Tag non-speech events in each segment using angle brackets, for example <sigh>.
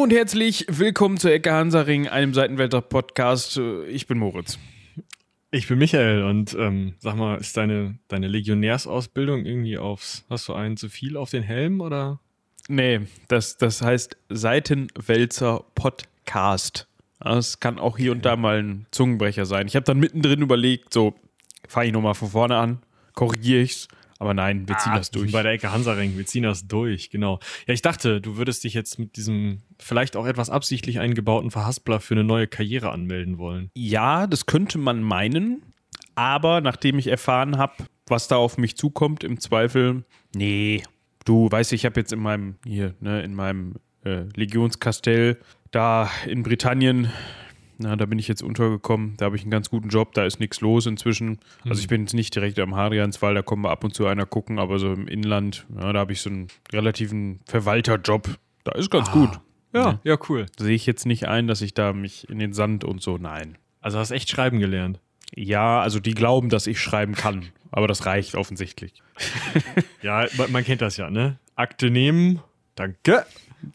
Hallo und herzlich willkommen zu Ecke Hansaring, einem Seitenwälder-Podcast. Ich bin Moritz. Ich bin Michael und ähm, sag mal, ist deine, deine Legionärsausbildung irgendwie aufs, hast du einen zu viel auf den Helm oder? Nee, das, das heißt Seitenwälzer Podcast. Das kann auch hier und da mal ein Zungenbrecher sein. Ich habe dann mittendrin überlegt, so, fange ich nochmal von vorne an, korrigiere ich's. Aber nein, wir ziehen ah, das durch. Bei der Ecke Hansaring, wir ziehen das durch, genau. Ja, ich dachte, du würdest dich jetzt mit diesem vielleicht auch etwas absichtlich eingebauten Verhaspler für eine neue Karriere anmelden wollen. Ja, das könnte man meinen. Aber nachdem ich erfahren habe, was da auf mich zukommt, im Zweifel, nee, du weißt, ich habe jetzt in meinem, hier, ne, in meinem äh, Legionskastell da in Britannien na, da bin ich jetzt untergekommen. Da habe ich einen ganz guten Job. Da ist nichts los inzwischen. Also mhm. ich bin jetzt nicht direkt am Hadrianswall. Da kommen wir ab und zu einer gucken. Aber so im Inland, ja, da habe ich so einen relativen Verwalterjob. Da ist ganz ah. gut. Ja, ja, ja cool. Sehe ich jetzt nicht ein, dass ich da mich in den Sand und so, nein. Also hast echt schreiben gelernt. Ja, also die glauben, dass ich schreiben kann. Aber das reicht offensichtlich. <laughs> ja, man kennt das ja, ne? Akte nehmen, danke.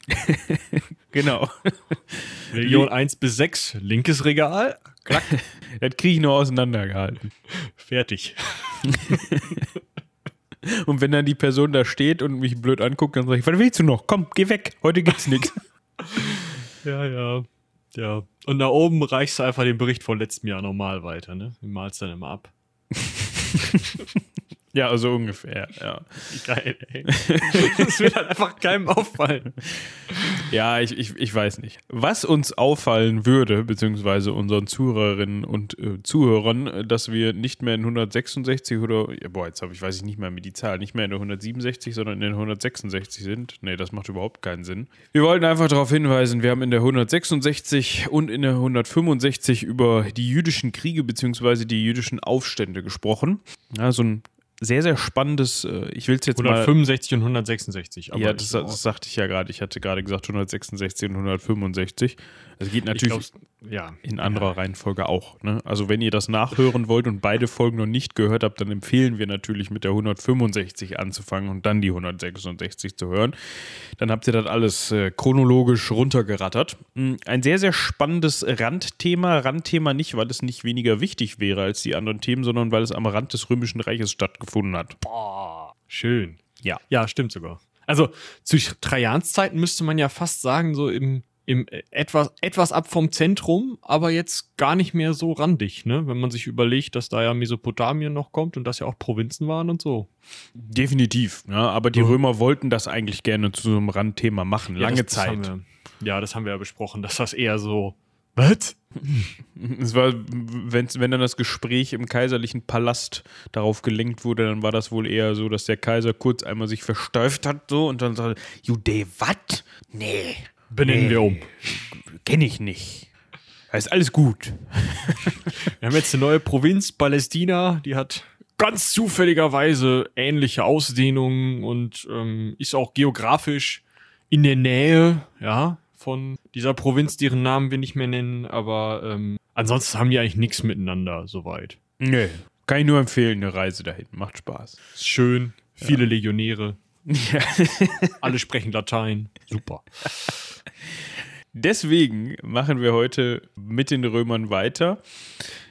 <laughs> genau. <laughs> Region 1 bis 6, linkes Regal. Klack. <laughs> das kriege ich nur auseinandergehalten. Fertig. <laughs> und wenn dann die Person da steht und mich blöd anguckt, dann sage ich, was willst du noch? Komm, geh weg, heute gibt's nichts. Ja, ja. Ja. Und da oben reichst du einfach den Bericht von letztem Jahr normal weiter, ne? Du malst dann immer ab. Ja, also ungefähr, ja. Geil, ey. <laughs> Das wird halt einfach keinem auffallen. Ja, ich, ich, ich weiß nicht. Was uns auffallen würde, beziehungsweise unseren Zuhörerinnen und äh, Zuhörern, dass wir nicht mehr in 166 oder, ja, boah, jetzt habe ich, weiß ich nicht mehr mit die Zahl, nicht mehr in der 167, sondern in der 166 sind. Nee, das macht überhaupt keinen Sinn. Wir wollten einfach darauf hinweisen, wir haben in der 166 und in der 165 über die jüdischen Kriege beziehungsweise die jüdischen Aufstände gesprochen. Ja, so ein sehr, sehr spannendes, äh, ich will es jetzt 165 mal, und 166. ja, das, das, sagte ich ja gerade. Ich hatte gerade gesagt 166 und 165. Es geht natürlich ja. in anderer ja. Reihenfolge auch. Ne? Also wenn ihr das nachhören wollt und beide Folgen noch nicht gehört habt, dann empfehlen wir natürlich mit der 165 anzufangen und dann die 166 zu hören. Dann habt ihr das alles äh, chronologisch runtergerattert. Hm, ein sehr, sehr spannendes Randthema. Randthema nicht, weil es nicht weniger wichtig wäre als die anderen Themen, sondern weil es am Rand des Römischen Reiches stattgefunden hat. Boah, schön. Ja. Ja, stimmt sogar. Also zu Trajans Zeiten müsste man ja fast sagen, so im im, äh, etwas, etwas ab vom Zentrum, aber jetzt gar nicht mehr so randig, ne? Wenn man sich überlegt, dass da ja Mesopotamien noch kommt und das ja auch Provinzen waren und so. Definitiv, ja, aber die Römer wollten das eigentlich gerne zu so einem Randthema machen, lange ja, das, Zeit. Das wir, ja, das haben wir ja besprochen, dass das eher so. Was? Es war, wenn, wenn dann das Gespräch im kaiserlichen Palast darauf gelenkt wurde, dann war das wohl eher so, dass der Kaiser kurz einmal sich versteift hat so und dann sagte, Jude, was? Nee, benennen nee, wir um. Kenne ich nicht. ist alles gut. <laughs> wir haben jetzt eine neue Provinz, Palästina, die hat ganz zufälligerweise ähnliche Ausdehnungen und ähm, ist auch geografisch in der Nähe, ja, von dieser Provinz, deren Namen wir nicht mehr nennen, aber ähm, ansonsten haben die eigentlich nichts miteinander soweit. Nee, kann ich nur empfehlen, eine Reise dahin. Macht Spaß. Ist schön, viele ja. Legionäre. <laughs> Ja. Alle sprechen Latein. Super. <laughs> Deswegen machen wir heute mit den Römern weiter.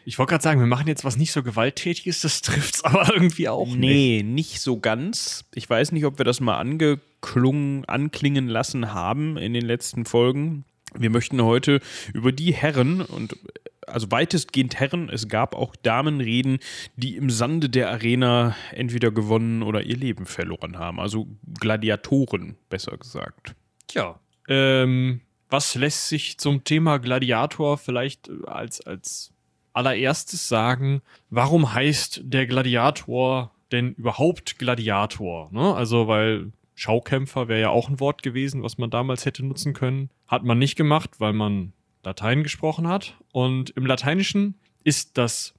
Ich wollte gerade sagen, wir machen jetzt was nicht so gewalttätiges, das trifft es aber irgendwie auch nicht. Nee, nicht so ganz. Ich weiß nicht, ob wir das mal angeklungen, anklingen lassen haben in den letzten Folgen. Wir möchten heute über die Herren und also weitestgehend Herren, es gab auch Damenreden, die im Sande der Arena entweder gewonnen oder ihr Leben verloren haben. Also Gladiatoren, besser gesagt. Tja, ähm, was lässt sich zum Thema Gladiator vielleicht als, als allererstes sagen? Warum heißt der Gladiator denn überhaupt Gladiator? Ne? Also, weil Schaukämpfer wäre ja auch ein Wort gewesen, was man damals hätte nutzen können. Hat man nicht gemacht, weil man Latein gesprochen hat. Und im Lateinischen ist das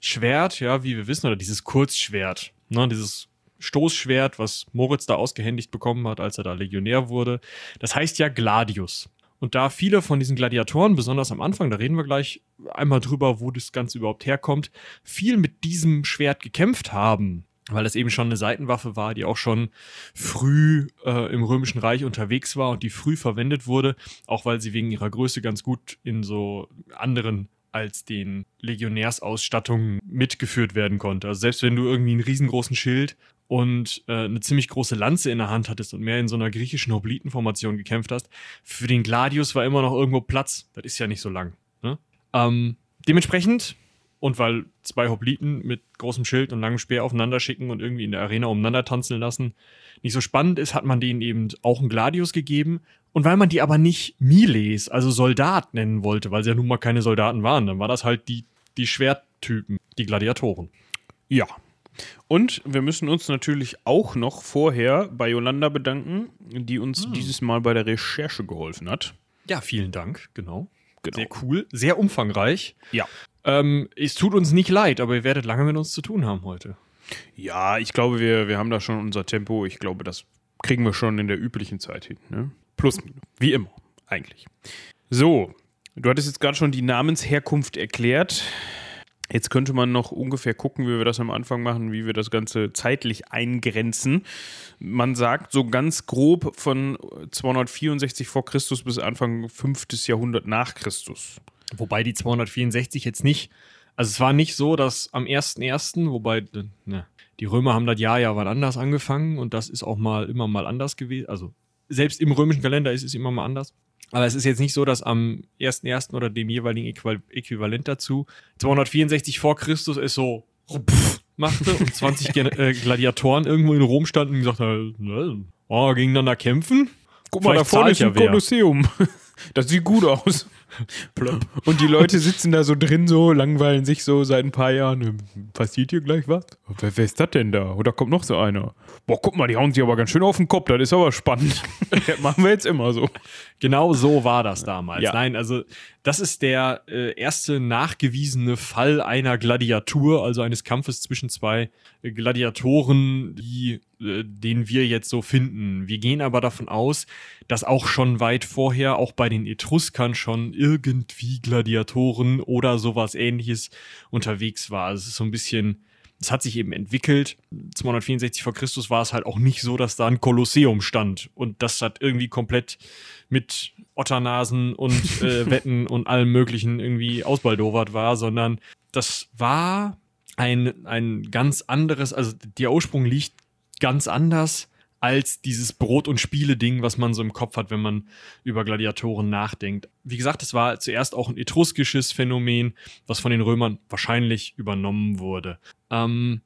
Schwert, ja, wie wir wissen, oder dieses Kurzschwert, ne, dieses Stoßschwert, was Moritz da ausgehändigt bekommen hat, als er da Legionär wurde. Das heißt ja Gladius. Und da viele von diesen Gladiatoren, besonders am Anfang, da reden wir gleich einmal drüber, wo das Ganze überhaupt herkommt, viel mit diesem Schwert gekämpft haben, weil das eben schon eine Seitenwaffe war, die auch schon früh äh, im Römischen Reich unterwegs war und die früh verwendet wurde, auch weil sie wegen ihrer Größe ganz gut in so anderen als den Legionärsausstattungen mitgeführt werden konnte. Also selbst wenn du irgendwie einen riesengroßen Schild und äh, eine ziemlich große Lanze in der Hand hattest und mehr in so einer griechischen Hoplitenformation gekämpft hast, für den Gladius war immer noch irgendwo Platz. Das ist ja nicht so lang. Ne? Ähm, dementsprechend und weil zwei Hopliten mit großem Schild und langem Speer aufeinander schicken und irgendwie in der Arena umeinander tanzen lassen, nicht so spannend ist, hat man denen eben auch einen Gladius gegeben. Und weil man die aber nicht Miles, also Soldat nennen wollte, weil sie ja nun mal keine Soldaten waren, dann war das halt die, die Schwerttypen, die Gladiatoren. Ja. Und wir müssen uns natürlich auch noch vorher bei Yolanda bedanken, die uns Hm. dieses Mal bei der Recherche geholfen hat. Ja, vielen Dank, genau. Genau. Sehr cool, sehr umfangreich. Ja. Ähm, es tut uns nicht leid, aber ihr werdet lange mit uns zu tun haben heute. Ja, ich glaube, wir, wir haben da schon unser Tempo. Ich glaube, das kriegen wir schon in der üblichen Zeit hin. Ne? Plus. Wie immer, eigentlich. So, du hattest jetzt gerade schon die Namensherkunft erklärt. Jetzt könnte man noch ungefähr gucken, wie wir das am Anfang machen, wie wir das Ganze zeitlich eingrenzen. Man sagt so ganz grob von 264 vor Christus bis Anfang 5. Jahrhundert nach Christus. Wobei die 264 jetzt nicht, also es war nicht so, dass am 1.1., wobei äh, ne, die Römer haben das Jahr ja wann anders angefangen und das ist auch mal immer mal anders gewesen. Also selbst im römischen Kalender ist es immer mal anders. Aber es ist jetzt nicht so, dass am 1.1. oder dem jeweiligen Äquival Äquivalent dazu 264 vor Christus es so pff, <laughs> machte und 20 Gen äh, Gladiatoren irgendwo in Rom standen und gesagt haben, ne, oh, gegeneinander kämpfen? Guck mal, da Vielleicht vorne zahlt ist ein. Kolosseum. <laughs> <laughs> Das sieht gut aus. Und die Leute sitzen da so drin, so langweilen sich so seit ein paar Jahren. Passiert hier gleich was? Wer, wer ist das denn da? Oder kommt noch so einer? Boah, guck mal, die hauen sich aber ganz schön auf den Kopf. Das ist aber spannend. <laughs> Das machen wir jetzt immer so. Genau so war das damals. Ja. Nein, also das ist der äh, erste nachgewiesene Fall einer Gladiatur, also eines Kampfes zwischen zwei äh, Gladiatoren, die, äh, den wir jetzt so finden. Wir gehen aber davon aus, dass auch schon weit vorher, auch bei den Etruskern schon irgendwie Gladiatoren oder sowas ähnliches unterwegs war. Also es ist so ein bisschen es hat sich eben entwickelt. 264 vor Christus war es halt auch nicht so, dass da ein Kolosseum stand und das hat irgendwie komplett mit Otternasen und <laughs> äh, Wetten und allem möglichen irgendwie ausbaldowert war, sondern das war ein, ein ganz anderes, also der Ursprung liegt ganz anders als dieses Brot- und Spiele-Ding, was man so im Kopf hat, wenn man über Gladiatoren nachdenkt. Wie gesagt, es war zuerst auch ein etruskisches Phänomen, was von den Römern wahrscheinlich übernommen wurde. Ähm,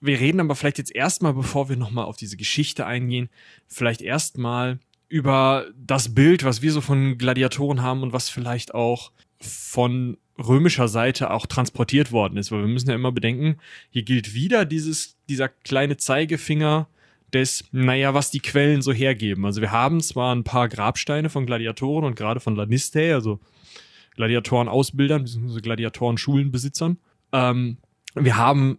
wir reden aber vielleicht jetzt erstmal, bevor wir nochmal auf diese Geschichte eingehen, vielleicht erstmal über das Bild, was wir so von Gladiatoren haben und was vielleicht auch von römischer Seite auch transportiert worden ist, weil wir müssen ja immer bedenken, hier gilt wieder dieses, dieser kleine Zeigefinger des, naja, was die Quellen so hergeben. Also wir haben zwar ein paar Grabsteine von Gladiatoren und gerade von Lanistae, also Gladiatoren-Ausbildern, beziehungsweise Gladiatoren-Schulenbesitzern. Ähm, wir haben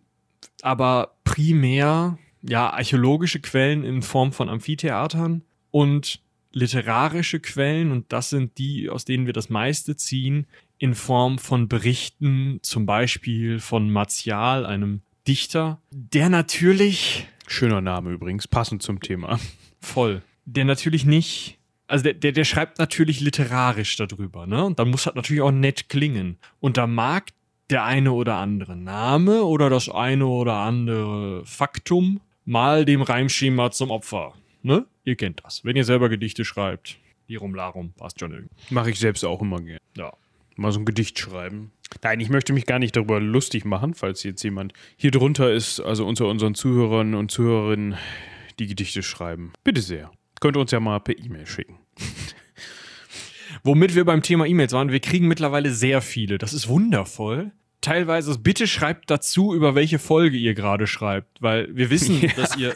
aber primär ja archäologische Quellen in Form von Amphitheatern und literarische Quellen und das sind die, aus denen wir das meiste ziehen, in Form von Berichten, zum Beispiel von Martial, einem Dichter, der natürlich Schöner Name übrigens, passend zum Thema. voll, der natürlich nicht, also der, der, der schreibt natürlich literarisch darüber, ne? Und dann muss das natürlich auch nett klingen. Und da mag der eine oder andere Name oder das eine oder andere Faktum mal dem Reimschema zum Opfer. Ne? Ihr kennt das. Wenn ihr selber Gedichte schreibt, Lirum Larum, passt schon irgendwie. Mache ich selbst auch immer gerne. Ja. Mal so ein Gedicht schreiben. Nein, ich möchte mich gar nicht darüber lustig machen, falls jetzt jemand hier drunter ist, also unter unseren Zuhörern und Zuhörerinnen, die Gedichte schreiben. Bitte sehr. Könnt ihr uns ja mal per E-Mail schicken. <laughs> Womit wir beim Thema E-Mails waren, wir kriegen mittlerweile sehr viele. Das ist wundervoll. Teilweise, bitte schreibt dazu, über welche Folge ihr gerade schreibt, weil wir wissen, <laughs> Ja. dass ihr,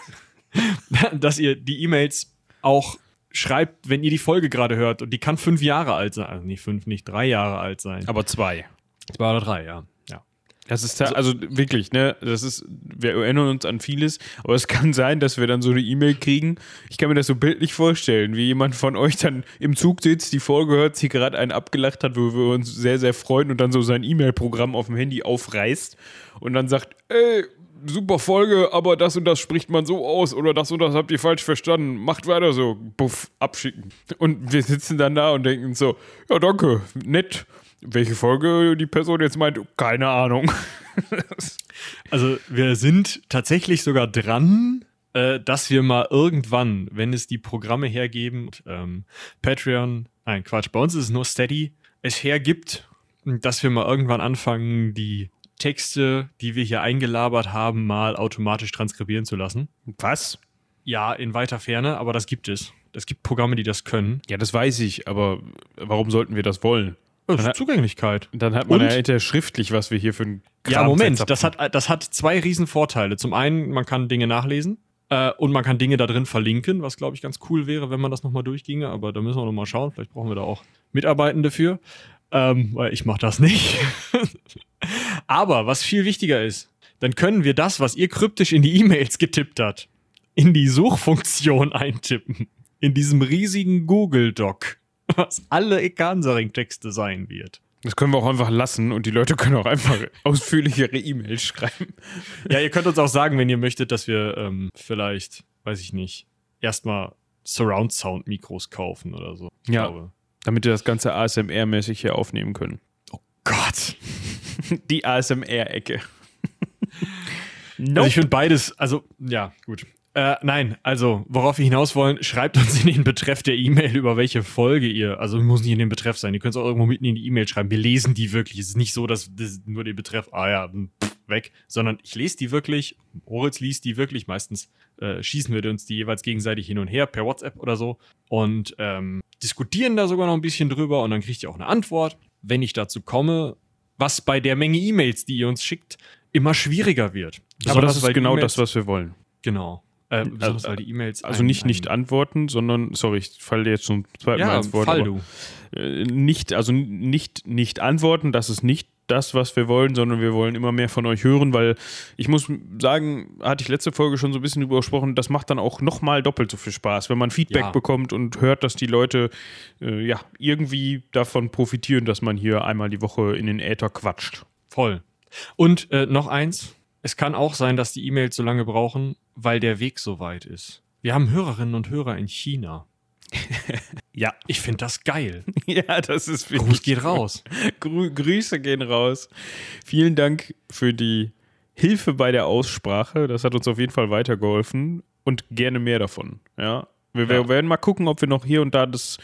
<laughs> dass ihr die E-Mails auch schreibt, wenn ihr die Folge gerade hört. Und die kann fünf Jahre alt sein. Also nicht fünf, nicht drei Jahre alt sein. Aber zwei. Zwei oder drei, ja. ja. Das ist ta- also wirklich, ne? Das ist, wir erinnern uns an vieles, aber es <laughs> kann sein, dass wir dann so eine E-Mail kriegen. Ich kann mir das so bildlich vorstellen, wie jemand von euch dann im Zug sitzt, die Folge hört, sie gerade einen abgelacht hat, wo wir uns sehr, sehr freuen und dann so sein E-Mail-Programm auf dem Handy aufreißt und dann sagt, ey, super Folge, aber das und das spricht man so aus oder das und das habt ihr falsch verstanden. Macht weiter so. Buff, abschicken. Und wir sitzen dann da und denken so, ja, danke, nett. Welche Folge die Person jetzt meint, keine Ahnung. <laughs> Also wir sind tatsächlich sogar dran, äh, dass wir mal irgendwann, wenn es die Programme hergeben, ähm, Patreon, nein, Quatsch, bei uns ist es nur Steady, es hergibt, dass wir mal irgendwann anfangen, die Texte, die wir hier eingelabert haben, mal automatisch transkribieren zu lassen. Was? Ja, in weiter Ferne, aber das gibt es. Es gibt Programme, die das können. Ja, das weiß ich, aber warum sollten wir das wollen? Das Dann ist hat- Zugänglichkeit. Dann hat man Und? ja hinterher schriftlich, was wir hier für ein Ja, Kram Moment, zapfen. das hat, das hat zwei riesen Vorteile. Zum einen, man kann Dinge nachlesen äh, und man kann Dinge da drin verlinken, was glaube ich ganz cool wäre, wenn man das nochmal durchginge, aber da müssen wir nochmal schauen. Vielleicht brauchen wir da auch Mitarbeitende für, ähm, weil ich mache das nicht. <laughs> aber was viel wichtiger ist, dann können wir das, was ihr kryptisch in die E-Mails getippt habt, in die Suchfunktion <laughs> eintippen. In diesem riesigen Google-Doc, <laughs> was alle Ekansaring-Texte sein wird. Das können wir auch einfach lassen und die Leute können auch einfach <laughs> ausführlichere E-Mails schreiben. Ja, ihr könnt uns auch sagen, wenn ihr möchtet, dass wir ähm, vielleicht, weiß ich nicht, erstmal Surround-Sound-Mikros kaufen oder so. Ich Ja. glaube. Damit wir das Ganze ASMR-mäßig hier aufnehmen können. Gott. <laughs> Die ASMR-Ecke. Also ich finde beides, also ja, gut. Äh, nein, also worauf wir hinaus wollen, schreibt uns in den Betreff der E-Mail, über welche Folge ihr, also muss nicht in den Betreff sein, ihr könnt es auch irgendwo mitten in die E-Mail schreiben. Wir lesen die wirklich. Es ist nicht so, dass das nur den Betreff, ah ja, pff, weg, sondern ich lese die wirklich, Moritz liest die wirklich, meistens äh, schießen wir uns die jeweils gegenseitig hin und her per WhatsApp oder so und ähm, diskutieren da sogar noch ein bisschen drüber und dann kriegt ihr auch eine Antwort, wenn ich dazu komme, was bei der Menge E-Mails, die ihr uns schickt, immer schwieriger wird. Aber das ist genau E-Mails- das, was wir wollen. Genau. Äh, besonders, weil die E-Mails. Also ein- nicht ein- nicht antworten, sondern, sorry, ich falle jetzt zum zweiten Mal Ja, ins Wort. fall aber, du. äh, nicht, also nicht, nicht antworten, das ist nicht das, was wir wollen, sondern wir wollen immer mehr von euch hören, weil ich muss sagen, hatte ich letzte Folge schon so ein bisschen drüber gesprochen, das macht dann auch nochmal doppelt so viel Spaß, wenn man Feedback Ja. bekommt und hört, dass die Leute äh, ja irgendwie davon profitieren, dass man hier einmal die Woche in den Äther quatscht. Voll. Und äh, noch eins. Es kann auch sein, dass die E-Mails so lange brauchen, weil der Weg so weit ist. Wir haben Hörerinnen und Hörer in China. <laughs> Ja. Ich finde das geil. <laughs> Ja, das ist wirklich Gruß geht raus. <laughs> Grü Grüße gehen raus. Vielen Dank für die Hilfe bei der Aussprache. Das hat uns auf jeden Fall weitergeholfen und gerne mehr davon. Ja. Wir Ja. werden mal gucken, ob wir noch hier und da das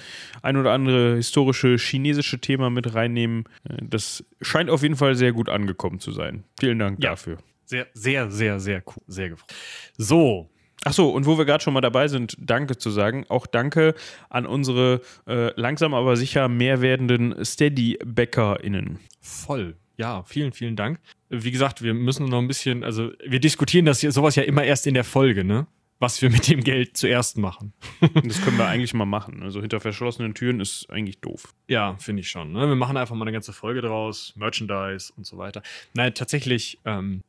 ein oder andere historische chinesische Thema mit reinnehmen. Äh, Das scheint auf jeden Fall sehr gut angekommen zu sein. Vielen Dank Ja. dafür. Sehr, sehr, sehr, sehr cool. Sehr gefreut. So. Ach so, und wo wir gerade schon mal dabei sind, danke zu sagen. Auch danke an unsere äh, langsam aber sicher mehr werdenden Steady-BäckerInnen. Voll. Ja, vielen, vielen Dank. Wie gesagt, wir müssen noch ein bisschen, also wir diskutieren das hier sowas ja immer erst in der Folge, ne? Was wir mit dem Geld zuerst machen. <laughs> Das können wir eigentlich mal machen. Also hinter verschlossenen Türen ist eigentlich doof. Ja, finde ich schon. Ne? Wir machen einfach mal eine ganze Folge draus, Merchandise und so weiter. Nein, tatsächlich, ähm,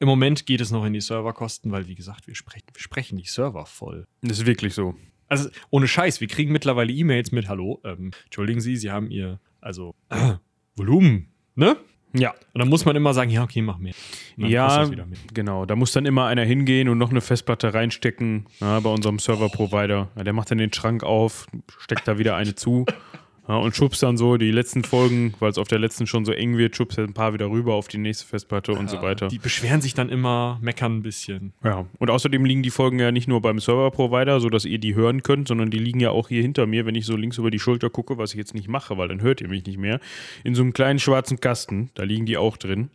im Moment geht es noch in die Serverkosten, weil, wie gesagt, wir sprechen, wir sprechen die Server voll. Das ist wirklich so. Also, ohne Scheiß, wir kriegen mittlerweile E-Mails mit, hallo, ähm, entschuldigen Sie, Sie haben Ihr, also, äh, Volumen, ne? Ja. Und dann muss man immer sagen, ja, okay, mach mehr. Ja, genau. Da muss dann immer einer hingehen und noch eine Festplatte reinstecken ja, bei unserem Server-Provider. Ja, der macht dann den Schrank auf, steckt da wieder eine zu ja, und schubst dann so die letzten Folgen, weil es auf der letzten schon so eng wird, schubst ein paar wieder rüber auf die nächste Festplatte und so weiter. Die beschweren sich dann immer, meckern ein bisschen. Ja, und außerdem liegen die Folgen ja nicht nur beim Server-Provider, sodass ihr die hören könnt, sondern die liegen ja auch hier hinter mir, wenn ich so links über die Schulter gucke, was ich jetzt nicht mache, weil dann hört ihr mich nicht mehr. In so einem kleinen schwarzen Kasten, da liegen die auch drin.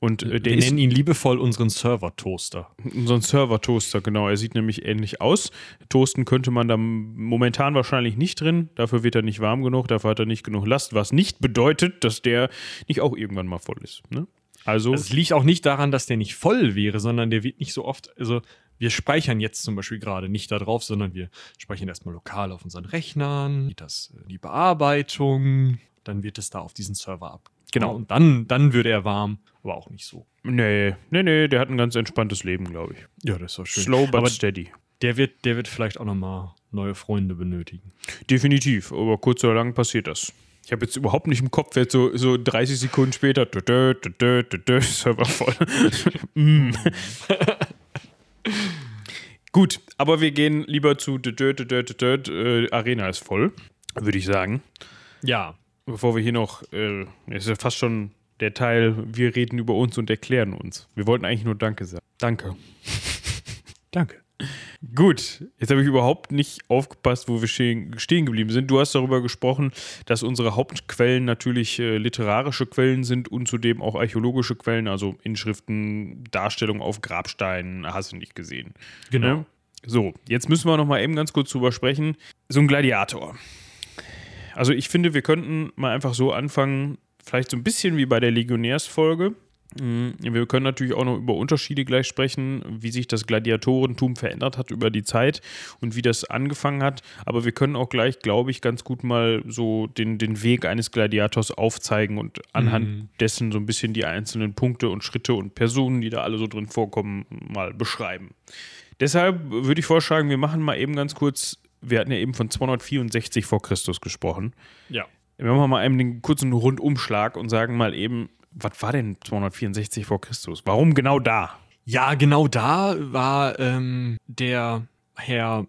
Und äh, der Wir nennen ihn liebevoll unseren Server-Toaster. ein Server-Toaster, genau. Er sieht nämlich ähnlich aus. Toasten könnte man da momentan wahrscheinlich nicht drin. Dafür wird er nicht warm genug, dafür hat er nicht genug Last, was nicht bedeutet, dass der nicht auch irgendwann mal voll ist. Ne? Also, Es liegt auch nicht daran, dass der nicht voll wäre, sondern der wird nicht so oft, also wir speichern jetzt zum Beispiel gerade nicht da drauf, sondern wir speichern erstmal lokal auf unseren Rechnern, das, die Bearbeitung, dann wird es da auf diesen Server ab. Genau. Und dann, dann wird er warm, aber auch nicht so. nee, nee, nee, der hat ein ganz entspanntes Leben, glaube ich. Ja, das ist doch schön. Slow but aber steady. der wird, der wird vielleicht auch nochmal neue Freunde benötigen. Definitiv, aber kurz oder lang passiert das. Ich habe jetzt überhaupt nicht im Kopf, jetzt so, so 30 Sekunden später, dö, dö, dö, dö, dö, Server voll. mm. Gut, aber wir gehen lieber zu dö, dö, dö, dö, dö, äh, Arena ist voll, würde ich sagen. Ja. Bevor wir hier noch, äh, ist ja fast schon der Teil, wir reden über uns und erklären uns. Wir wollten eigentlich nur Danke sagen. Danke. <laughs> Danke. Gut, jetzt habe ich überhaupt nicht aufgepasst, wo wir stehen, geblieben sind. Du hast darüber gesprochen, dass unsere Hauptquellen natürlich äh, literarische Quellen sind und zudem auch archäologische Quellen, also Inschriften, Darstellungen auf Grabsteinen, hast du nicht gesehen. Genau. Ne? So, jetzt müssen wir noch mal eben ganz kurz drüber sprechen. So ein Gladiator. Also ich finde, wir könnten mal einfach so anfangen, vielleicht so ein bisschen wie bei der Legionärsfolge. Mhm. Wir können natürlich auch noch über Unterschiede gleich sprechen, wie sich das Gladiatorentum verändert hat über die Zeit und wie das angefangen hat. Aber wir können auch gleich, glaube ich, ganz gut mal so den, den Weg eines Gladiators aufzeigen und anhand Mhm. dessen so ein bisschen die einzelnen Punkte und Schritte und Personen, die da alle so drin vorkommen, mal beschreiben. Deshalb würde ich vorschlagen, wir machen mal eben ganz kurz, wir hatten ja eben von 264 vor Christus gesprochen. Ja. Wir machen mal eben den kurzen Rundumschlag und sagen mal eben, was war denn 264 vor Christus? Warum genau da? Ja, genau da war ähm, der Herr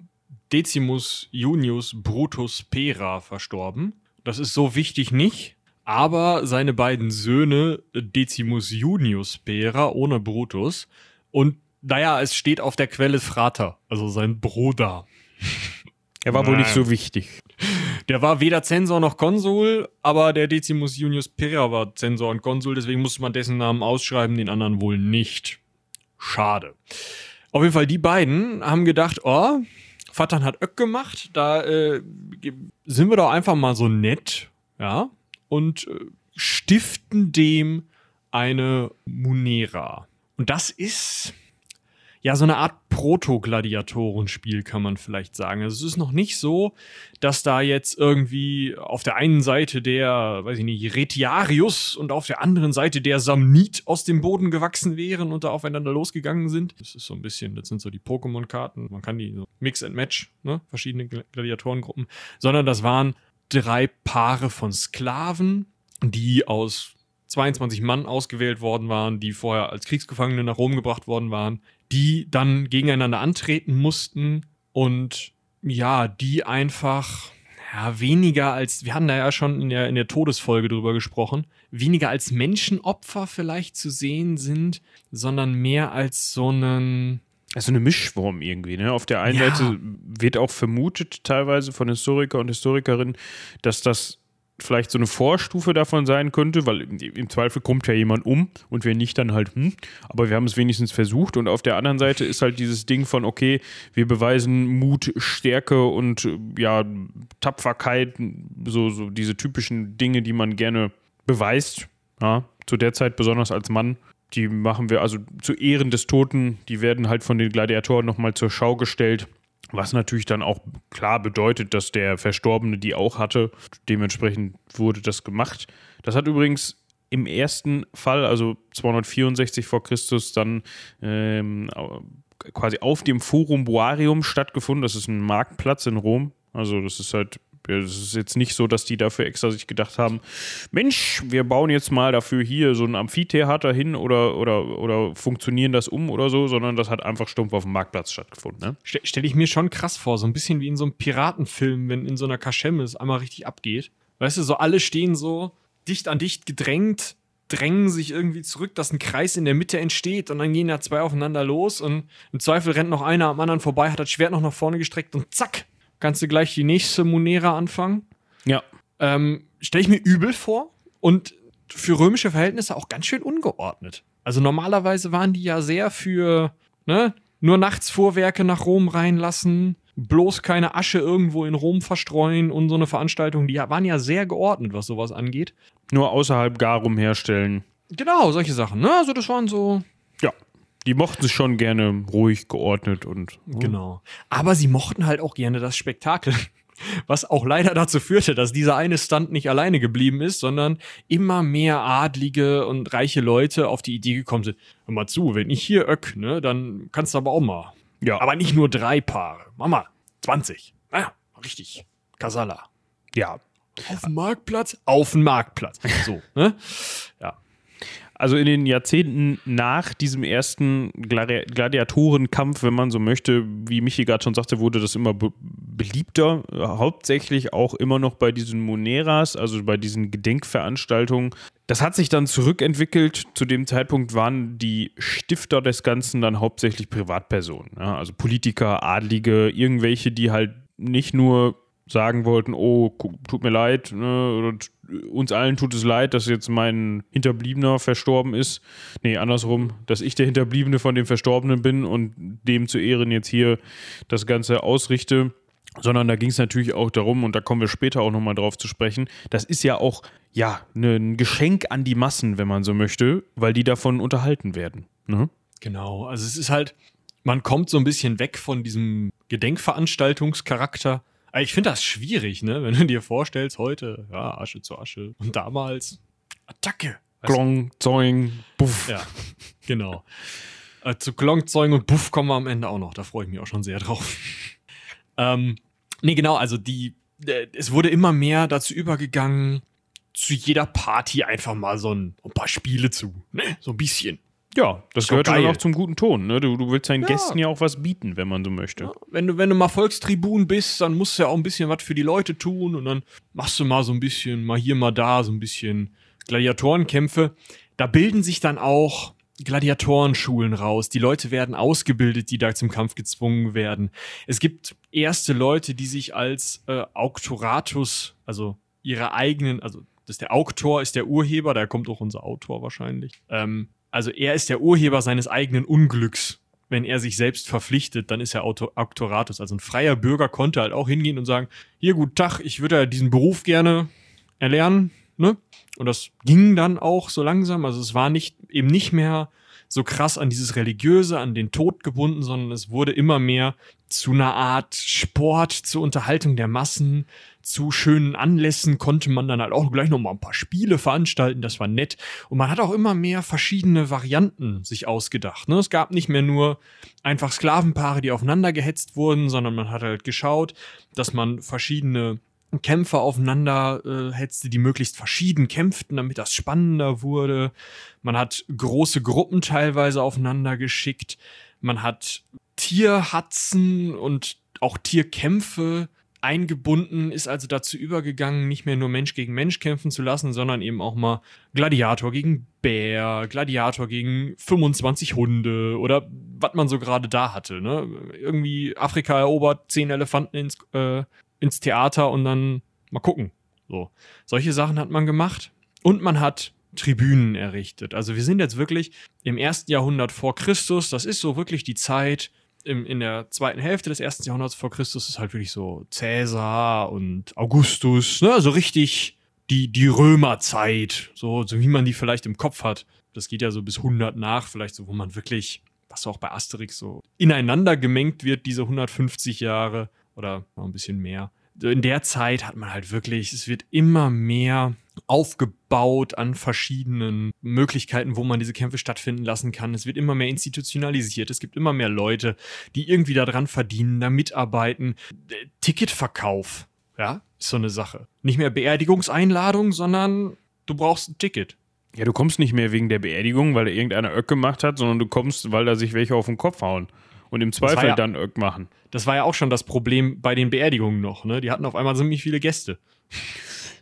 Decimus Junius Brutus Pera verstorben. Das ist so wichtig nicht, aber seine beiden Söhne Decimus Junius Pera ohne Brutus und naja, es steht auf der Quelle Frater, also sein Bruder. Er war wohl nicht Nein. so wichtig. Der war weder Zensor noch Konsul, aber der Decimus Junius Pera war Zensor und Konsul, deswegen musste man dessen Namen ausschreiben, den anderen wohl nicht. Schade. Auf jeden Fall, die beiden haben gedacht, oh, Vatan hat Öck gemacht, da äh, sind wir doch einfach mal so nett, ja, und äh, stiften dem eine Munera. Und das ist ja so eine Art Proto-Gladiatorenspiel, kann man vielleicht sagen. Also es ist noch nicht so, dass da jetzt irgendwie auf der einen Seite der, weiß ich nicht, Retiarius und auf der anderen Seite der Samnit aus dem Boden gewachsen wären und da aufeinander losgegangen sind. Das ist so ein bisschen, das sind so die Pokémon-Karten. Man kann die so Mix and Match, ne? verschiedene Gla- Gladiatorengruppen. Sondern das waren drei Paare von Sklaven, die aus 22 Mann ausgewählt worden waren, die vorher als Kriegsgefangene nach Rom gebracht worden waren, die dann gegeneinander antreten mussten und ja, die einfach ja, weniger als, wir hatten da ja schon in der, in der Todesfolge drüber gesprochen, weniger als Menschenopfer vielleicht zu sehen sind, sondern mehr als so einen, Also eine Mischform irgendwie. Ne? Auf der einen Ja. Seite wird auch vermutet, teilweise von Historiker und Historikerinnen, dass das vielleicht so eine Vorstufe davon sein könnte, weil im, Zweifel kommt ja jemand um und wir nicht dann halt, hm, aber wir haben es wenigstens versucht. Und auf der anderen Seite ist halt dieses Ding von, okay, wir beweisen Mut, Stärke und ja, Tapferkeit, so, so diese typischen Dinge, die man gerne beweist. Ja, zu der Zeit besonders als Mann. Die machen wir also zu Ehren des Toten, die werden halt von den Gladiatoren nochmal zur Schau gestellt. Was natürlich dann auch klar bedeutet, dass der Verstorbene die auch hatte. Dementsprechend wurde das gemacht. Das hat übrigens im ersten Fall, also 264 vor Christus, dann ähm, quasi auf dem Forum Boarium stattgefunden. Das ist ein Marktplatz in Rom. Also das ist halt, es ist jetzt nicht so, dass die dafür extra sich gedacht haben, Mensch, wir bauen jetzt mal dafür hier so ein Amphitheater hin oder, oder, oder funktionieren das um oder so, sondern das hat einfach stumpf auf dem Marktplatz stattgefunden. Ne? Ste Stelle ich mir schon krass vor, so ein bisschen wie in so einem Piratenfilm, wenn in so einer Kaschemme es einmal richtig abgeht. Weißt du, so alle stehen so dicht an dicht gedrängt, drängen sich irgendwie zurück, dass ein Kreis in der Mitte entsteht und dann gehen da zwei aufeinander los und im Zweifel rennt noch einer am anderen vorbei, hat das Schwert noch nach vorne gestreckt und zack, kannst du gleich die nächste Munera anfangen. Ja. Ähm, Stelle ich mir übel vor und für römische Verhältnisse auch ganz schön ungeordnet. Also normalerweise waren die ja sehr für, ne, nur nachts Fuhrwerke nach Rom reinlassen, bloß keine Asche irgendwo in Rom verstreuen und so eine Veranstaltung, die waren ja sehr geordnet, was sowas angeht. Nur außerhalb Garum herstellen. Genau, solche Sachen, ne? Also das waren so. Die mochten es schon gerne ruhig, geordnet und. Genau. Aber sie mochten halt auch gerne das Spektakel. Was auch leider dazu führte, dass dieser eine Stunt nicht alleine geblieben ist, sondern immer mehr adlige und reiche Leute auf die Idee gekommen sind. Hör mal zu, wenn ich hier öck, ne, dann kannst du aber auch mal. Ja. Aber nicht nur drei Paare. Mama, 20. Naja, richtig. Kasala. Ja. Auf dem Marktplatz? Auf dem Marktplatz. So, ne? Ja. Also in den Jahrzehnten nach diesem ersten Gladi Gladiatorenkampf, wenn man so möchte, wie Michi gerade schon sagte, wurde das immer be beliebter. Hauptsächlich auch immer noch bei diesen Moneras, also bei diesen Gedenkveranstaltungen. Das hat sich dann zurückentwickelt. Zu dem Zeitpunkt waren die Stifter des Ganzen dann hauptsächlich Privatpersonen. Ja, also Politiker, Adlige, irgendwelche, die halt nicht nur sagen wollten, oh, tut mir leid, ne, uns allen tut es leid, dass jetzt mein Hinterbliebener verstorben ist. Nee, andersrum, dass ich der Hinterbliebene von dem Verstorbenen bin und dem zu Ehren jetzt hier das Ganze ausrichte. Sondern da ging es natürlich auch darum, und da kommen wir später auch nochmal drauf zu sprechen, das ist ja auch, ja, ne, ein Geschenk an die Massen, wenn man so möchte, weil die davon unterhalten werden. Ne? Genau, also es ist halt, man kommt so ein bisschen weg von diesem Gedenkveranstaltungscharakter ich finde das schwierig, ne? Wenn du dir vorstellst, heute, ja, Asche zu Asche. Und damals, Attacke. Klong, Zoing, Buff. Ja, genau. <laughs> äh, zu Klong, Zoing und Buff kommen wir am Ende auch noch. Da freue ich mich auch schon sehr drauf. <laughs> ähm, nee, genau, also die, äh, es wurde immer mehr dazu übergegangen, zu jeder Party einfach mal so ein, ein paar Spiele zu, ne? So ein bisschen. Ja, das gehört dann auch zum guten Ton. Ne? Du, du willst deinen ja. Gästen ja auch was bieten, wenn man so möchte. Ja, wenn, du, wenn du mal Volkstribun bist, dann musst du ja auch ein bisschen was für die Leute tun und dann machst du mal so ein bisschen, mal hier, mal da, so ein bisschen Gladiatorenkämpfe. Da bilden sich dann auch Gladiatorenschulen raus. Die Leute werden ausgebildet, die da zum Kampf gezwungen werden. Es gibt erste Leute, die sich als äh, Auktoratus, also ihre eigenen, also das ist der Auktor ist der Urheber, da kommt auch unser Autor wahrscheinlich. Ähm, also er ist der Urheber seines eigenen Unglücks. Wenn er sich selbst verpflichtet, dann ist er Auctoratus. Also ein freier Bürger konnte halt auch hingehen und sagen, hier, gut Tag, ich würde ja diesen Beruf gerne erlernen. Ne? Und das ging dann auch so langsam. Also es war nicht, eben nicht mehr so krass an dieses Religiöse, an den Tod gebunden, sondern es wurde immer mehr zu einer Art Sport, zur Unterhaltung der Massen, zu schönen Anlässen konnte man dann halt auch gleich noch mal ein paar Spiele veranstalten, das war nett. Und man hat auch immer mehr verschiedene Varianten sich ausgedacht. Ne? Es gab nicht mehr nur einfach Sklavenpaare, die aufeinander gehetzt wurden, sondern man hat halt geschaut, dass man verschiedene Kämpfer aufeinander äh, hetzte, die möglichst verschieden kämpften, damit das spannender wurde. Man hat große Gruppen teilweise aufeinander geschickt. Man hat Tierhatzen und auch Tierkämpfe eingebunden, ist also dazu übergegangen, nicht mehr nur Mensch gegen Mensch kämpfen zu lassen, sondern eben auch mal Gladiator gegen Bär, Gladiator gegen 25 Hunde oder was man so gerade da hatte. Ne? Irgendwie Afrika erobert, zehn Elefanten ins, äh, ins Theater und dann mal gucken. So. Solche Sachen hat man gemacht. Und man hat Tribünen errichtet. Also wir sind jetzt wirklich im ersten Jahrhundert vor Christus. Das ist so wirklich die Zeit, im, in der zweiten Hälfte des ersten Jahrhunderts vor Christus ist halt wirklich so Cäsar und Augustus, ne, so richtig die, die Römerzeit, so, so wie man die vielleicht im Kopf hat. Das geht ja so bis 100 nach, vielleicht so, wo man wirklich, was auch bei Asterix so ineinander gemengt wird, diese 150 Jahre oder noch ein bisschen mehr in der Zeit hat man halt wirklich, es wird immer mehr aufgebaut an verschiedenen Möglichkeiten, wo man diese Kämpfe stattfinden lassen kann. Es wird immer mehr institutionalisiert. Es gibt immer mehr Leute, die irgendwie daran verdienen, da mitarbeiten. Ticketverkauf, ja, ist so eine Sache. Nicht mehr Beerdigungseinladung, sondern du brauchst ein Ticket. Ja, du kommst nicht mehr wegen der Beerdigung, weil da irgendeiner Öck gemacht hat, sondern du kommst, weil da sich welche auf den Kopf hauen und im Zweifel ja, dann Öck machen. Das war ja auch schon das Problem bei den Beerdigungen noch. Ne? Die hatten auf einmal ziemlich viele Gäste.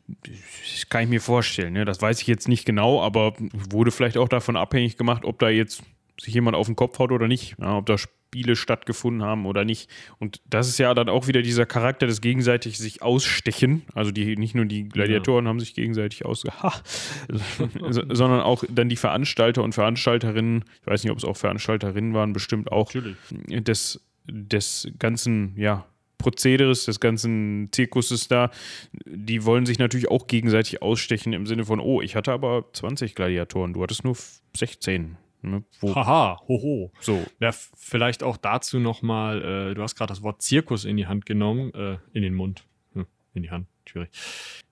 Das kann ich mir vorstellen. Ne? Das weiß ich jetzt nicht genau, aber wurde vielleicht auch davon abhängig gemacht, ob da jetzt sich jemand auf den Kopf haut oder nicht. Ja, ob da Spiele stattgefunden haben oder nicht. Und das ist ja dann auch wieder dieser Charakter des gegenseitig sich ausstechen. Also die, nicht nur die Gladiatoren ja. haben sich gegenseitig ausge, <laughs> sondern auch dann die Veranstalter und Veranstalterinnen, ich weiß nicht, ob es auch Veranstalterinnen waren, bestimmt auch des, des ganzen, ja, Prozederes, des ganzen Zirkuses da, die wollen sich natürlich auch gegenseitig ausstechen im Sinne von, oh, ich hatte aber 20 Gladiatoren, du hattest nur 16. Ne, Haha, hoho. So. Ja, vielleicht auch dazu nochmal, äh, du hast gerade das Wort Zirkus in die Hand genommen, äh, in den Mund, hm, in die Hand, schwierig.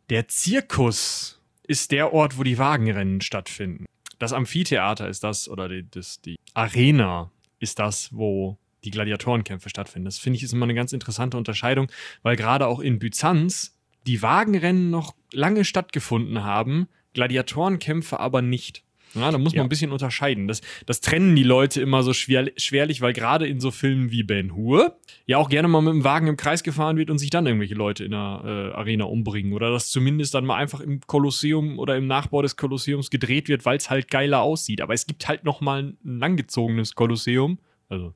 Der Zirkus ist der Ort, wo die Wagenrennen stattfinden. Das Amphitheater ist das, oder die, das, die Arena ist das, wo die Gladiatorenkämpfe stattfinden. Das finde ich ist immer eine ganz interessante Unterscheidung, weil gerade auch in Byzanz die Wagenrennen noch lange stattgefunden haben, Gladiatorenkämpfe aber nicht. Ja, da muss man Ja. ein bisschen unterscheiden. Das, das trennen die Leute immer so schwer, schwerlich, weil gerade in so Filmen wie Ben Hur ja auch gerne mal mit dem Wagen im Kreis gefahren wird und sich dann irgendwelche Leute in der äh, Arena umbringen. Oder dass zumindest dann mal einfach im Kolosseum oder im Nachbau des Kolosseums gedreht wird, weil es halt geiler aussieht. Aber es gibt halt noch mal ein langgezogenes Kolosseum, also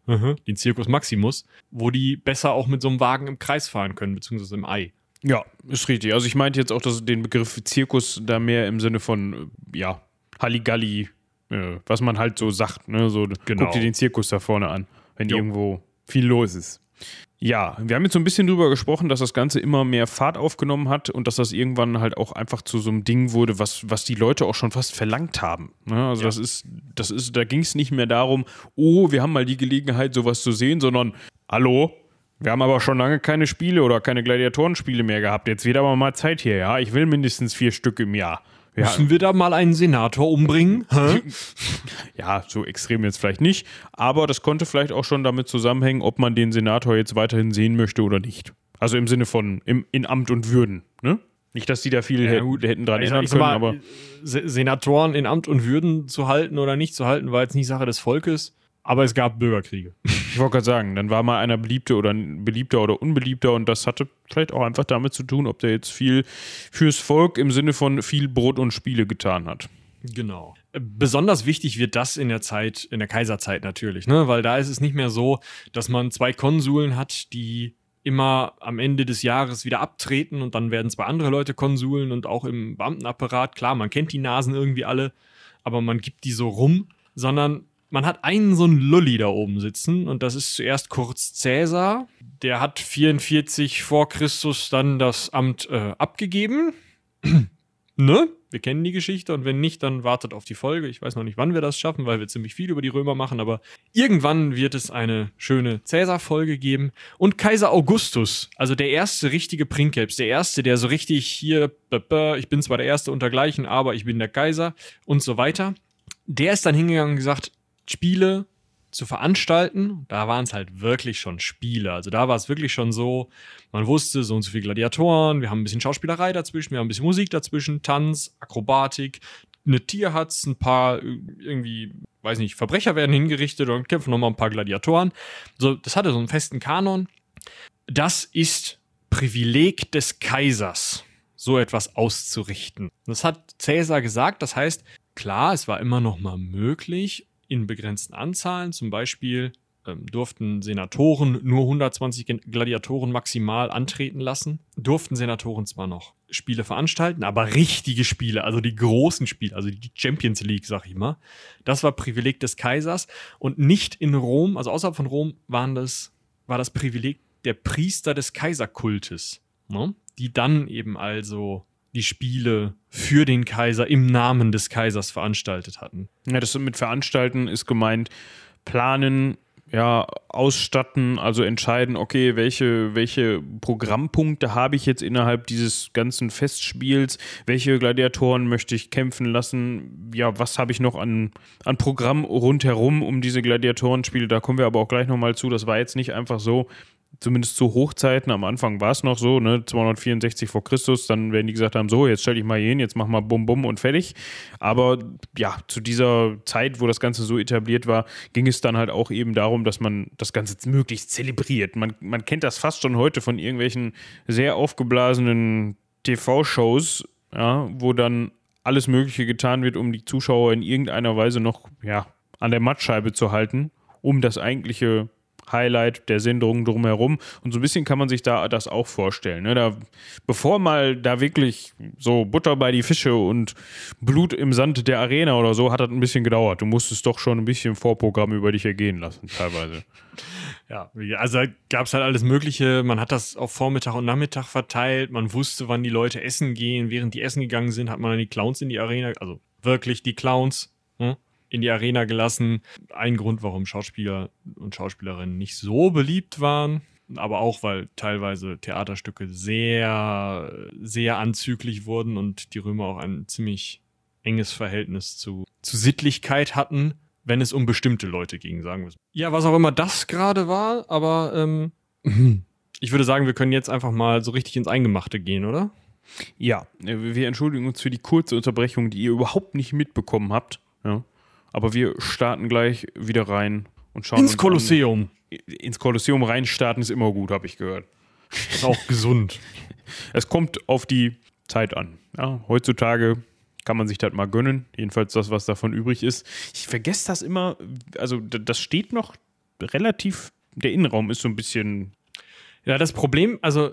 den Circus Maximus, wo die besser auch mit so einem Wagen im Kreis fahren können, beziehungsweise im Ei. Ja, ist richtig. Also ich meinte jetzt auch dass den Begriff Zirkus da mehr im Sinne von, äh, ja, Halligalli, äh, was man halt so sagt. Ne? So, Genau. Guck dir den Zirkus da vorne an, wenn Jo. irgendwo viel los ist. Ja, wir haben jetzt so ein bisschen drüber gesprochen, dass das Ganze immer mehr Fahrt aufgenommen hat und dass das irgendwann halt auch einfach zu so einem Ding wurde, was, was die Leute auch schon fast verlangt haben. Ne? Also Ja. das ist, das ist, da ging es nicht mehr darum, oh, wir haben mal die Gelegenheit, sowas zu sehen, sondern hallo, wir haben aber schon lange keine Spiele oder keine Gladiatorenspiele mehr gehabt. Jetzt wird aber mal Zeit hier, ja. Ich will mindestens vier Stück im Jahr. Wir, Müssen wir da mal einen Senator umbringen? Hä? <laughs> ja, so extrem jetzt vielleicht nicht, aber das konnte vielleicht auch schon damit zusammenhängen, ob man den Senator jetzt weiterhin sehen möchte oder nicht. Also im Sinne von im, in Amt und Würden, ne? Nicht, dass die da viel Ja, hätten, hätten dran ändern können, mal, aber Se- Senatoren in Amt und Würden zu halten oder nicht zu halten, war jetzt nicht Sache des Volkes, aber es gab Bürgerkriege. <laughs> ich wollte gerade sagen, dann war mal einer beliebter oder beliebter oder unbeliebter und das hatte vielleicht auch einfach damit zu tun, ob der jetzt viel fürs Volk im Sinne von viel Brot und Spiele getan hat. Genau. Besonders wichtig wird das in der Zeit, in der Kaiserzeit natürlich, ne? weil da ist es nicht mehr so, dass man zwei Konsuln hat, die immer am Ende des Jahres wieder abtreten und dann werden zwei andere Leute Konsuln und auch im Beamtenapparat, klar, man kennt die Nasen irgendwie alle, aber man gibt die so rum, sondern man hat einen so einen Lulli da oben sitzen und das ist zuerst kurz Cäsar, der hat 44 vor Christus dann das Amt äh, abgegeben. <clears throat> ne? Wir kennen die Geschichte und wenn nicht, dann wartet auf die Folge. Ich weiß noch nicht, wann wir das schaffen, weil wir ziemlich viel über die Römer machen, aber irgendwann wird es eine schöne Cäsar-Folge geben. Und Kaiser Augustus, also der erste richtige Princeps, der erste, der so richtig hier, ich bin zwar der Erste untergleichen, aber ich bin der Kaiser und so weiter. Der ist dann hingegangen und gesagt, Spiele zu veranstalten, da waren es halt wirklich schon Spiele. Also da war es wirklich schon so, man wusste, so und so viele Gladiatoren, wir haben ein bisschen Schauspielerei dazwischen, wir haben ein bisschen Musik dazwischen, Tanz, Akrobatik, eine Tierhatz, ein paar äh, irgendwie, weiß nicht, Verbrecher werden hingerichtet und kämpfen nochmal ein paar Gladiatoren. So, das hatte so einen festen Kanon. Das ist Privileg des Kaisers, so etwas auszurichten. Das hat Cäsar gesagt, das heißt, klar, es war immer noch mal möglich, in begrenzten Anzahlen, zum Beispiel ähm, durften Senatoren nur 120 Gen- Gladiatoren maximal antreten lassen, durften Senatoren zwar noch Spiele veranstalten, aber richtige Spiele, also die großen Spiele, also die Champions League, sag ich mal, das war Privileg des Kaisers. Und nicht in Rom, also außerhalb von Rom waren das, war das Privileg der Priester des Kaiserkultes, ne? die dann eben also die Spiele für den Kaiser im Namen des Kaisers veranstaltet hatten. Ja, das mit Veranstalten ist gemeint, planen, ja, ausstatten, also entscheiden, okay, welche, welche Programmpunkte habe ich jetzt innerhalb dieses ganzen Festspiels, welche Gladiatoren möchte ich kämpfen lassen, ja, was habe ich noch an, an Programm rundherum um diese Gladiatorenspiele, da kommen wir aber auch gleich nochmal zu, das war jetzt nicht einfach so, zumindest zu Hochzeiten, am Anfang war es noch so, ne, 264 vor Christus, dann werden die gesagt haben, so, jetzt stell dich mal hin, jetzt mach mal bum bum und fertig. Aber ja, zu dieser Zeit, wo das Ganze so etabliert war, ging es dann halt auch eben darum, dass man das Ganze möglichst zelebriert. Man, man kennt das fast schon heute von irgendwelchen sehr aufgeblasenen TV-Shows, ja, wo dann alles Mögliche getan wird, um die Zuschauer in irgendeiner Weise noch ja, an der Mattscheibe zu halten, um das eigentliche Highlight der Sendung drumherum. Und so ein bisschen kann man sich da das auch vorstellen. Ne? Da, bevor mal da wirklich so Butter bei die Fische und Blut im Sand der Arena oder so, hat das ein bisschen gedauert. Du musstest doch schon ein bisschen Vorprogramm über dich ergehen lassen, teilweise. <laughs> Ja, also gab es halt alles Mögliche. Man hat das auf Vormittag und Nachmittag verteilt. Man wusste, wann die Leute essen gehen. Während die essen gegangen sind, hat man dann die Clowns in die Arena, also wirklich die Clowns in die Arena gelassen. Ein Grund, warum Schauspieler und Schauspielerinnen nicht so beliebt waren. Aber auch, weil teilweise Theaterstücke sehr, sehr anzüglich wurden und die Römer auch ein ziemlich enges Verhältnis zu, zu Sittlichkeit hatten, wenn es um bestimmte Leute ging, sagen wir es. Ja, was auch immer das gerade war, aber ähm, <clears throat> ich würde sagen, wir können jetzt einfach mal so richtig ins Eingemachte gehen, oder? Ja, äh, wir entschuldigen uns für die kurze Unterbrechung, die ihr überhaupt nicht mitbekommen habt. Ja. Aber wir starten gleich wieder rein und schauen ins Kolosseum. An. Ins Kolosseum reinstarten ist immer gut, habe ich gehört. Ist auch gesund. <laughs> Es kommt auf die Zeit an. Ja, heutzutage kann man sich das mal gönnen. Jedenfalls das, was davon übrig ist. Ich vergesse das immer. Also, das steht noch relativ. Der Innenraum ist so ein bisschen. Ja, das Problem, also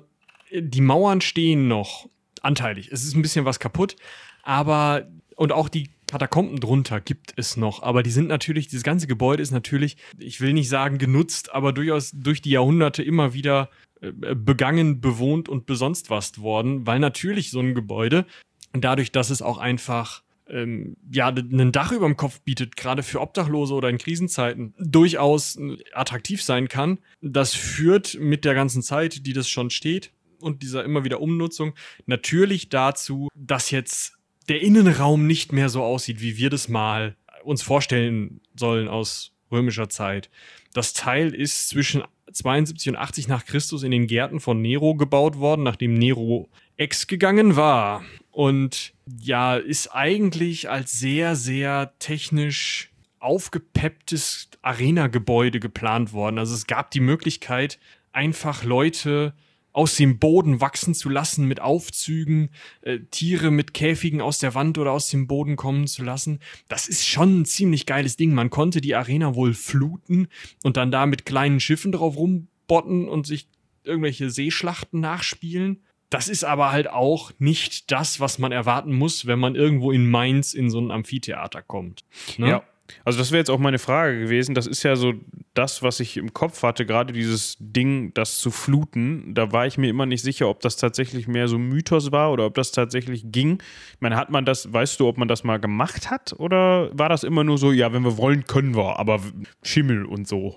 die Mauern stehen noch anteilig. Es ist ein bisschen was kaputt, aber und auch die Katakomben drunter gibt es noch, aber die sind natürlich, dieses ganze Gebäude ist natürlich, ich will nicht sagen genutzt, aber durchaus durch die Jahrhunderte immer wieder äh, begangen, bewohnt und besonst was worden, weil natürlich so ein Gebäude, dadurch, dass es auch einfach ähm, ja, ein Dach über dem Kopf bietet, gerade für Obdachlose oder in Krisenzeiten, durchaus äh, attraktiv sein kann. Das führt mit der ganzen Zeit, die das schon steht und dieser immer wieder Umnutzung, natürlich dazu, dass jetzt der Innenraum nicht mehr so aussieht, wie wir das mal uns vorstellen sollen aus römischer Zeit. Das Teil ist zwischen 72 und 80 nach Christus in den Gärten von Nero gebaut worden, nachdem Nero ex gegangen war. Und ja, ist eigentlich als sehr, sehr technisch aufgepepptes Arena-Gebäude geplant worden. Also es gab die Möglichkeit, einfach Leute aus dem Boden wachsen zu lassen mit Aufzügen, äh, Tiere mit Käfigen aus der Wand oder aus dem Boden kommen zu lassen. Das ist schon ein ziemlich geiles Ding. Man konnte die Arena wohl fluten und dann da mit kleinen Schiffen drauf rumbotten und sich irgendwelche Seeschlachten nachspielen. Das ist aber halt auch nicht das, was man erwarten muss, wenn man irgendwo in Mainz in so ein Amphitheater kommt. Ne? Ja, also das wäre jetzt auch meine Frage gewesen. Das ist ja so das, was ich im Kopf hatte, gerade dieses Ding, das zu fluten. Da war ich mir immer nicht sicher, ob das tatsächlich mehr so Mythos war oder ob das tatsächlich ging. Ich meine, hat man das, weißt du, ob man das mal gemacht hat oder war das immer nur so, ja, wenn wir wollen, können wir, aber Schimmel und so?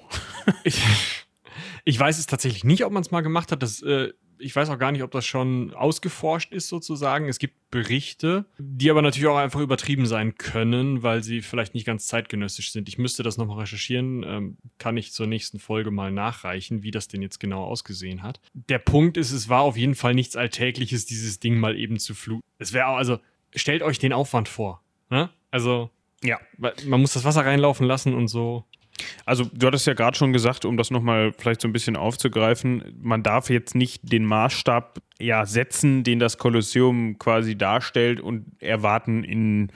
ich, ich weiß es tatsächlich nicht, ob man es mal gemacht hat. Das äh, ich weiß auch gar nicht, ob das schon ausgeforscht ist sozusagen. Es gibt Berichte, die aber natürlich auch einfach übertrieben sein können, weil sie vielleicht nicht ganz zeitgenössisch sind. Ich müsste das nochmal recherchieren, ähm, kann ich zur nächsten Folge mal nachreichen, wie das denn jetzt genau ausgesehen hat. Der Punkt ist, es war auf jeden Fall nichts Alltägliches, dieses Ding mal eben zu fluten. Es wäre auch, also stellt euch den Aufwand vor. Ne? Also, ja, man muss das Wasser reinlaufen lassen und so. Also du hattest ja gerade schon gesagt, um das nochmal vielleicht so ein bisschen aufzugreifen, man darf jetzt nicht den Maßstab ja, setzen, den das Kolosseum quasi darstellt und erwarten in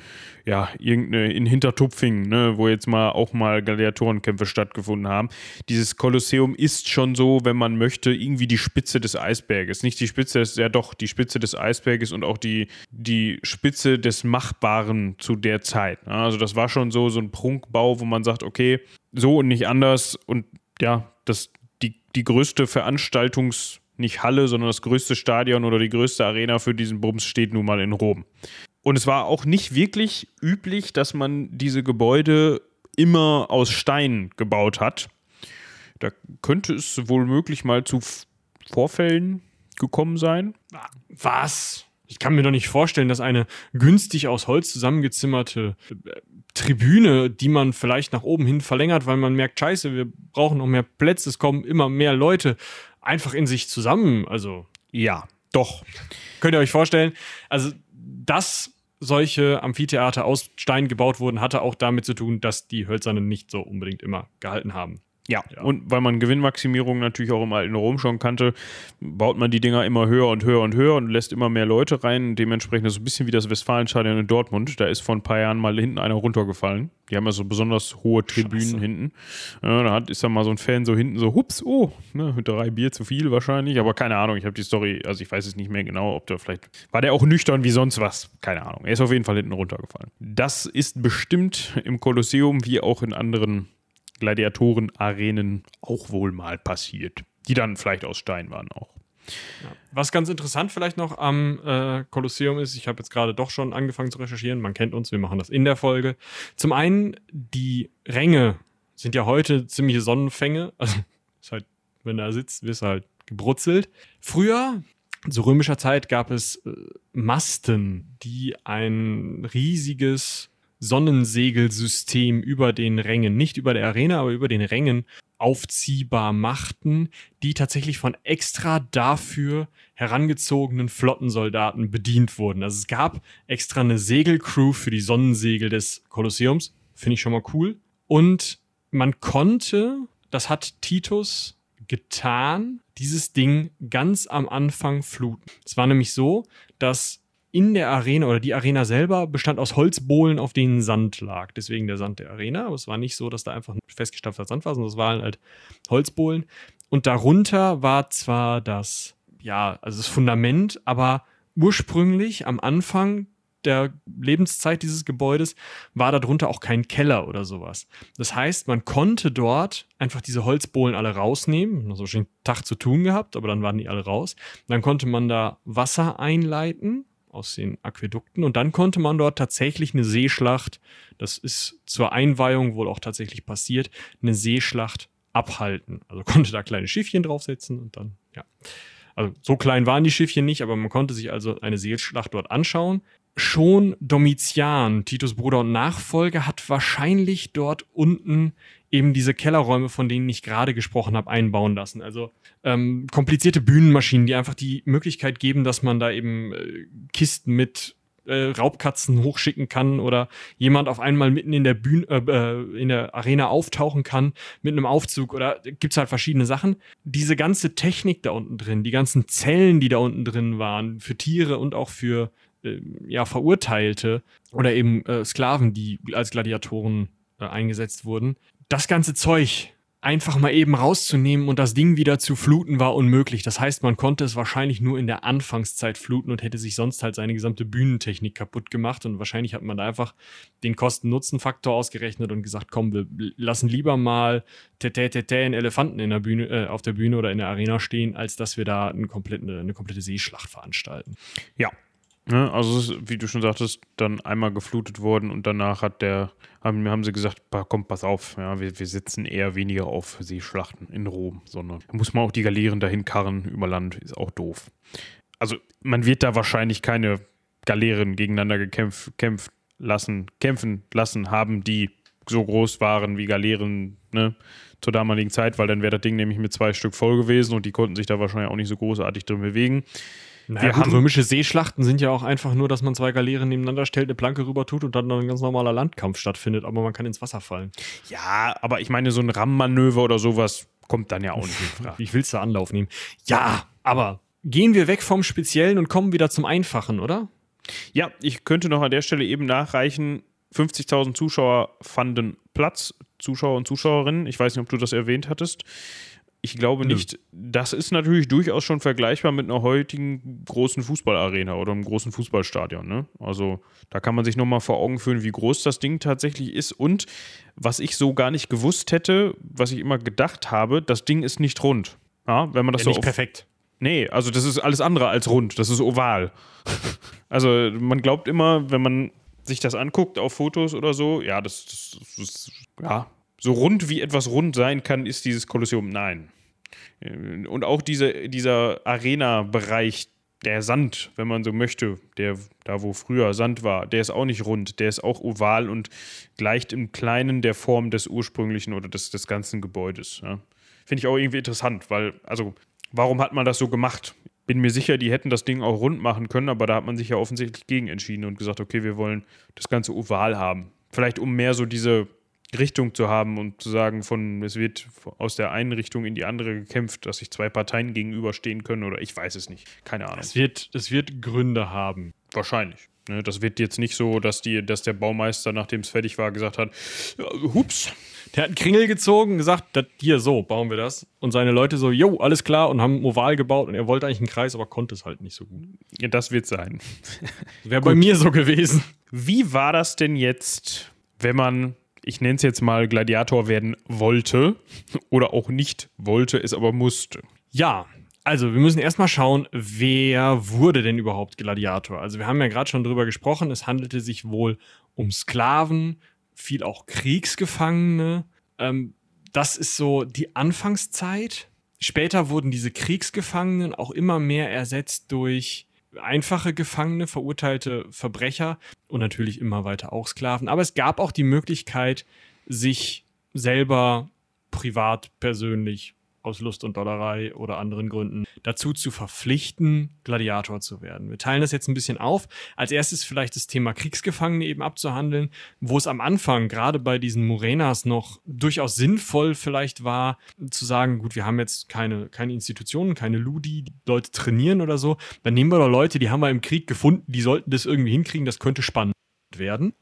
ja, irgendeine in Hintertupfingen, ne, wo jetzt mal auch mal Gladiatorenkämpfe stattgefunden haben. Dieses Kolosseum ist schon so, wenn man möchte, irgendwie die Spitze des Eisberges. Nicht die Spitze, ist ja doch die Spitze des Eisberges und auch die, die Spitze des Machbaren zu der Zeit. Ne? Also das war schon so, so ein Prunkbau, wo man sagt, okay, so und nicht anders und ja, das, die, die größte Veranstaltungs- nicht Halle, sondern das größte Stadion oder die größte Arena für diesen Bums steht nun mal in Rom. Und es war auch nicht wirklich üblich, dass man diese Gebäude immer aus Stein gebaut hat. Da könnte es wohl möglich mal zu Vorfällen gekommen sein. Was? Ich kann mir doch nicht vorstellen, dass eine günstig aus Holz zusammengezimmerte äh, Tribüne, die man vielleicht nach oben hin verlängert, weil man merkt, scheiße, wir brauchen noch mehr Plätze, es kommen immer mehr Leute einfach in sich zusammen. Also. Ja, doch. Könnt ihr euch vorstellen? Also, dass solche Amphitheater aus Stein gebaut wurden, hatte auch damit zu tun, dass die Hölzernen nicht so unbedingt immer gehalten haben. Ja, ja, und weil man Gewinnmaximierung natürlich auch im alten Rom schon kannte, baut man die Dinger immer höher und höher und höher und lässt immer mehr Leute rein. Dementsprechend ist es ein bisschen wie das Westfalenstadion in Dortmund. Da ist vor ein paar Jahren mal hinten einer runtergefallen. Die haben ja so besonders hohe Tribünen Scheiße. hinten. Ja, da hat, ist dann mal so ein Fan so hinten so, hups, oh, ne, drei Bier zu viel wahrscheinlich. Aber keine Ahnung, ich habe die Story, also ich weiß es nicht mehr genau, ob der vielleicht, war der auch nüchtern wie sonst was? Keine Ahnung. Er ist auf jeden Fall hinten runtergefallen. Das ist bestimmt im Kolosseum wie auch in anderen Gladiatoren-Arenen auch wohl mal passiert. Die dann vielleicht aus Stein waren auch. Ja. Was ganz interessant vielleicht noch am äh, Kolosseum ist, ich habe jetzt gerade doch schon angefangen zu recherchieren, man kennt uns, wir machen das in der Folge. Zum einen, die Ränge sind ja heute ziemliche Sonnenfänge. <laughs> Also, ist halt, wenn du da sitzt, wirst du halt gebrutzelt. Früher, zu römischer Zeit, gab es äh, Masten, die ein riesiges Sonnensegelsystem über den Rängen, nicht über der Arena, aber über den Rängen aufziehbar machten, die tatsächlich von extra dafür herangezogenen Flottensoldaten bedient wurden. Also es gab extra eine Segelcrew für die Sonnensegel des Kolosseums. Finde ich schon mal cool. Und man konnte, das hat Titus getan, dieses Ding ganz am Anfang fluten. Es war nämlich so, dass in der Arena oder die Arena selber bestand aus Holzbohlen, auf denen Sand lag. Deswegen der Sand der Arena. Aber es war nicht so, dass da einfach festgestampfter Sand war, sondern es waren halt Holzbohlen. Und darunter war zwar das, ja, also das Fundament, aber ursprünglich am Anfang der Lebenszeit dieses Gebäudes war darunter auch kein Keller oder sowas. Das heißt, man konnte dort einfach diese Holzbohlen alle rausnehmen. Das wahrscheinlich einen Tag zu tun gehabt, aber dann waren die alle raus. Dann konnte man da Wasser einleiten aus den Aquädukten und dann konnte man dort tatsächlich eine Seeschlacht, das ist zur Einweihung wohl auch tatsächlich passiert, eine Seeschlacht abhalten. Also konnte da kleine Schiffchen draufsetzen und dann, ja. Also so klein waren die Schiffchen nicht, aber man konnte sich also eine Seeschlacht dort anschauen schon Domitian, Titus Bruder und Nachfolger, hat wahrscheinlich dort unten eben diese Kellerräume, von denen ich gerade gesprochen habe, einbauen lassen. Also ähm, komplizierte Bühnenmaschinen, die einfach die Möglichkeit geben, dass man da eben äh, Kisten mit äh, Raubkatzen hochschicken kann oder jemand auf einmal mitten in der Bühne, äh, äh, in der Arena auftauchen kann mit einem Aufzug oder gibt's halt verschiedene Sachen. Diese ganze Technik da unten drin, die ganzen Zellen, die da unten drin waren, für Tiere und auch für äh, ja, Verurteilte oder eben äh, Sklaven, die als Gladiatoren äh, eingesetzt wurden. Das ganze Zeug einfach mal eben rauszunehmen und das Ding wieder zu fluten war unmöglich. Das heißt, man konnte es wahrscheinlich nur in der Anfangszeit fluten und hätte sich sonst halt seine gesamte Bühnentechnik kaputt gemacht und wahrscheinlich hat man da einfach den Kosten-Nutzen-Faktor ausgerechnet und gesagt, komm, wir lassen lieber mal tete in Elefanten in der Bühne, äh, auf der Bühne oder in der Arena stehen, als dass wir da eine komplette, eine komplette Seeschlacht veranstalten. Ja, Ne, also wie du schon sagtest, dann einmal geflutet worden und danach hat der, haben, haben sie gesagt, komm, pass auf, ja, wir, wir sitzen eher weniger auf Seeschlachten in Rom, sondern muss man auch die Galeeren dahin karren über Land, ist auch doof. Also man wird da wahrscheinlich keine Galeeren gegeneinander gekämpft kämpft lassen, kämpfen lassen haben, die so groß waren wie Galeeren ne, zur damaligen Zeit, weil dann wäre das Ding nämlich mit zwei Stück voll gewesen und die konnten sich da wahrscheinlich auch nicht so großartig drin bewegen. Naja, wir gut, haben römische Seeschlachten sind ja auch einfach nur, dass man zwei Galeeren nebeneinander stellt, eine Planke rüber tut und dann ein ganz normaler Landkampf stattfindet, aber man kann ins Wasser fallen. Ja, aber ich meine, so ein Rammmanöver oder sowas kommt dann ja auch nicht in <laughs> Frage. Ich will's da Anlauf nehmen. Ja, aber gehen wir weg vom Speziellen und kommen wieder zum Einfachen, oder? Ja, ich könnte noch an der Stelle eben nachreichen, 50.000 Zuschauer fanden Platz, Zuschauer und Zuschauerinnen. Ich weiß nicht, ob du das erwähnt hattest. Ich glaube nicht. Das ist natürlich durchaus schon vergleichbar mit einer heutigen großen Fußballarena oder einem großen Fußballstadion. Ne? Also da kann man sich nochmal vor Augen führen, wie groß das Ding tatsächlich ist. Und was ich so gar nicht gewusst hätte, was ich immer gedacht habe, das Ding ist nicht rund. Ja, wenn man das ja, so nicht perfekt. Nee, also das ist alles andere als rund. Das ist oval. <laughs> also man glaubt immer, wenn man sich das anguckt auf Fotos oder so, ja, das, das, das ja, so rund wie etwas rund sein kann, ist dieses Kolosseum. Nein. Und auch diese, dieser Arena-Bereich, der Sand, wenn man so möchte, der da wo früher Sand war, der ist auch nicht rund, der ist auch oval und gleicht im Kleinen der Form des ursprünglichen oder des, des ganzen Gebäudes. Ja. Finde ich auch irgendwie interessant, weil, also, warum hat man das so gemacht? Bin mir sicher, die hätten das Ding auch rund machen können, aber da hat man sich ja offensichtlich gegen entschieden und gesagt, okay, wir wollen das Ganze oval haben. Vielleicht um mehr so diese Richtung zu haben und zu sagen, von es wird aus der einen Richtung in die andere gekämpft, dass sich zwei Parteien gegenüberstehen können oder ich weiß es nicht. Keine Ahnung. Es wird, es wird Gründe haben. Wahrscheinlich. Ne, das wird jetzt nicht so, dass, die, dass der Baumeister, nachdem es fertig war, gesagt hat, hups. Der hat einen Kringel gezogen, gesagt, hier, so bauen wir das. Und seine Leute so, jo, alles klar und haben Oval gebaut und er wollte eigentlich einen Kreis, aber konnte es halt nicht so gut. Ja, das wird sein. Wäre bei mir so gewesen. Wie war das denn jetzt, wenn man ich nenne es jetzt mal Gladiator werden wollte oder auch nicht wollte, es aber musste. Ja, also wir müssen erstmal schauen, wer wurde denn überhaupt Gladiator? Also wir haben ja gerade schon drüber gesprochen, es handelte sich wohl um Sklaven, viel auch Kriegsgefangene. Ähm, das ist so die Anfangszeit. Später wurden diese Kriegsgefangenen auch immer mehr ersetzt durch einfache Gefangene, verurteilte Verbrecher und natürlich immer weiter auch Sklaven. Aber es gab auch die Möglichkeit, sich selber privat, persönlich aus Lust und Dollerei oder anderen Gründen dazu zu verpflichten, Gladiator zu werden. Wir teilen das jetzt ein bisschen auf. Als erstes vielleicht das Thema Kriegsgefangene eben abzuhandeln, wo es am Anfang gerade bei diesen Morenas noch durchaus sinnvoll vielleicht war, zu sagen, gut, wir haben jetzt keine, keine Institutionen, keine Ludi, die Leute trainieren oder so. Dann nehmen wir doch Leute, die haben wir im Krieg gefunden, die sollten das irgendwie hinkriegen, das könnte spannend werden.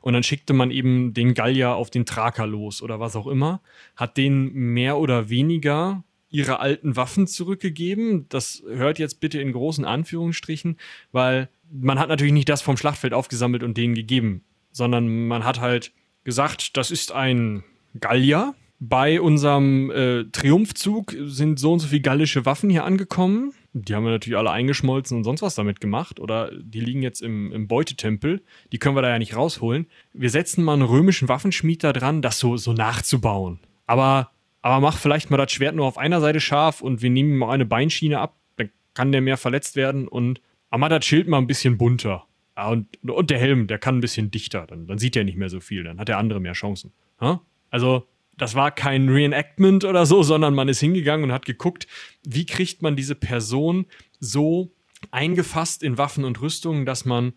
Und dann schickte man eben den Gallier auf den Traker los oder was auch immer, hat denen mehr oder weniger ihre alten Waffen zurückgegeben. Das hört jetzt bitte in großen Anführungsstrichen, weil man hat natürlich nicht das vom Schlachtfeld aufgesammelt und denen gegeben, sondern man hat halt gesagt, das ist ein Gallier. Bei unserem äh, Triumphzug sind so und so viele gallische Waffen hier angekommen die haben wir natürlich alle eingeschmolzen und sonst was damit gemacht. Oder die liegen jetzt im, im Beutetempel. Die können wir da ja nicht rausholen. Wir setzen mal einen römischen Waffenschmied da dran, das so, so nachzubauen. Aber, aber mach vielleicht mal das Schwert nur auf einer Seite scharf und wir nehmen mal eine Beinschiene ab. Dann kann der mehr verletzt werden. Und mach das Schild mal ein bisschen bunter. Ja, und, und der Helm, der kann ein bisschen dichter. Dann, dann sieht er nicht mehr so viel. Dann hat der andere mehr Chancen. Ha? Also das war kein Reenactment oder so, sondern man ist hingegangen und hat geguckt, wie kriegt man diese Person so eingefasst in Waffen und Rüstungen, dass man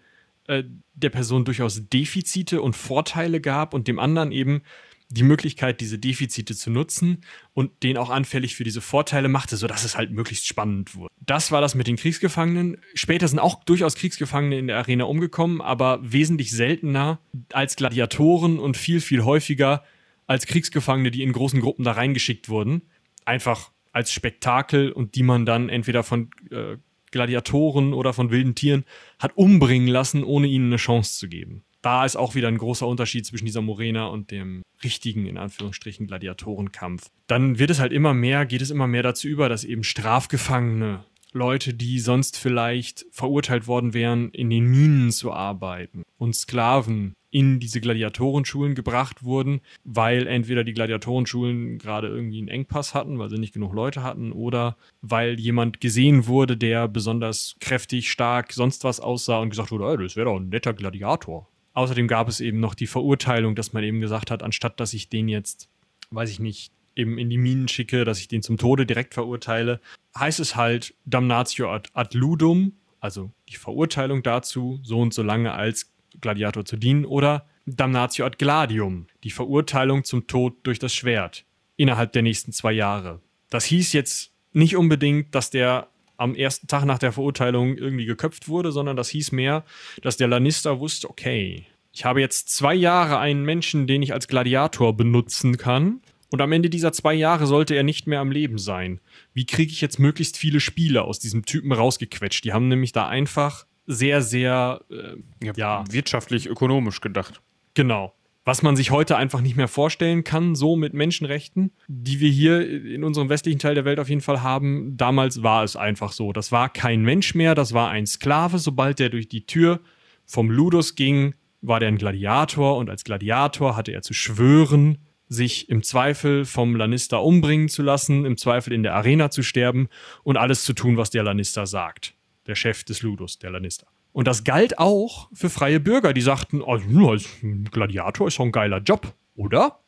äh, der Person durchaus Defizite und Vorteile gab und dem anderen eben die Möglichkeit, diese Defizite zu nutzen und den auch anfällig für diese Vorteile machte, sodass es halt möglichst spannend wurde. Das war das mit den Kriegsgefangenen. Später sind auch durchaus Kriegsgefangene in der Arena umgekommen, aber wesentlich seltener als Gladiatoren und viel, viel häufiger als Kriegsgefangene, die in großen Gruppen da reingeschickt wurden. Einfach als Spektakel und die man dann entweder von äh, Gladiatoren oder von wilden Tieren hat umbringen lassen, ohne ihnen eine Chance zu geben. Da ist auch wieder ein großer Unterschied zwischen dieser Morena und dem richtigen, in Anführungsstrichen, Gladiatorenkampf. Dann wird es halt immer mehr, geht es immer mehr dazu über, dass eben Strafgefangene, Leute, die sonst vielleicht verurteilt worden wären, in den Minen zu arbeiten und Sklaven in diese Gladiatorenschulen gebracht wurden, weil entweder die Gladiatorenschulen gerade irgendwie einen Engpass hatten, weil sie nicht genug Leute hatten, oder weil jemand gesehen wurde, der besonders kräftig, stark, sonst was aussah und gesagt wurde, das wäre doch ein netter Gladiator. Außerdem gab es eben noch die Verurteilung, dass man eben gesagt hat, anstatt dass ich den jetzt, weiß ich nicht, eben in die Minen schicke, dass ich den zum Tode direkt verurteile, heißt es halt Damnatio ad, ad ludum, also die Verurteilung dazu, so und so lange als Gladiator zu dienen, oder Damnatio ad gladium, die Verurteilung zum Tod durch das Schwert, innerhalb der nächsten zwei Jahre. Das hieß jetzt nicht unbedingt, dass der am ersten Tag nach der Verurteilung irgendwie geköpft wurde, sondern das hieß mehr, dass der Lannister wusste, okay, ich habe jetzt zwei Jahre einen Menschen, den ich als Gladiator benutzen kann. Und am Ende dieser zwei Jahre sollte er nicht mehr am Leben sein. Wie kriege ich jetzt möglichst viele Spiele aus diesem Typen rausgequetscht? Die haben nämlich da einfach sehr, sehr äh, ja, ja, wirtschaftlich, ökonomisch gedacht. Genau. Was man sich heute einfach nicht mehr vorstellen kann, so mit Menschenrechten, die wir hier in unserem westlichen Teil der Welt auf jeden Fall haben. Damals war es einfach so. Das war kein Mensch mehr, das war ein Sklave. Sobald der durch die Tür vom Ludus ging, war der ein Gladiator und als Gladiator hatte er zu schwören, sich im Zweifel vom Lannister umbringen zu lassen, im Zweifel in der Arena zu sterben und alles zu tun, was der Lannister sagt der Chef des Ludus, der Lannister. Und das galt auch für freie Bürger, die sagten, oh, als Gladiator ist doch ein geiler Job, oder?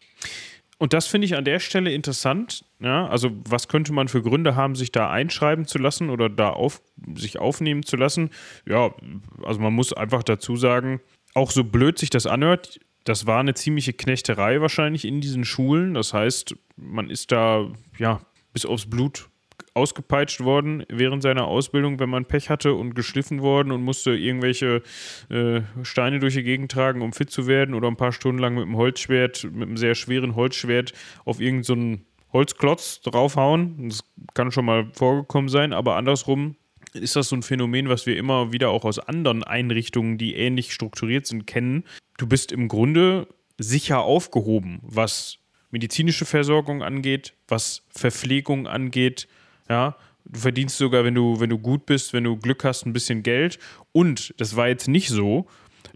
Und das finde ich an der Stelle interessant. Ja, also, was könnte man für Gründe haben, sich da einschreiben zu lassen oder da auf, sich aufnehmen zu lassen? Ja, also man muss einfach dazu sagen, auch so blöd sich das anhört, das war eine ziemliche Knechterei wahrscheinlich in diesen Schulen. Das heißt, man ist da ja bis aufs Blut ausgepeitscht worden während seiner Ausbildung, wenn man Pech hatte und geschliffen worden und musste irgendwelche äh, Steine durch die Gegend tragen, um fit zu werden oder ein paar Stunden lang mit einem Holzschwert, mit einem sehr schweren Holzschwert auf irgendeinen so Holzklotz draufhauen. Das kann schon mal vorgekommen sein, aber andersrum ist das so ein Phänomen, was wir immer wieder auch aus anderen Einrichtungen, die ähnlich strukturiert sind, kennen. Du bist im Grunde sicher aufgehoben, was medizinische Versorgung angeht, was Verpflegung angeht, ja, du verdienst sogar, wenn du, wenn du gut bist, wenn du Glück hast, ein bisschen Geld. Und das war jetzt nicht so,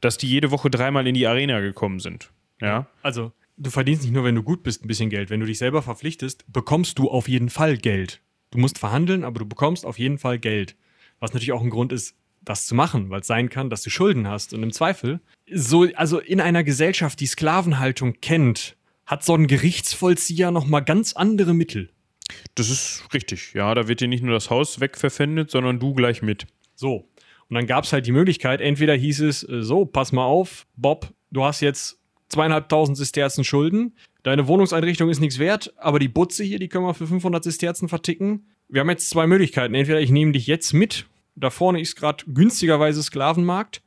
dass die jede Woche dreimal in die Arena gekommen sind. Ja. Also, du verdienst nicht nur, wenn du gut bist, ein bisschen Geld. Wenn du dich selber verpflichtest, bekommst du auf jeden Fall Geld. Du musst verhandeln, aber du bekommst auf jeden Fall Geld. Was natürlich auch ein Grund ist, das zu machen, weil es sein kann, dass du Schulden hast. Und im Zweifel, so, also in einer Gesellschaft, die Sklavenhaltung kennt, hat so ein Gerichtsvollzieher nochmal ganz andere Mittel. Das ist richtig. Ja, da wird dir nicht nur das Haus wegverpfändet, sondern du gleich mit. So. Und dann gab es halt die Möglichkeit, entweder hieß es, äh, so, pass mal auf, Bob, du hast jetzt zweieinhalbtausend Sesterzen Schulden, deine Wohnungseinrichtung ist nichts wert, aber die Butze hier, die können wir für 500 Sesterzen verticken. Wir haben jetzt zwei Möglichkeiten. Entweder ich nehme dich jetzt mit, da vorne ist gerade günstigerweise Sklavenmarkt,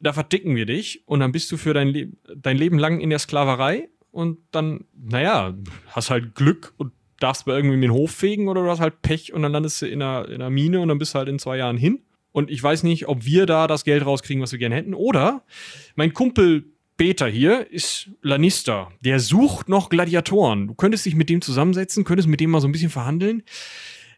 da verticken wir dich und dann bist du für dein, Le dein Leben lang in der Sklaverei und dann, naja, hast halt Glück und darfst bei irgendwie den Hof fegen oder du hast halt Pech und dann landest du in einer, in einer Mine und dann bist du halt in zwei Jahren hin. Und ich weiß nicht, ob wir da das Geld rauskriegen, was wir gerne hätten. Oder mein Kumpel Peter hier ist Lannister. Der sucht noch Gladiatoren. Du könntest dich mit dem zusammensetzen, könntest mit dem mal so ein bisschen verhandeln.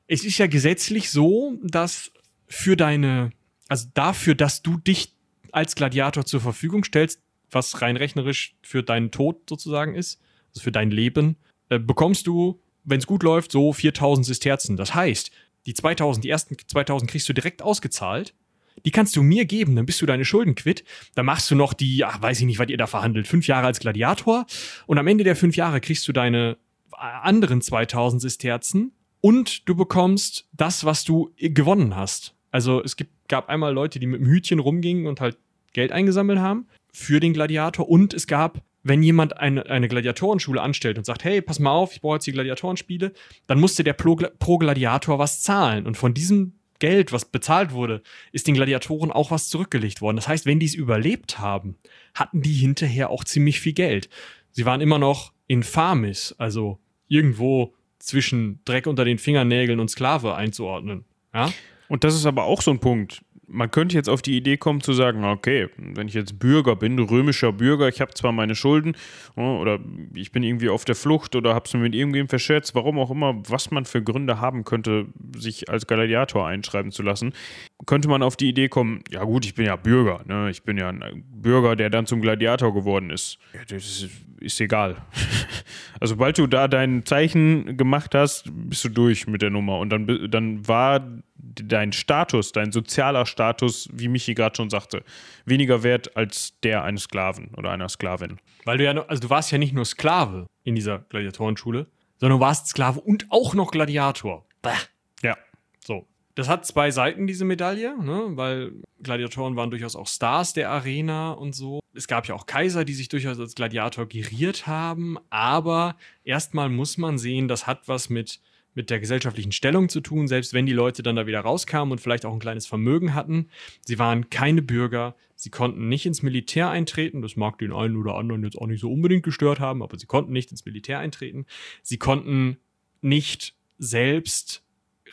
Es ist ja gesetzlich so, dass für deine, also dafür, dass du dich als Gladiator zur Verfügung stellst, was rein rechnerisch für deinen Tod sozusagen ist, also für dein Leben, äh, bekommst du, wenn es gut läuft, so 4000 Sesterzen. Das heißt, die 2000, die ersten 2000 kriegst du direkt ausgezahlt. Die kannst du mir geben, dann bist du deine Schulden quitt. Dann machst du noch die, ach, weiß ich nicht, was ihr da verhandelt, fünf Jahre als Gladiator. Und am Ende der fünf Jahre kriegst du deine anderen 2000 Sesterzen und du bekommst das, was du gewonnen hast. Also es gibt, gab einmal Leute, die mit dem Hütchen rumgingen und halt Geld eingesammelt haben für den Gladiator und es gab wenn jemand eine, eine Gladiatorenschule anstellt und sagt, hey, pass mal auf, ich brauche jetzt die Gladiatorenspiele, dann musste der pro, pro Gladiator was zahlen. Und von diesem Geld, was bezahlt wurde, ist den Gladiatoren auch was zurückgelegt worden. Das heißt, wenn die es überlebt haben, hatten die hinterher auch ziemlich viel Geld. Sie waren immer noch infamis, also irgendwo zwischen Dreck unter den Fingernägeln und Sklave einzuordnen. Ja? Und das ist aber auch so ein Punkt man könnte jetzt auf die Idee kommen zu sagen, okay, wenn ich jetzt Bürger bin, römischer Bürger, ich habe zwar meine Schulden oh, oder ich bin irgendwie auf der Flucht oder habe es mir mit irgendwem verschätzt, warum auch immer, was man für Gründe haben könnte, sich als Gladiator einschreiben zu lassen, könnte man auf die Idee kommen, ja gut, ich bin ja Bürger, ne? ich bin ja ein Bürger, der dann zum Gladiator geworden ist. Ja, das ist, ist egal. <laughs> also sobald du da dein Zeichen gemacht hast, bist du durch mit der Nummer und dann, dann war dein Status, dein sozialer Status, wie Michi gerade schon sagte, weniger wert als der eines Sklaven oder einer Sklavin. Weil du ja, also du warst ja nicht nur Sklave in dieser Gladiatorenschule, sondern du warst Sklave und auch noch Gladiator. Bäh. Ja. So. Das hat zwei Seiten, diese Medaille, ne? weil Gladiatoren waren durchaus auch Stars der Arena und so. Es gab ja auch Kaiser, die sich durchaus als Gladiator geriert haben, aber erstmal muss man sehen, das hat was mit mit der gesellschaftlichen Stellung zu tun, selbst wenn die Leute dann da wieder rauskamen und vielleicht auch ein kleines Vermögen hatten. Sie waren keine Bürger, sie konnten nicht ins Militär eintreten, das mag den einen oder anderen jetzt auch nicht so unbedingt gestört haben, aber sie konnten nicht ins Militär eintreten. Sie konnten nicht selbst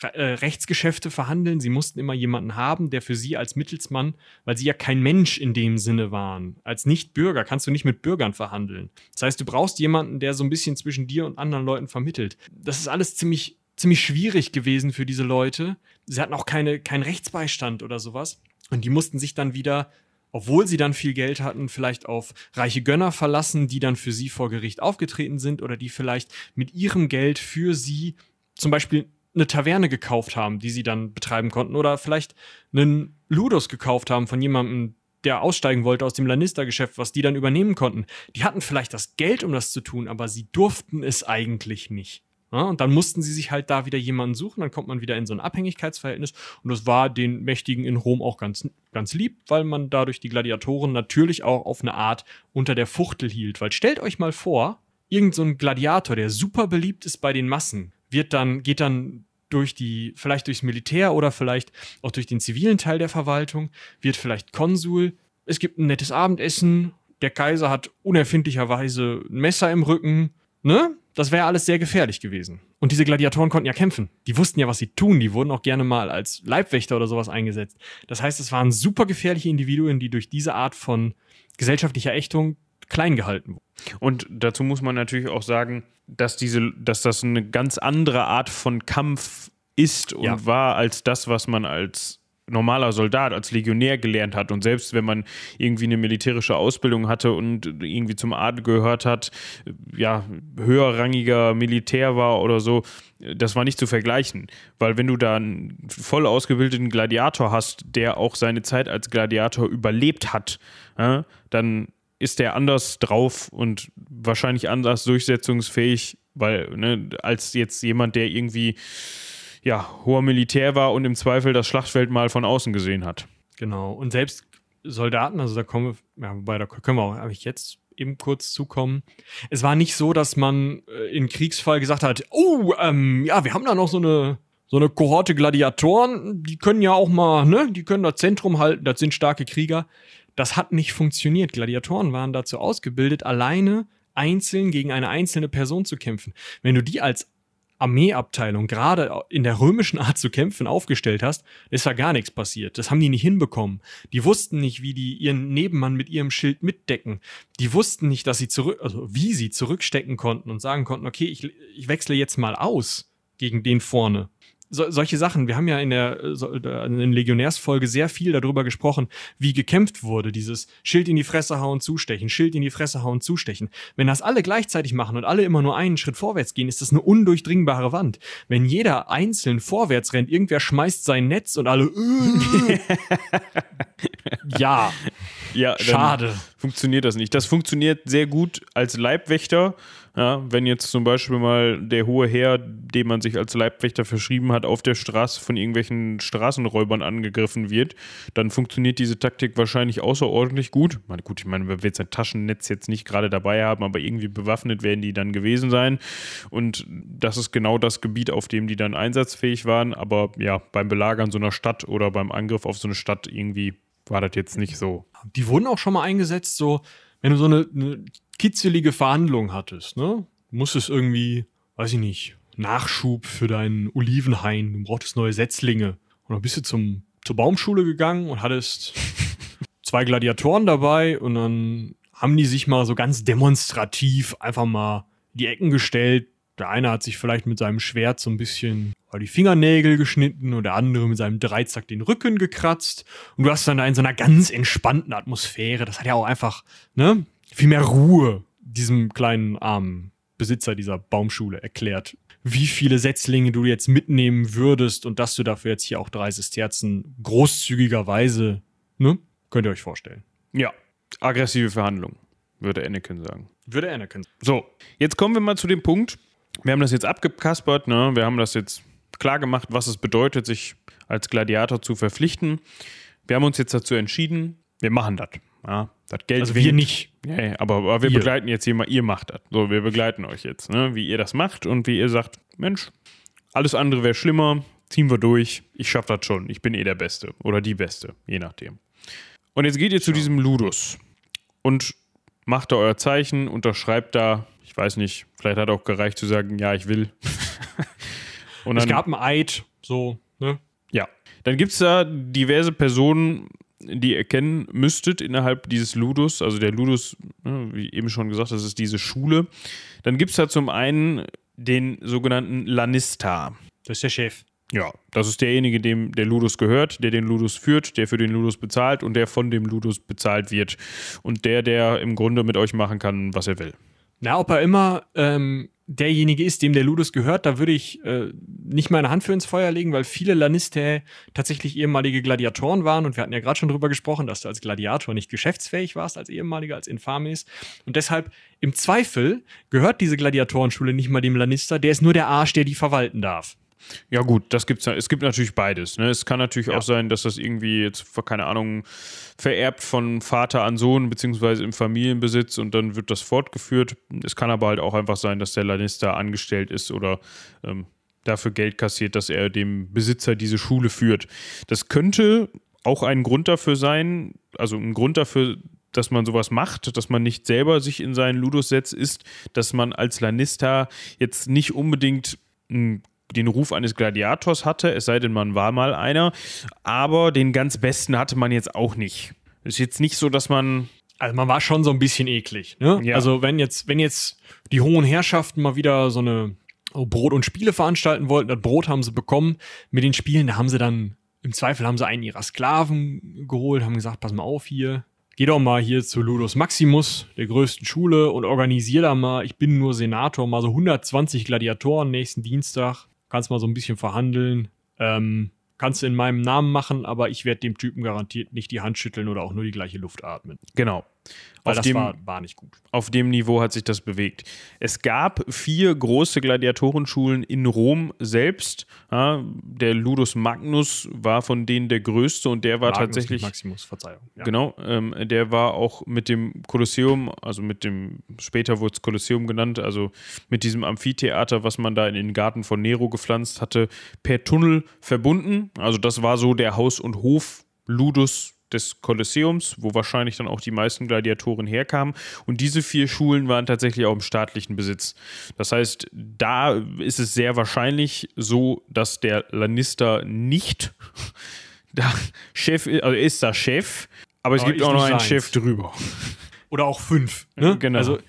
äh, Rechtsgeschäfte verhandeln. Sie mussten immer jemanden haben, der für sie als Mittelsmann, weil sie ja kein Mensch in dem Sinne waren, als Nicht-Bürger kannst du nicht mit Bürgern verhandeln. Das heißt, du brauchst jemanden, der so ein bisschen zwischen dir und anderen Leuten vermittelt. Das ist alles ziemlich, ziemlich schwierig gewesen für diese Leute. Sie hatten auch keine, keinen Rechtsbeistand oder sowas. Und die mussten sich dann wieder obwohl sie dann viel Geld hatten, vielleicht auf reiche Gönner verlassen, die dann für sie vor Gericht aufgetreten sind oder die vielleicht mit ihrem Geld für sie zum Beispiel eine Taverne gekauft haben, die sie dann betreiben konnten, oder vielleicht einen Ludus gekauft haben von jemandem, der aussteigen wollte aus dem Lannister-Geschäft, was die dann übernehmen konnten. Die hatten vielleicht das Geld, um das zu tun, aber sie durften es eigentlich nicht. Ja, und dann mussten sie sich halt da wieder jemanden suchen, dann kommt man wieder in so ein Abhängigkeitsverhältnis. Und das war den Mächtigen in Rom auch ganz, ganz lieb, weil man dadurch die Gladiatoren natürlich auch auf eine Art unter der Fuchtel hielt. Weil stellt euch mal vor, irgend so Gladiator, der super beliebt ist bei den Massen, wird dann, geht dann durch die, vielleicht durchs Militär oder vielleicht auch durch den zivilen Teil der Verwaltung, wird vielleicht Konsul. Es gibt ein nettes Abendessen. Der Kaiser hat unerfindlicherweise ein Messer im Rücken. Ne? Das wäre alles sehr gefährlich gewesen. Und diese Gladiatoren konnten ja kämpfen. Die wussten ja, was sie tun. Die wurden auch gerne mal als Leibwächter oder sowas eingesetzt. Das heißt, es waren super gefährliche Individuen, die durch diese Art von gesellschaftlicher Ächtung klein gehalten wurden. Und dazu muss man natürlich auch sagen, dass diese, dass das eine ganz andere Art von Kampf ist und ja. war als das, was man als normaler Soldat, als Legionär gelernt hat. Und selbst wenn man irgendwie eine militärische Ausbildung hatte und irgendwie zum Adel gehört hat, ja, höherrangiger Militär war oder so, das war nicht zu vergleichen. Weil wenn du da einen voll ausgebildeten Gladiator hast, der auch seine Zeit als Gladiator überlebt hat, ja, dann ist der anders drauf und wahrscheinlich anders durchsetzungsfähig, weil, ne, als jetzt jemand, der irgendwie ja, hoher Militär war und im Zweifel das Schlachtfeld mal von außen gesehen hat. Genau. Und selbst Soldaten, also da kommen wir, ja, wobei da können wir auch eigentlich jetzt eben kurz zukommen. Es war nicht so, dass man äh, in Kriegsfall gesagt hat, oh, ähm, ja, wir haben da noch so eine so eine Kohorte Gladiatoren, die können ja auch mal, ne, die können das Zentrum halten, das sind starke Krieger. Das hat nicht funktioniert. Gladiatoren waren dazu ausgebildet, alleine einzeln gegen eine einzelne Person zu kämpfen. Wenn du die als Armeeabteilung gerade in der römischen Art zu kämpfen aufgestellt hast, ist da gar nichts passiert. Das haben die nicht hinbekommen. Die wussten nicht, wie die ihren Nebenmann mit ihrem Schild mitdecken. Die wussten nicht, dass sie zurück, also wie sie zurückstecken konnten und sagen konnten, okay, ich, ich wechsle jetzt mal aus gegen den vorne so, solche Sachen. Wir haben ja in der, so, in der Legionärsfolge sehr viel darüber gesprochen, wie gekämpft wurde. Dieses Schild in die Fresse hauen, zustechen, Schild in die Fresse hauen, zustechen. Wenn das alle gleichzeitig machen und alle immer nur einen Schritt vorwärts gehen, ist das eine undurchdringbare Wand. Wenn jeder einzeln vorwärts rennt, irgendwer schmeißt sein Netz und alle. Äh, <laughs> ja. Ja, schade. Funktioniert das nicht. Das funktioniert sehr gut als Leibwächter ja, wenn jetzt zum Beispiel mal der hohe Herr, dem man sich als Leibwächter verschrieben hat, auf der Straße von irgendwelchen Straßenräubern angegriffen wird, dann funktioniert diese Taktik wahrscheinlich außerordentlich gut. Meine, gut, ich meine, wir werden jetzt ein Taschennetz jetzt nicht gerade dabei haben, aber irgendwie bewaffnet werden die dann gewesen sein. Und das ist genau das Gebiet, auf dem die dann einsatzfähig waren. Aber ja, beim Belagern so einer Stadt oder beim Angriff auf so eine Stadt irgendwie war das jetzt nicht so. Die wurden auch schon mal eingesetzt, so wenn du so eine, eine kitzelige Verhandlung hattest, ne? Du musstest irgendwie, weiß ich nicht, Nachschub für deinen Olivenhain, du brauchtest neue Setzlinge. Und dann bist du zum, zur Baumschule gegangen und hattest <laughs> zwei Gladiatoren dabei und dann haben die sich mal so ganz demonstrativ einfach mal die Ecken gestellt. Der eine hat sich vielleicht mit seinem Schwert so ein bisschen die Fingernägel geschnitten und der andere mit seinem Dreizack den Rücken gekratzt. Und du hast dann da in so einer ganz entspannten Atmosphäre, das hat ja auch einfach, ne, viel mehr Ruhe diesem kleinen armen Besitzer dieser Baumschule erklärt, wie viele Setzlinge du jetzt mitnehmen würdest und dass du dafür jetzt hier auch drei Sesterzen großzügigerweise, ne? Könnt ihr euch vorstellen. Ja, aggressive Verhandlungen, würde Anakin sagen. Würde Anakin. So, jetzt kommen wir mal zu dem Punkt. Wir haben das jetzt abgekaspert, ne? Wir haben das jetzt klar gemacht, was es bedeutet, sich als Gladiator zu verpflichten. Wir haben uns jetzt dazu entschieden, wir machen das. Ja, das Geld also wir nicht. Ja, aber, aber wir ihr. begleiten jetzt jemand, ihr macht das. So, wir begleiten euch jetzt, ne? wie ihr das macht und wie ihr sagt, Mensch, alles andere wäre schlimmer, ziehen wir durch, ich schaff das schon, ich bin eh der Beste oder die Beste, je nachdem. Und jetzt geht ihr zu ja. diesem Ludus und macht da euer Zeichen, unterschreibt da, ich weiß nicht, vielleicht hat auch gereicht zu sagen, ja, ich will. <laughs> und dann, es gab ein Eid, so, ne? Ja. Dann gibt es da diverse Personen, die ihr kennen müsstet innerhalb dieses Ludus. Also der Ludus, ne, wie eben schon gesagt, das ist diese Schule. Dann gibt es da zum einen den sogenannten Lanista. Das ist der Chef. Ja, das ist derjenige, dem der Ludus gehört, der den Ludus führt, der für den Ludus bezahlt und der von dem Ludus bezahlt wird. Und der, der im Grunde mit euch machen kann, was er will. Na, ob er immer ähm, derjenige ist, dem der Ludus gehört, da würde ich äh, nicht meine Hand für ins Feuer legen, weil viele Lannister tatsächlich ehemalige Gladiatoren waren und wir hatten ja gerade schon drüber gesprochen, dass du als Gladiator nicht geschäftsfähig warst, als ehemaliger, als Infames. Und deshalb im Zweifel gehört diese Gladiatorenschule nicht mal dem Lannister, der ist nur der Arsch, der die verwalten darf. Ja, gut, das gibt's, es gibt natürlich beides. Ne? Es kann natürlich ja. auch sein, dass das irgendwie jetzt, keine Ahnung, vererbt von Vater an Sohn, beziehungsweise im Familienbesitz und dann wird das fortgeführt. Es kann aber halt auch einfach sein, dass der Lannister angestellt ist oder ähm, dafür Geld kassiert, dass er dem Besitzer diese Schule führt. Das könnte auch ein Grund dafür sein, also ein Grund dafür, dass man sowas macht, dass man nicht selber sich in seinen Ludus setzt, ist, dass man als Lannister jetzt nicht unbedingt ein den Ruf eines Gladiators hatte, es sei denn, man war mal einer. Aber den ganz besten hatte man jetzt auch nicht. Ist jetzt nicht so, dass man. Also man war schon so ein bisschen eklig. Ne? Ja. Also wenn jetzt, wenn jetzt die hohen Herrschaften mal wieder so eine Brot- und Spiele veranstalten wollten, das Brot haben sie bekommen. Mit den Spielen, da haben sie dann, im Zweifel haben sie einen ihrer Sklaven geholt, haben gesagt, pass mal auf hier, geh doch mal hier zu Ludus Maximus, der größten Schule, und organisier da mal, ich bin nur Senator, mal so 120 Gladiatoren nächsten Dienstag kannst mal so ein bisschen verhandeln. Ähm, kannst du in meinem Namen machen, aber ich werde dem Typen garantiert nicht die Hand schütteln oder auch nur die gleiche Luft atmen. Genau. Weil Auf das dem- war, war nicht gut. Auf dem Niveau hat sich das bewegt. Es gab vier große Gladiatorenschulen in Rom selbst. Ja, der Ludus Magnus war von denen der größte und der war Magnus, tatsächlich Maximus, Verzeihung. Ja. Genau, ähm, der war auch mit dem Kolosseum, also mit dem, später wurde es Kolosseum genannt, also mit diesem Amphitheater, was man da in den Garten von Nero gepflanzt hatte, per Tunnel verbunden. Also das war so der Haus- und Hof-Ludus des Kolosseums, wo wahrscheinlich dann auch die meisten Gladiatoren herkamen. Und diese vier Schulen waren tatsächlich auch im staatlichen Besitz. Das heißt, da ist es sehr wahrscheinlich so, dass der Lannister nicht <laughs> da Chef ist, also er ist da Chef, aber es Aber gibt auch noch einen seins. Chef drüber. Oder auch fünf. Ne? Genau. Also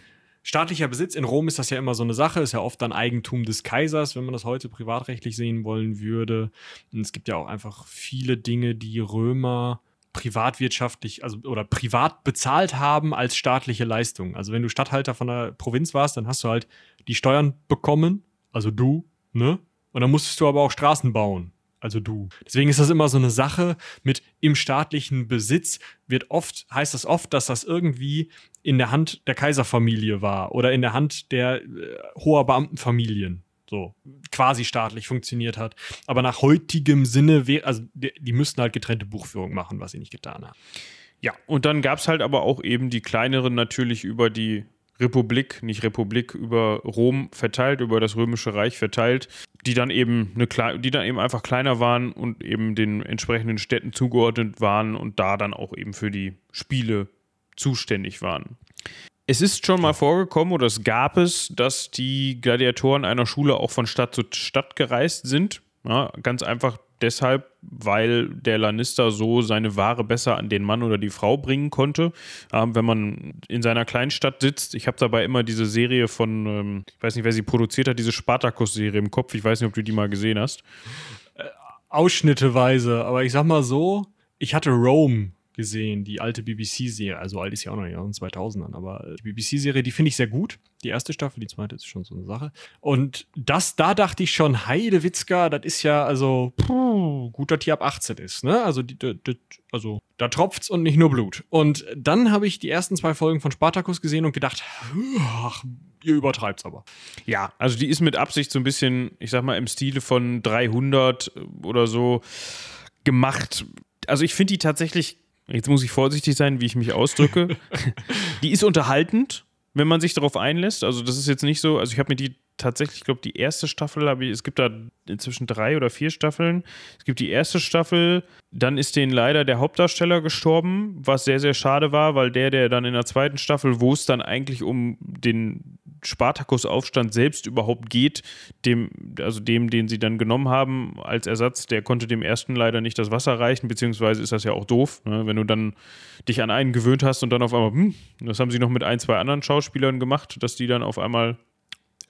staatlicher Besitz in Rom ist das ja immer so eine Sache, ist ja oft dann Eigentum des Kaisers, wenn man das heute privatrechtlich sehen wollen würde. Und es gibt ja auch einfach viele Dinge, die Römer privatwirtschaftlich, also oder privat bezahlt haben als staatliche Leistung. Also wenn du Statthalter von der Provinz warst, dann hast du halt die Steuern bekommen, also du, ne? Und dann musstest du aber auch Straßen bauen. Also du. Deswegen ist das immer so eine Sache mit im staatlichen Besitz wird oft, heißt das oft, dass das irgendwie in der Hand der Kaiserfamilie war oder in der Hand der äh, hoher Beamtenfamilien. So quasi staatlich funktioniert hat. Aber nach heutigem Sinne, also die, die müssten halt getrennte Buchführung machen, was sie nicht getan haben. Ja, und dann gab es halt aber auch eben die kleineren natürlich über die Republik, nicht Republik, über Rom verteilt, über das Römische Reich verteilt, die dann eben eine die dann eben einfach kleiner waren und eben den entsprechenden Städten zugeordnet waren und da dann auch eben für die Spiele zuständig waren. Es ist schon mal vorgekommen oder es gab es, dass die Gladiatoren einer Schule auch von Stadt zu Stadt gereist sind. Ja, ganz einfach deshalb, weil der Lannister so seine Ware besser an den Mann oder die Frau bringen konnte. Ähm, wenn man in seiner Kleinstadt sitzt, ich habe dabei immer diese Serie von, ähm, ich weiß nicht, wer sie produziert hat, diese Spartacus-Serie im Kopf. Ich weiß nicht, ob du die mal gesehen hast. Ausschnitteweise, aber ich sag mal so, ich hatte Rome gesehen, die alte BBC-Serie, also alt ist ja auch noch in den 2000ern, aber die BBC-Serie, die finde ich sehr gut. Die erste Staffel, die zweite ist schon so eine Sache. Und das, da dachte ich schon, Heidewitzka, das ist ja, also, puh, gut, dass die ab 18 ist, ne? Also, die, die, die, also da tropft's und nicht nur Blut. Und dann habe ich die ersten zwei Folgen von Spartacus gesehen und gedacht, ach, ihr übertreibt's aber. Ja, also die ist mit Absicht so ein bisschen, ich sag mal, im Stile von 300 oder so gemacht. Also ich finde die tatsächlich, jetzt muss ich vorsichtig sein, wie ich mich ausdrücke, <laughs> die ist unterhaltend, wenn man sich darauf einlässt. Also das ist jetzt nicht so, also ich habe mir die tatsächlich, ich glaube, die erste Staffel habe ich, es gibt da inzwischen drei oder vier Staffeln. Es gibt die erste Staffel, dann ist denen leider der Hauptdarsteller gestorben, was sehr, sehr schade war, weil der, der dann in der zweiten Staffel, wo es dann eigentlich um den Spartakus-Aufstand selbst überhaupt geht, dem, also dem, den sie dann genommen haben als Ersatz, der konnte dem ersten leider nicht das Wasser reichen, beziehungsweise ist das ja auch doof, ne? wenn du dann dich an einen gewöhnt hast und dann auf einmal, hm, das haben sie noch mit ein, zwei anderen Schauspielern gemacht, dass die dann auf einmal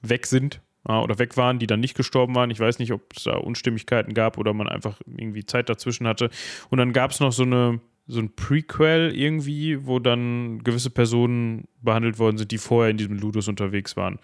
weg sind oder weg waren, die dann nicht gestorben waren. Ich weiß nicht, ob es da Unstimmigkeiten gab oder man einfach irgendwie Zeit dazwischen hatte. Und dann gab es noch so eine so ein Prequel irgendwie, wo dann gewisse Personen behandelt worden sind, die vorher in diesem Ludus unterwegs waren.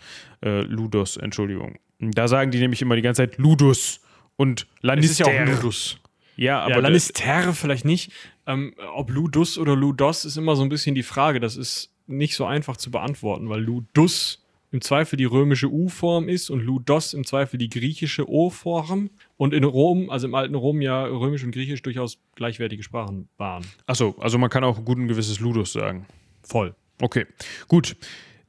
Äh, Ludos, Entschuldigung. Da sagen die nämlich immer die ganze Zeit Ludus und Es Lannister. ist ja auch Ludus. Ja, aber ja, Lannister vielleicht nicht. Ähm, ob Ludus oder Ludos ist immer so ein bisschen die Frage. Das ist nicht so einfach zu beantworten, weil Ludus im Zweifel die römische U-Form ist und Ludos im Zweifel die griechische O-Form. Und in Rom, also im alten Rom, ja römisch und griechisch durchaus gleichwertige Sprachen waren. Achso, also man kann auch gut ein gewisses Ludus sagen. Voll. Okay, gut.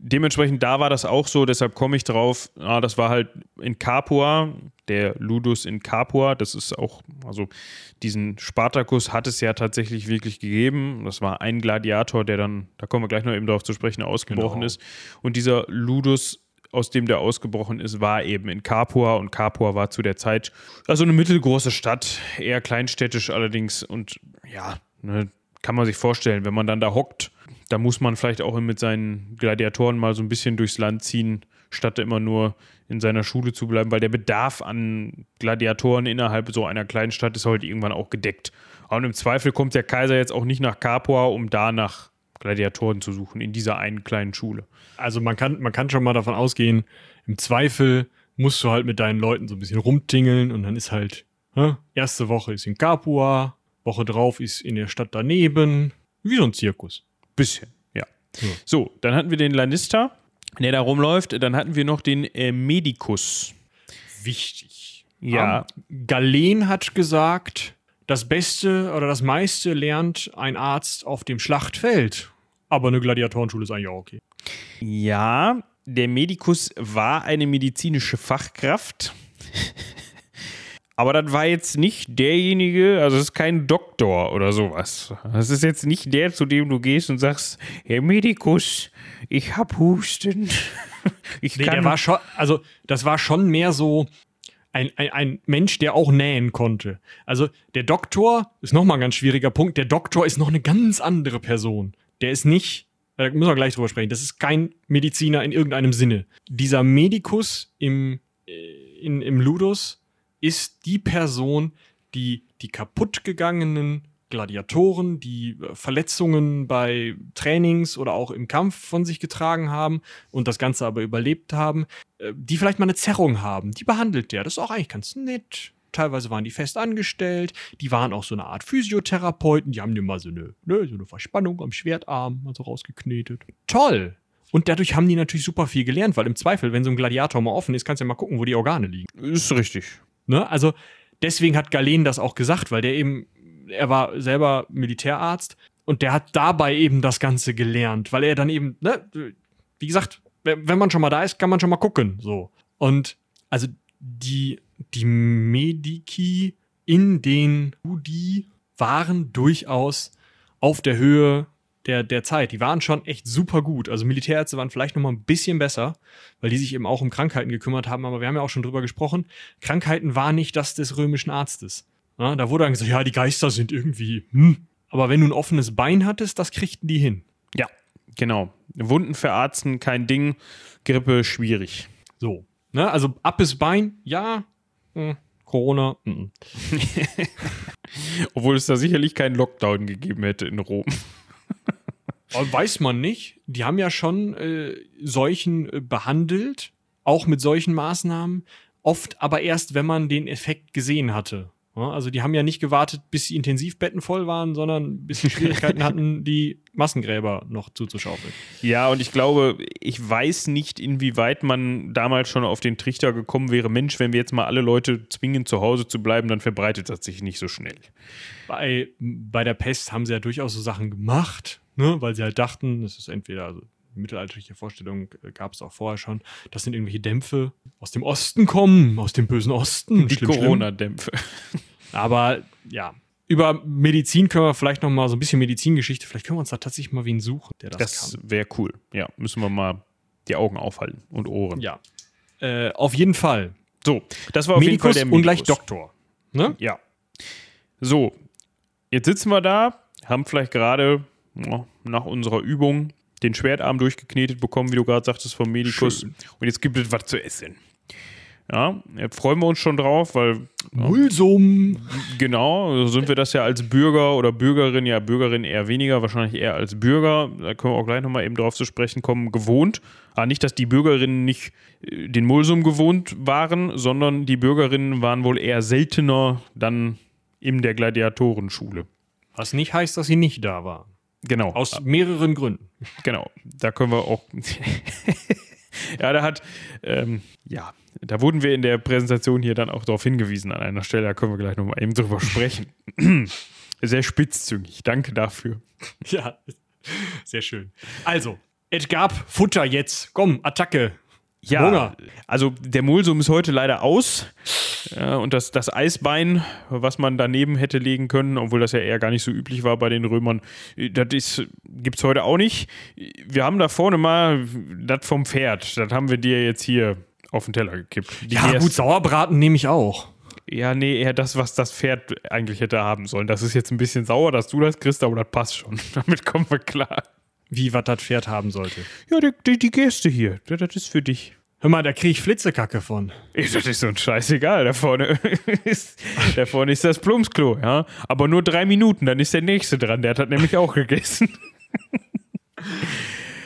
Dementsprechend, da war das auch so, deshalb komme ich drauf. Ah, das war halt in Capua, der Ludus in Capua. Das ist auch, also diesen Spartacus hat es ja tatsächlich wirklich gegeben. Das war ein Gladiator, der dann, da kommen wir gleich noch eben darauf zu sprechen, ausgebrochen Genau. ist. Und dieser Ludus, aus dem der ausgebrochen ist, war eben in Capua. Und Capua war zu der Zeit also eine mittelgroße Stadt, eher kleinstädtisch allerdings. Und ja, ne, kann man sich vorstellen, wenn man dann da hockt, da muss man vielleicht auch mit seinen Gladiatoren mal so ein bisschen durchs Land ziehen, statt immer nur in seiner Schule zu bleiben, weil der Bedarf an Gladiatoren innerhalb so einer kleinen Stadt ist heute irgendwann auch gedeckt. Und im Zweifel kommt der Kaiser jetzt auch nicht nach Capua, um da nach Gladiatoren zu suchen, in dieser einen kleinen Schule. Also man kann, man kann schon mal davon ausgehen, im Zweifel musst du halt mit deinen Leuten so ein bisschen rumtingeln und dann ist halt, hä? erste Woche ist in Capua, Woche drauf ist in der Stadt daneben, wie so ein Zirkus. Bisschen, ja. So, dann hatten wir den Lannister, der da rumläuft. Dann hatten wir noch den äh, Medicus. Wichtig. Ja. Ähm, Galen hat gesagt, das Beste oder das meiste lernt ein Arzt auf dem Schlachtfeld. Aber eine Gladiatorenschule ist eigentlich auch okay. Ja, der Medicus war eine medizinische Fachkraft. Aber das war jetzt nicht derjenige, also es ist kein Doktor oder sowas. Das ist jetzt nicht der, zu dem du gehst und sagst, Herr Medikus, ich hab Husten. <laughs> Ich Nee, kann der war schon, also das war schon mehr so ein, ein, ein Mensch, der auch nähen konnte. Also der Doktor ist nochmal ein ganz schwieriger Punkt. Der Doktor ist noch eine ganz andere Person. Der ist nicht, da müssen wir gleich drüber sprechen, das ist kein Mediziner in irgendeinem Sinne. Dieser Medikus im, äh, in, im Ludus ist die Person, die die kaputtgegangenen Gladiatoren, die äh, Verletzungen bei Trainings oder auch im Kampf von sich getragen haben und das Ganze aber überlebt haben, äh, die vielleicht mal eine Zerrung haben, die behandelt der. Das ist auch eigentlich ganz nett. Teilweise waren die fest angestellt, die waren auch so eine Art Physiotherapeuten, die haben dir mal so eine, ne, so eine Verspannung am Schwertarm mal so rausgeknetet. Toll! Und dadurch haben die natürlich super viel gelernt, weil im Zweifel, wenn so ein Gladiator mal offen ist, kannst du ja mal gucken, wo die Organe liegen. Ist richtig. Ne? Also deswegen hat Galen das auch gesagt, weil der eben, er war selber Militärarzt und der hat dabei eben das Ganze gelernt, weil er dann eben, ne, wie gesagt, wenn man schon mal da ist, kann man schon mal gucken, so. Und also die, die Mediki in den Udi waren durchaus auf der Höhe der, der Zeit. Die waren schon echt super gut. Also Militärärzte waren vielleicht noch mal ein bisschen besser, weil die sich eben auch um Krankheiten gekümmert haben. Aber wir haben ja auch schon drüber gesprochen. Krankheiten war nicht das des römischen Arztes. Ja, da wurde dann gesagt, ja, die Geister sind irgendwie, hm. Aber wenn du ein offenes Bein hattest, das kriegten die hin. Ja, genau. Wunden verarzten, kein Ding. Grippe, schwierig. So. Ne? Also abes Bein, ja. Hm. Corona, mhm. <laughs> Obwohl es da sicherlich keinen Lockdown gegeben hätte in Rom. <laughs> Weiß man nicht. Die haben ja schon äh, Seuchen äh, behandelt, auch mit solchen Maßnahmen. Oft aber erst, wenn man den Effekt gesehen hatte. Ja, also die haben ja nicht gewartet, bis die Intensivbetten voll waren, sondern bis sie Schwierigkeiten <laughs> hatten, die Massengräber noch zuzuschaufeln. Ja, und ich glaube, ich weiß nicht, inwieweit man damals schon auf den Trichter gekommen wäre, Mensch, wenn wir jetzt mal alle Leute zwingen, zu Hause zu bleiben, dann verbreitet das sich nicht so schnell. Bei, bei der Pest haben sie ja durchaus so Sachen gemacht, ne? weil sie halt dachten, das ist entweder, also mittelalterliche Vorstellung gab es auch vorher schon, das sind irgendwelche Dämpfe aus dem Osten kommen, aus dem bösen Osten. Die. Corona-Dämpfe. Aber ja, über Medizin können wir vielleicht noch mal so ein bisschen Medizingeschichte, vielleicht können wir uns da tatsächlich mal wen suchen, der das, Das kann. wäre cool. Ja, müssen wir mal die Augen aufhalten und Ohren. Ja. Äh, auf jeden Fall. So, das war auf Medikus jeden Fall der und gleich Medikus. Doktor. Ne? Ja. So, jetzt sitzen wir da, haben vielleicht gerade nach unserer Übung den Schwertarm durchgeknetet bekommen, wie du gerade sagtest, vom Medikus. Schön. Und jetzt gibt es was zu essen. Ja, jetzt freuen wir uns schon drauf, weil Mulsum. genau, so sind wir das ja als Bürger oder Bürgerin, ja Bürgerin eher weniger, wahrscheinlich eher als Bürger, da können wir auch gleich nochmal eben drauf zu sprechen kommen, gewohnt. Aber nicht, dass die Bürgerinnen nicht äh, den Mulsum gewohnt waren, sondern die Bürgerinnen waren wohl eher seltener dann in der Gladiatorenschule. Was nicht heißt, dass sie nicht da waren. Genau. Aus mehreren Gründen. Genau, da können wir auch. <laughs> ja, da hat, ähm, ja, da wurden wir in der Präsentation hier dann auch darauf hingewiesen an einer Stelle, da können wir gleich nochmal eben drüber sprechen. <clears throat> Sehr spitzzüngig, danke dafür. Ja, sehr schön. Also, es gab Futter jetzt. Komm, Attacke. Ja, Hunger. also der Mulsum ist heute leider aus. Ja, und das, das Eisbein, was man daneben hätte legen können, obwohl das ja eher gar nicht so üblich war bei den Römern, das gibt es heute auch nicht. Wir haben da vorne mal das vom Pferd. Das haben wir dir jetzt hier auf den Teller gekippt. Die Ja, Gerste. gut, Sauerbraten nehme ich auch. Ja, nee, eher das, was das Pferd eigentlich hätte haben sollen. Das ist jetzt ein bisschen sauer, dass du das kriegst, aber das passt schon. <laughs> Damit kommen wir klar. Wie was das Pferd haben sollte. Ja, die, die, die Geste hier, das das ist für dich. Hör mal, da kriege ich Flitzekacke von. Ey, Das ist so ein Scheißegal. Da vorne <laughs> ist, da vorne ist das Plumpsklo, ja. Aber nur drei Minuten, dann ist der nächste dran. Der hat das nämlich auch gegessen. <laughs>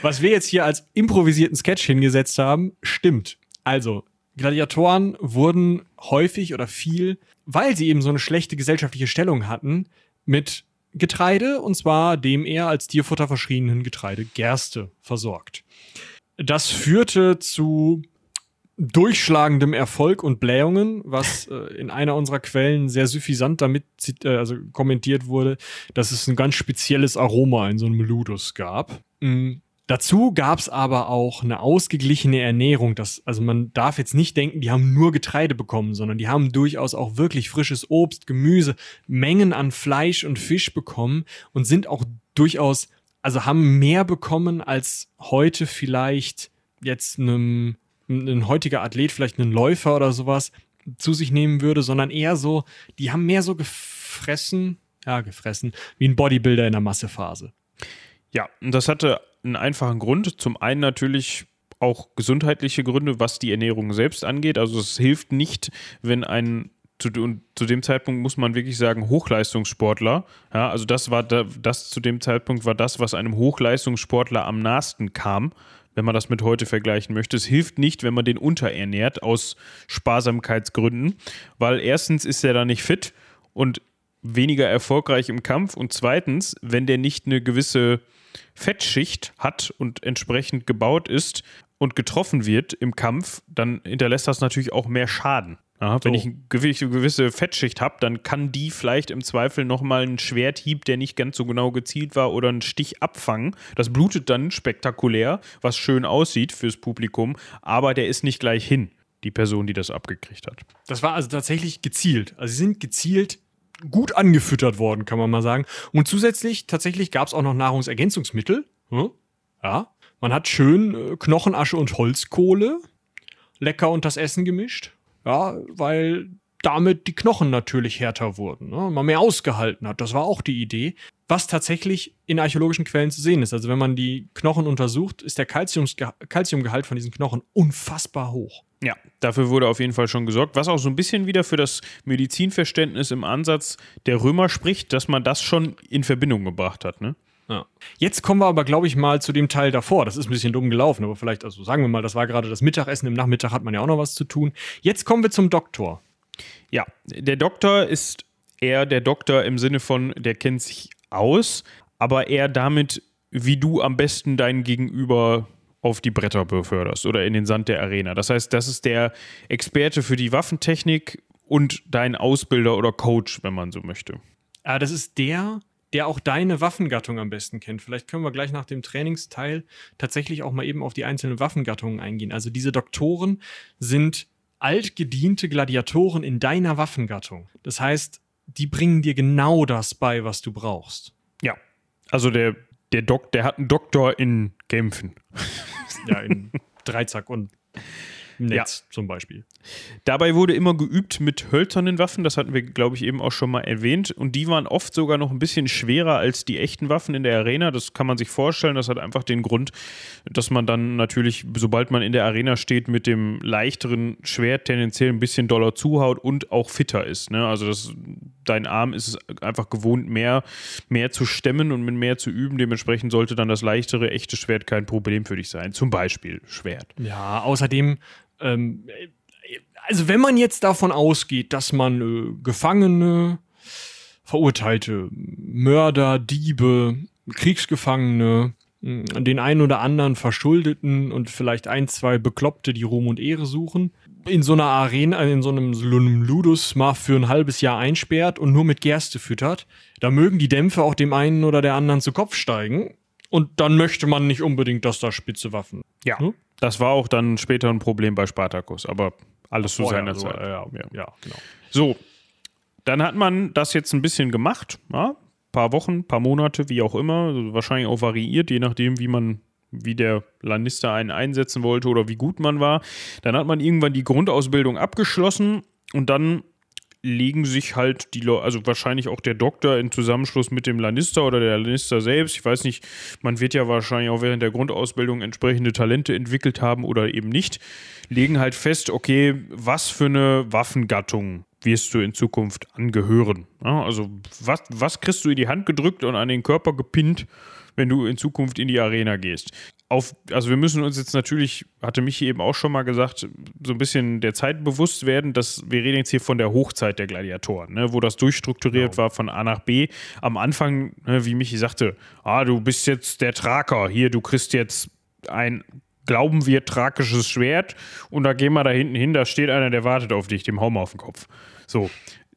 Was wir jetzt hier als improvisierten Sketch hingesetzt haben, stimmt. Also, Gladiatoren wurden häufig oder viel, weil sie eben so eine schlechte gesellschaftliche Stellung hatten, mit Getreide, und zwar dem er als Tierfutter verschriebenen Getreide Gerste versorgt. Das führte zu durchschlagendem Erfolg und Blähungen, was äh, in einer unserer Quellen sehr suffisant damit äh, also kommentiert wurde, dass es ein ganz spezielles Aroma in so einem Ludus gab. Mhm. Dazu gab es aber auch eine ausgeglichene Ernährung. Das, also man darf jetzt nicht denken, die haben nur Getreide bekommen, sondern die haben durchaus auch wirklich frisches Obst, Gemüse, Mengen an Fleisch und Fisch bekommen und sind auch durchaus, also haben mehr bekommen als heute vielleicht jetzt einem ein heutiger Athlet, vielleicht einen Läufer oder sowas, zu sich nehmen würde, sondern eher so, die haben mehr so gefressen, ja, gefressen, wie ein Bodybuilder in der Massephase. Ja, und das hatte einen einfachen Grund. Zum einen natürlich auch gesundheitliche Gründe, was die Ernährung selbst angeht. Also es hilft nicht, wenn ein zu, zu dem Zeitpunkt muss man wirklich sagen, Hochleistungssportler. Ja, also das war da, das zu dem Zeitpunkt war das, was einem Hochleistungssportler am nahesten kam wenn man das mit heute vergleichen möchte. Es hilft nicht, wenn man den unterernährt aus Sparsamkeitsgründen, weil erstens ist er da nicht fit und weniger erfolgreich im Kampf und zweitens, wenn der nicht eine gewisse Fettschicht hat und entsprechend gebaut ist und getroffen wird im Kampf, dann hinterlässt das natürlich auch mehr Schaden. Ja, wenn ich eine gewisse Fettschicht habe, dann kann die vielleicht im Zweifel nochmal einen Schwerthieb, der nicht ganz so genau gezielt war, oder einen Stich abfangen. Das blutet dann spektakulär, was schön aussieht fürs Publikum, aber der ist nicht gleich hin, die Person, die das abgekriegt hat. Das war also tatsächlich gezielt. Also sie sind gezielt gut angefüttert worden, kann man mal sagen. Und zusätzlich, tatsächlich gab es auch noch Nahrungsergänzungsmittel. Hm? Ja. Man hat schön äh, Knochenasche und Holzkohle lecker unter das Essen gemischt. Ja, weil damit die Knochen natürlich härter wurden, ne? man mehr ausgehalten hat. Das war auch die Idee, was tatsächlich in archäologischen Quellen zu sehen ist. Also wenn man die Knochen untersucht, ist der Kalziumgehalt von diesen Knochen unfassbar hoch. Ja, dafür wurde auf jeden Fall schon gesorgt, was auch so ein bisschen wieder für das Medizinverständnis im Ansatz der Römer spricht, dass man das schon in Verbindung gebracht hat. Ne? Ja. Jetzt kommen wir aber, glaube ich, mal zu dem Teil davor. Das ist ein bisschen dumm gelaufen, aber vielleicht, also sagen wir mal, das war gerade das Mittagessen. Im Nachmittag hat man ja auch noch was zu tun. Jetzt kommen wir zum Doktor. Ja, der Doktor ist eher der Doktor im Sinne von, der kennt sich aus, aber eher damit, wie du am besten deinen Gegenüber auf die Bretter beförderst oder in den Sand der Arena. Das heißt, das ist der Experte für die Waffentechnik und dein Ausbilder oder Coach, wenn man so möchte. Ah, das ist der, der auch deine Waffengattung am besten kennt. Vielleicht können wir gleich nach dem Trainingsteil tatsächlich auch mal eben auf die einzelnen Waffengattungen eingehen. Also diese Doktoren sind altgediente Gladiatoren in deiner Waffengattung. Das heißt, die bringen dir genau das bei, was du brauchst. Ja. Also der, der Doc, der hat einen Doktor in Kämpfen. Ja, in Dreizack und Netz ja. zum Beispiel. Dabei wurde immer geübt mit hölzernen Waffen, das hatten wir, glaube ich, eben auch schon mal erwähnt. Und die waren oft sogar noch ein bisschen schwerer als die echten Waffen in der Arena. Das kann man sich vorstellen. Das hat einfach den Grund, dass man dann natürlich, sobald man in der Arena steht, mit dem leichteren Schwert tendenziell ein bisschen doller zuhaut und auch fitter ist. Ne? Also das, dein Arm ist einfach gewohnt, mehr, mehr zu stemmen und mit mehr zu üben. Dementsprechend sollte dann das leichtere, echte Schwert kein Problem für dich sein. Zum Beispiel Schwert. Ja, außerdem ähm, also wenn man jetzt davon ausgeht, dass man äh, Gefangene, Verurteilte, Mörder, Diebe, Kriegsgefangene, den einen oder anderen Verschuldeten und vielleicht ein, zwei Bekloppte, die Ruhm und Ehre suchen, in so einer Arena, in so einem, Ludus mal für ein halbes Jahr einsperrt und nur mit Gerste füttert, da mögen die Dämpfe auch dem einen oder der anderen zu Kopf steigen. Und dann möchte man nicht unbedingt, dass da spitze Waffen. Ja. Hm? Das war auch dann später ein Problem bei Spartacus, aber alles zu seiner Zeit. Ja, ja, ja, genau. So, dann hat man das jetzt ein bisschen gemacht, ja? paar Wochen, paar Monate, wie auch immer, also wahrscheinlich auch variiert, je nachdem, wie man wie der Lannister einen einsetzen wollte oder wie gut man war. Dann hat man irgendwann die Grundausbildung abgeschlossen und dann legen sich halt die Leute, also wahrscheinlich auch der Doktor in Zusammenschluss mit dem Lannister oder der Lannister selbst. Ich weiß nicht, man wird ja wahrscheinlich auch während der Grundausbildung entsprechende Talente entwickelt haben oder eben nicht. Legen halt fest, okay, was für eine Waffengattung wirst du in Zukunft angehören. Also was, was kriegst du in die Hand gedrückt und an den Körper gepinnt, wenn du in Zukunft in die Arena gehst? Auf, also wir müssen uns jetzt natürlich, hatte Michi eben auch schon mal gesagt, so ein bisschen der Zeit bewusst werden, dass wir reden jetzt hier von der Hochzeit der Gladiatoren, ne, wo das durchstrukturiert genau. war von A nach B. Am Anfang, ne, wie Michi sagte, ah, du bist jetzt der Traker, hier, du kriegst jetzt ein glauben wir, tragisches Schwert und da gehen wir da hinten hin, da steht einer, der wartet auf dich, dem Haum auf den Kopf. So,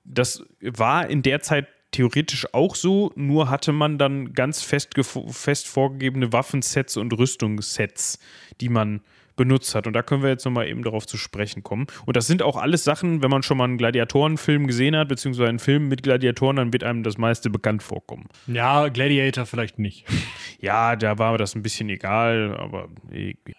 das war in der Zeit theoretisch auch so, nur hatte man dann ganz fest, fest vorgegebene Waffensets und Rüstungssets, die man benutzt hat. Und da können wir jetzt nochmal eben darauf zu sprechen kommen. Und das sind auch alles Sachen, wenn man schon mal einen Gladiatorenfilm gesehen hat, beziehungsweise einen Film mit Gladiatoren, dann wird einem das meiste bekannt vorkommen. Ja, Gladiator vielleicht nicht. <laughs> Ja, da war das ein bisschen egal, aber.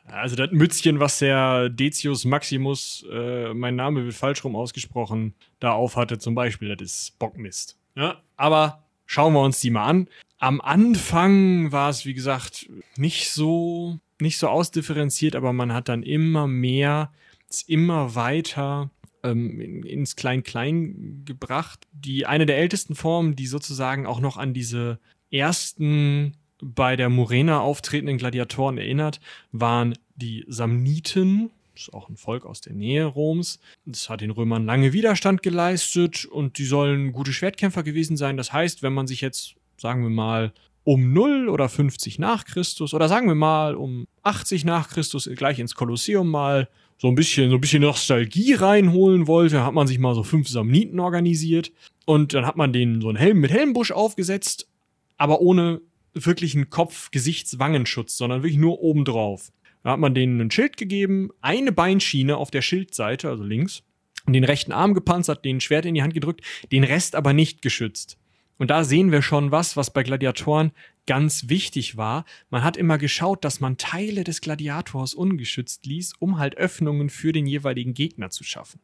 Also das Mützchen, was der Decius Maximus, äh, mein Name wird falsch rum ausgesprochen, da aufhatte zum Beispiel, das ist Bockmist. Ja, aber schauen wir uns die mal an. Am Anfang war es, wie gesagt, nicht so nicht so ausdifferenziert, aber man hat dann immer mehr, immer weiter ähm, ins Klein-Klein gebracht. Die eine der ältesten Formen, die sozusagen auch noch an diese ersten bei der Murena auftretenden Gladiatoren erinnert, waren die Samniten. Ist auch ein Volk aus der Nähe Roms. Das hat den Römern lange Widerstand geleistet und die sollen gute Schwertkämpfer gewesen sein. Das heißt, wenn man sich jetzt, sagen wir mal, um 0 oder 50 nach Christus oder sagen wir mal um 80 nach Christus gleich ins Kolosseum mal so ein bisschen, so ein bisschen Nostalgie reinholen wollte, hat man sich mal so fünf Samniten organisiert und dann hat man den so einen Helm mit Helmbusch aufgesetzt, aber ohne wirklichen Kopf-, Gesichts-, Wangenschutz, sondern wirklich nur obendrauf. Da hat man denen ein Schild gegeben, eine Beinschiene auf der Schildseite, also links, und den rechten Arm gepanzert, den Schwert in die Hand gedrückt, den Rest aber nicht geschützt. Und da sehen wir schon was, was bei Gladiatoren ganz wichtig war. Man hat immer geschaut, dass man Teile des Gladiators ungeschützt ließ, um halt Öffnungen für den jeweiligen Gegner zu schaffen.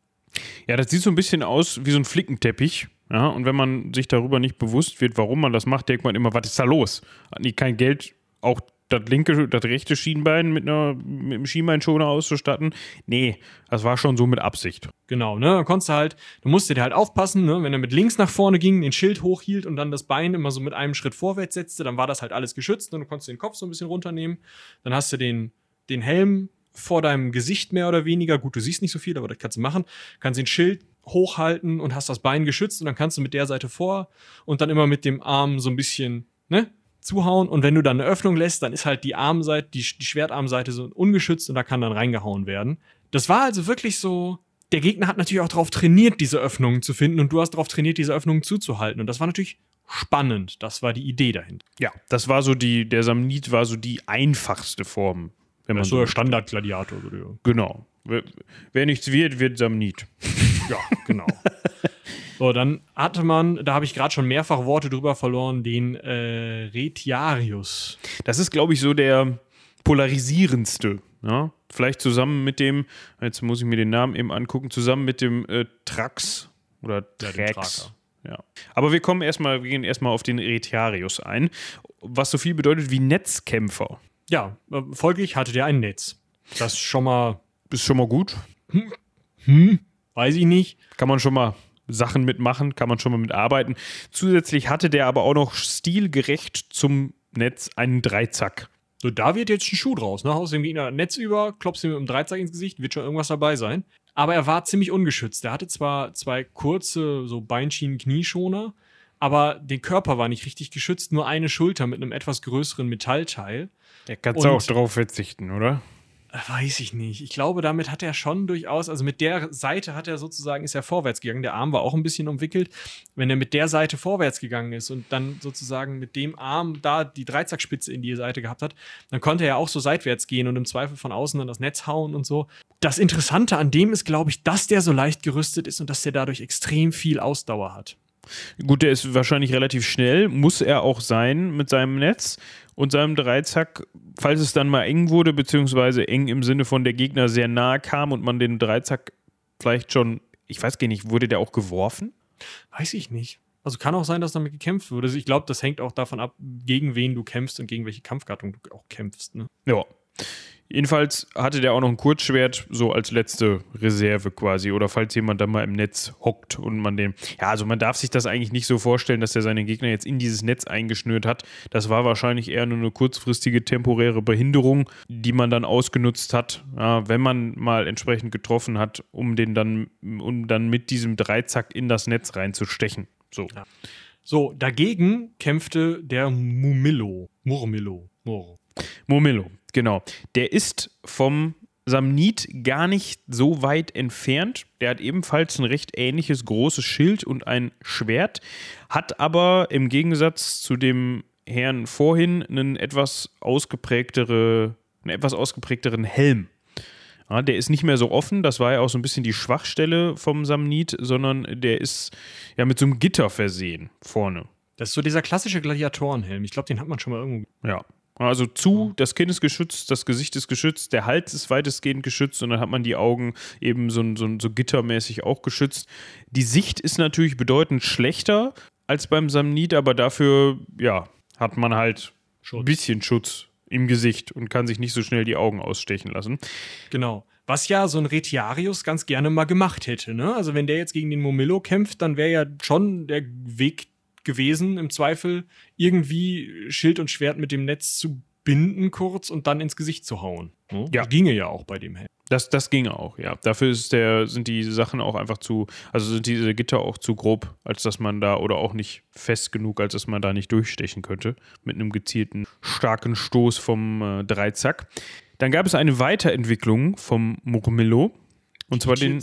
Ja, das sieht so ein bisschen aus wie so ein Flickenteppich. Ja, und wenn man sich darüber nicht bewusst wird, warum man das macht, denkt man immer, was ist da los? Hat die kein Geld, auch das linke, das rechte Schienbein mit, einer, mit einem Schienbeinschoner auszustatten. Nee, das war schon so mit Absicht. Genau, ne? Da konntest du halt, du musst dir halt aufpassen, ne? Wenn er mit links nach vorne ging, den Schild hochhielt und dann das Bein immer so mit einem Schritt vorwärts setzte, dann war das halt alles geschützt und du konntest den Kopf so ein bisschen runternehmen. Dann hast du den, den Helm vor deinem Gesicht mehr oder weniger. Gut, du siehst nicht so viel, aber das kannst du machen. Kannst den Schild hochhalten und hast das Bein geschützt und dann kannst du mit der Seite vor und dann immer mit dem Arm so ein bisschen, ne? Zuhauen und wenn du dann eine Öffnung lässt, dann ist halt die Armseite, die, die Schwertarmseite so ungeschützt und da kann dann reingehauen werden. Das war also wirklich so, der Gegner hat natürlich auch darauf trainiert, diese Öffnungen zu finden und du hast darauf trainiert, diese Öffnungen zuzuhalten und das war natürlich spannend. Das war die Idee dahinter. Ja, das war so die, der Samnit war so die einfachste Form. Wenn man so der Standard-Gladiator. Genau. Wer, wer nichts wird, wird Samnit. <laughs> ja, genau. So, dann hatte man, da habe ich gerade schon mehrfach Worte drüber verloren, den äh, Retiarius. Das ist, glaube ich, so der polarisierendste. Ja? Vielleicht zusammen mit dem, jetzt muss ich mir den Namen eben angucken, zusammen mit dem äh, Trax oder Trax. Ja. Aber wir kommen erstmal, wir gehen erstmal auf den Retiarius ein, was so viel bedeutet wie Netzkämpfer. Ja, äh, folglich hatte der ein Netz. Das ist schon mal. Ist schon mal gut. Hm, hm, weiß ich nicht. Kann man schon mal Sachen mitmachen, kann man schon mal mitarbeiten. Zusätzlich hatte der aber auch noch stilgerecht zum Netz einen Dreizack. So, da wird jetzt ein Schuh draus, ne? Haus dem Gegner Netz über, klopfst ihm mit einem Dreizack ins Gesicht, wird schon irgendwas dabei sein. Aber er war ziemlich ungeschützt. Er hatte zwar zwei kurze, so Beinschienen-Knieschoner, aber der Körper war nicht richtig geschützt, nur eine Schulter mit einem etwas größeren Metallteil. Der kannst du auch drauf verzichten, oder? Weiß ich nicht. Ich glaube, damit hat er schon durchaus, also mit der Seite hat er sozusagen, ist er vorwärts gegangen. Der Arm war auch ein bisschen umwickelt. Wenn er mit der Seite vorwärts gegangen ist und dann sozusagen mit dem Arm da die Dreizackspitze in die Seite gehabt hat, dann konnte er auch so seitwärts gehen und im Zweifel von außen dann das Netz hauen und so. Das Interessante an dem ist, glaube ich, dass der so leicht gerüstet ist und dass der dadurch extrem viel Ausdauer hat. Gut, der ist wahrscheinlich relativ schnell, muss er auch sein mit seinem Netz und seinem Dreizack, falls es dann mal eng wurde, beziehungsweise eng im Sinne von der Gegner sehr nahe kam und man den Dreizack vielleicht schon, ich weiß gar nicht, wurde der auch geworfen? Weiß ich nicht. Also kann auch sein, dass damit gekämpft wurde. Also ich glaube, das hängt auch davon ab, gegen wen du kämpfst und gegen welche Kampfgattung du auch kämpfst. Ne? Ja. Jedenfalls hatte der auch noch ein Kurzschwert, so als letzte Reserve quasi. Oder falls jemand da mal im Netz hockt und man den. Ja, also man darf sich das eigentlich nicht so vorstellen, dass er seine Gegner jetzt in dieses Netz eingeschnürt hat. Das war wahrscheinlich eher nur eine kurzfristige temporäre Behinderung, die man dann ausgenutzt hat, ja, wenn man mal entsprechend getroffen hat, um den dann, um dann mit diesem Dreizack in das Netz reinzustechen. So. Ja. So, dagegen kämpfte der Mumillo. Murmillo. Mur. Murmillo, genau. Der ist vom Samnit gar nicht so weit entfernt. Der hat ebenfalls ein recht ähnliches großes Schild und ein Schwert, hat aber im Gegensatz zu dem Herrn vorhin einen etwas ausgeprägtere, einen etwas ausgeprägteren Helm. Ja, der ist nicht mehr so offen, das war ja auch so ein bisschen die Schwachstelle vom Samnit, sondern der ist ja mit so einem Gitter versehen vorne. Das ist so dieser klassische Gladiatorenhelm. Ich glaube, den hat man schon mal irgendwo. Ja. Also zu, das Kinn ist geschützt, das Gesicht ist geschützt, der Hals ist weitestgehend geschützt und dann hat man die Augen eben so, so, so gittermäßig auch geschützt. Die Sicht ist natürlich bedeutend schlechter als beim Samnit, aber dafür, ja, hat man halt Schutz. ein bisschen Schutz im Gesicht und kann sich nicht so schnell die Augen ausstechen lassen. Genau. Was ja so ein Retiarius ganz gerne mal gemacht hätte. Ne? Also wenn der jetzt gegen den Momillo kämpft, dann wäre ja schon der Weg gewesen, im Zweifel irgendwie Schild und Schwert mit dem Netz zu binden kurz und dann ins Gesicht zu hauen. Ne? Ja. Das ginge ja auch bei dem Helm. Das, das ginge auch, ja. Dafür ist der, sind die Sachen auch einfach zu, also sind diese Gitter auch zu grob, als dass man da, oder auch nicht fest genug, als dass man da nicht durchstechen könnte. Mit einem gezielten, starken Stoß vom äh, Dreizack. Dann gab es eine Weiterentwicklung vom Murmillo. Und zwar den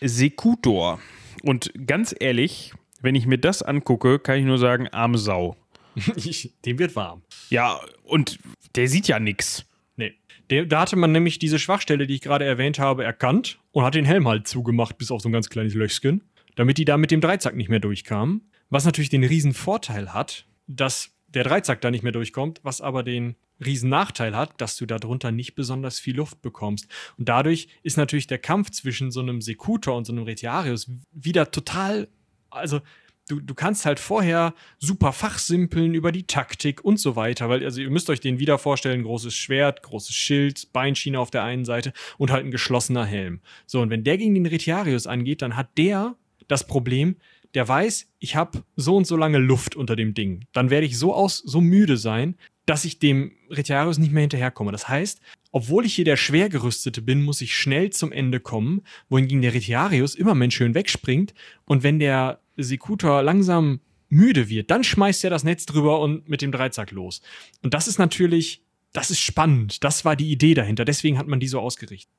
Sekutor. Und ganz ehrlich, wenn ich mir das angucke, kann ich nur sagen, arme Sau. <laughs> Dem wird warm. Ja, und der sieht ja nichts. Nee. Der, da hatte man nämlich diese Schwachstelle, die ich gerade erwähnt habe, erkannt und hat den Helm halt zugemacht, bis auf so ein ganz kleines Löchchen, damit die da mit dem Dreizack nicht mehr durchkamen. Was natürlich den riesen Vorteil hat, dass der Dreizack da nicht mehr durchkommt, was aber den riesen Nachteil hat, dass du darunter nicht besonders viel Luft bekommst. Und dadurch ist natürlich der Kampf zwischen so einem Sekutor und so einem Retiarius wieder total, also du, du kannst halt vorher super fachsimpeln über die Taktik und so weiter, weil, also ihr müsst euch den wieder vorstellen, großes Schwert, großes Schild, Beinschiene auf der einen Seite und halt ein geschlossener Helm. So, und wenn der gegen den Retiarius angeht, dann hat der das Problem, der weiß, ich habe so und so lange Luft unter dem Ding. Dann werde ich so aus, so müde sein, dass ich dem Retiarius nicht mehr hinterherkomme. Das heißt, obwohl ich hier der Schwergerüstete bin, muss ich schnell zum Ende kommen, wohingegen der Retiarius immer Mensch schön wegspringt. Und wenn der Sekutor langsam müde wird, dann schmeißt er das Netz drüber und mit dem Dreizack los. Und das ist natürlich das ist spannend. Das war die Idee dahinter. Deswegen hat man die so ausgerichtet,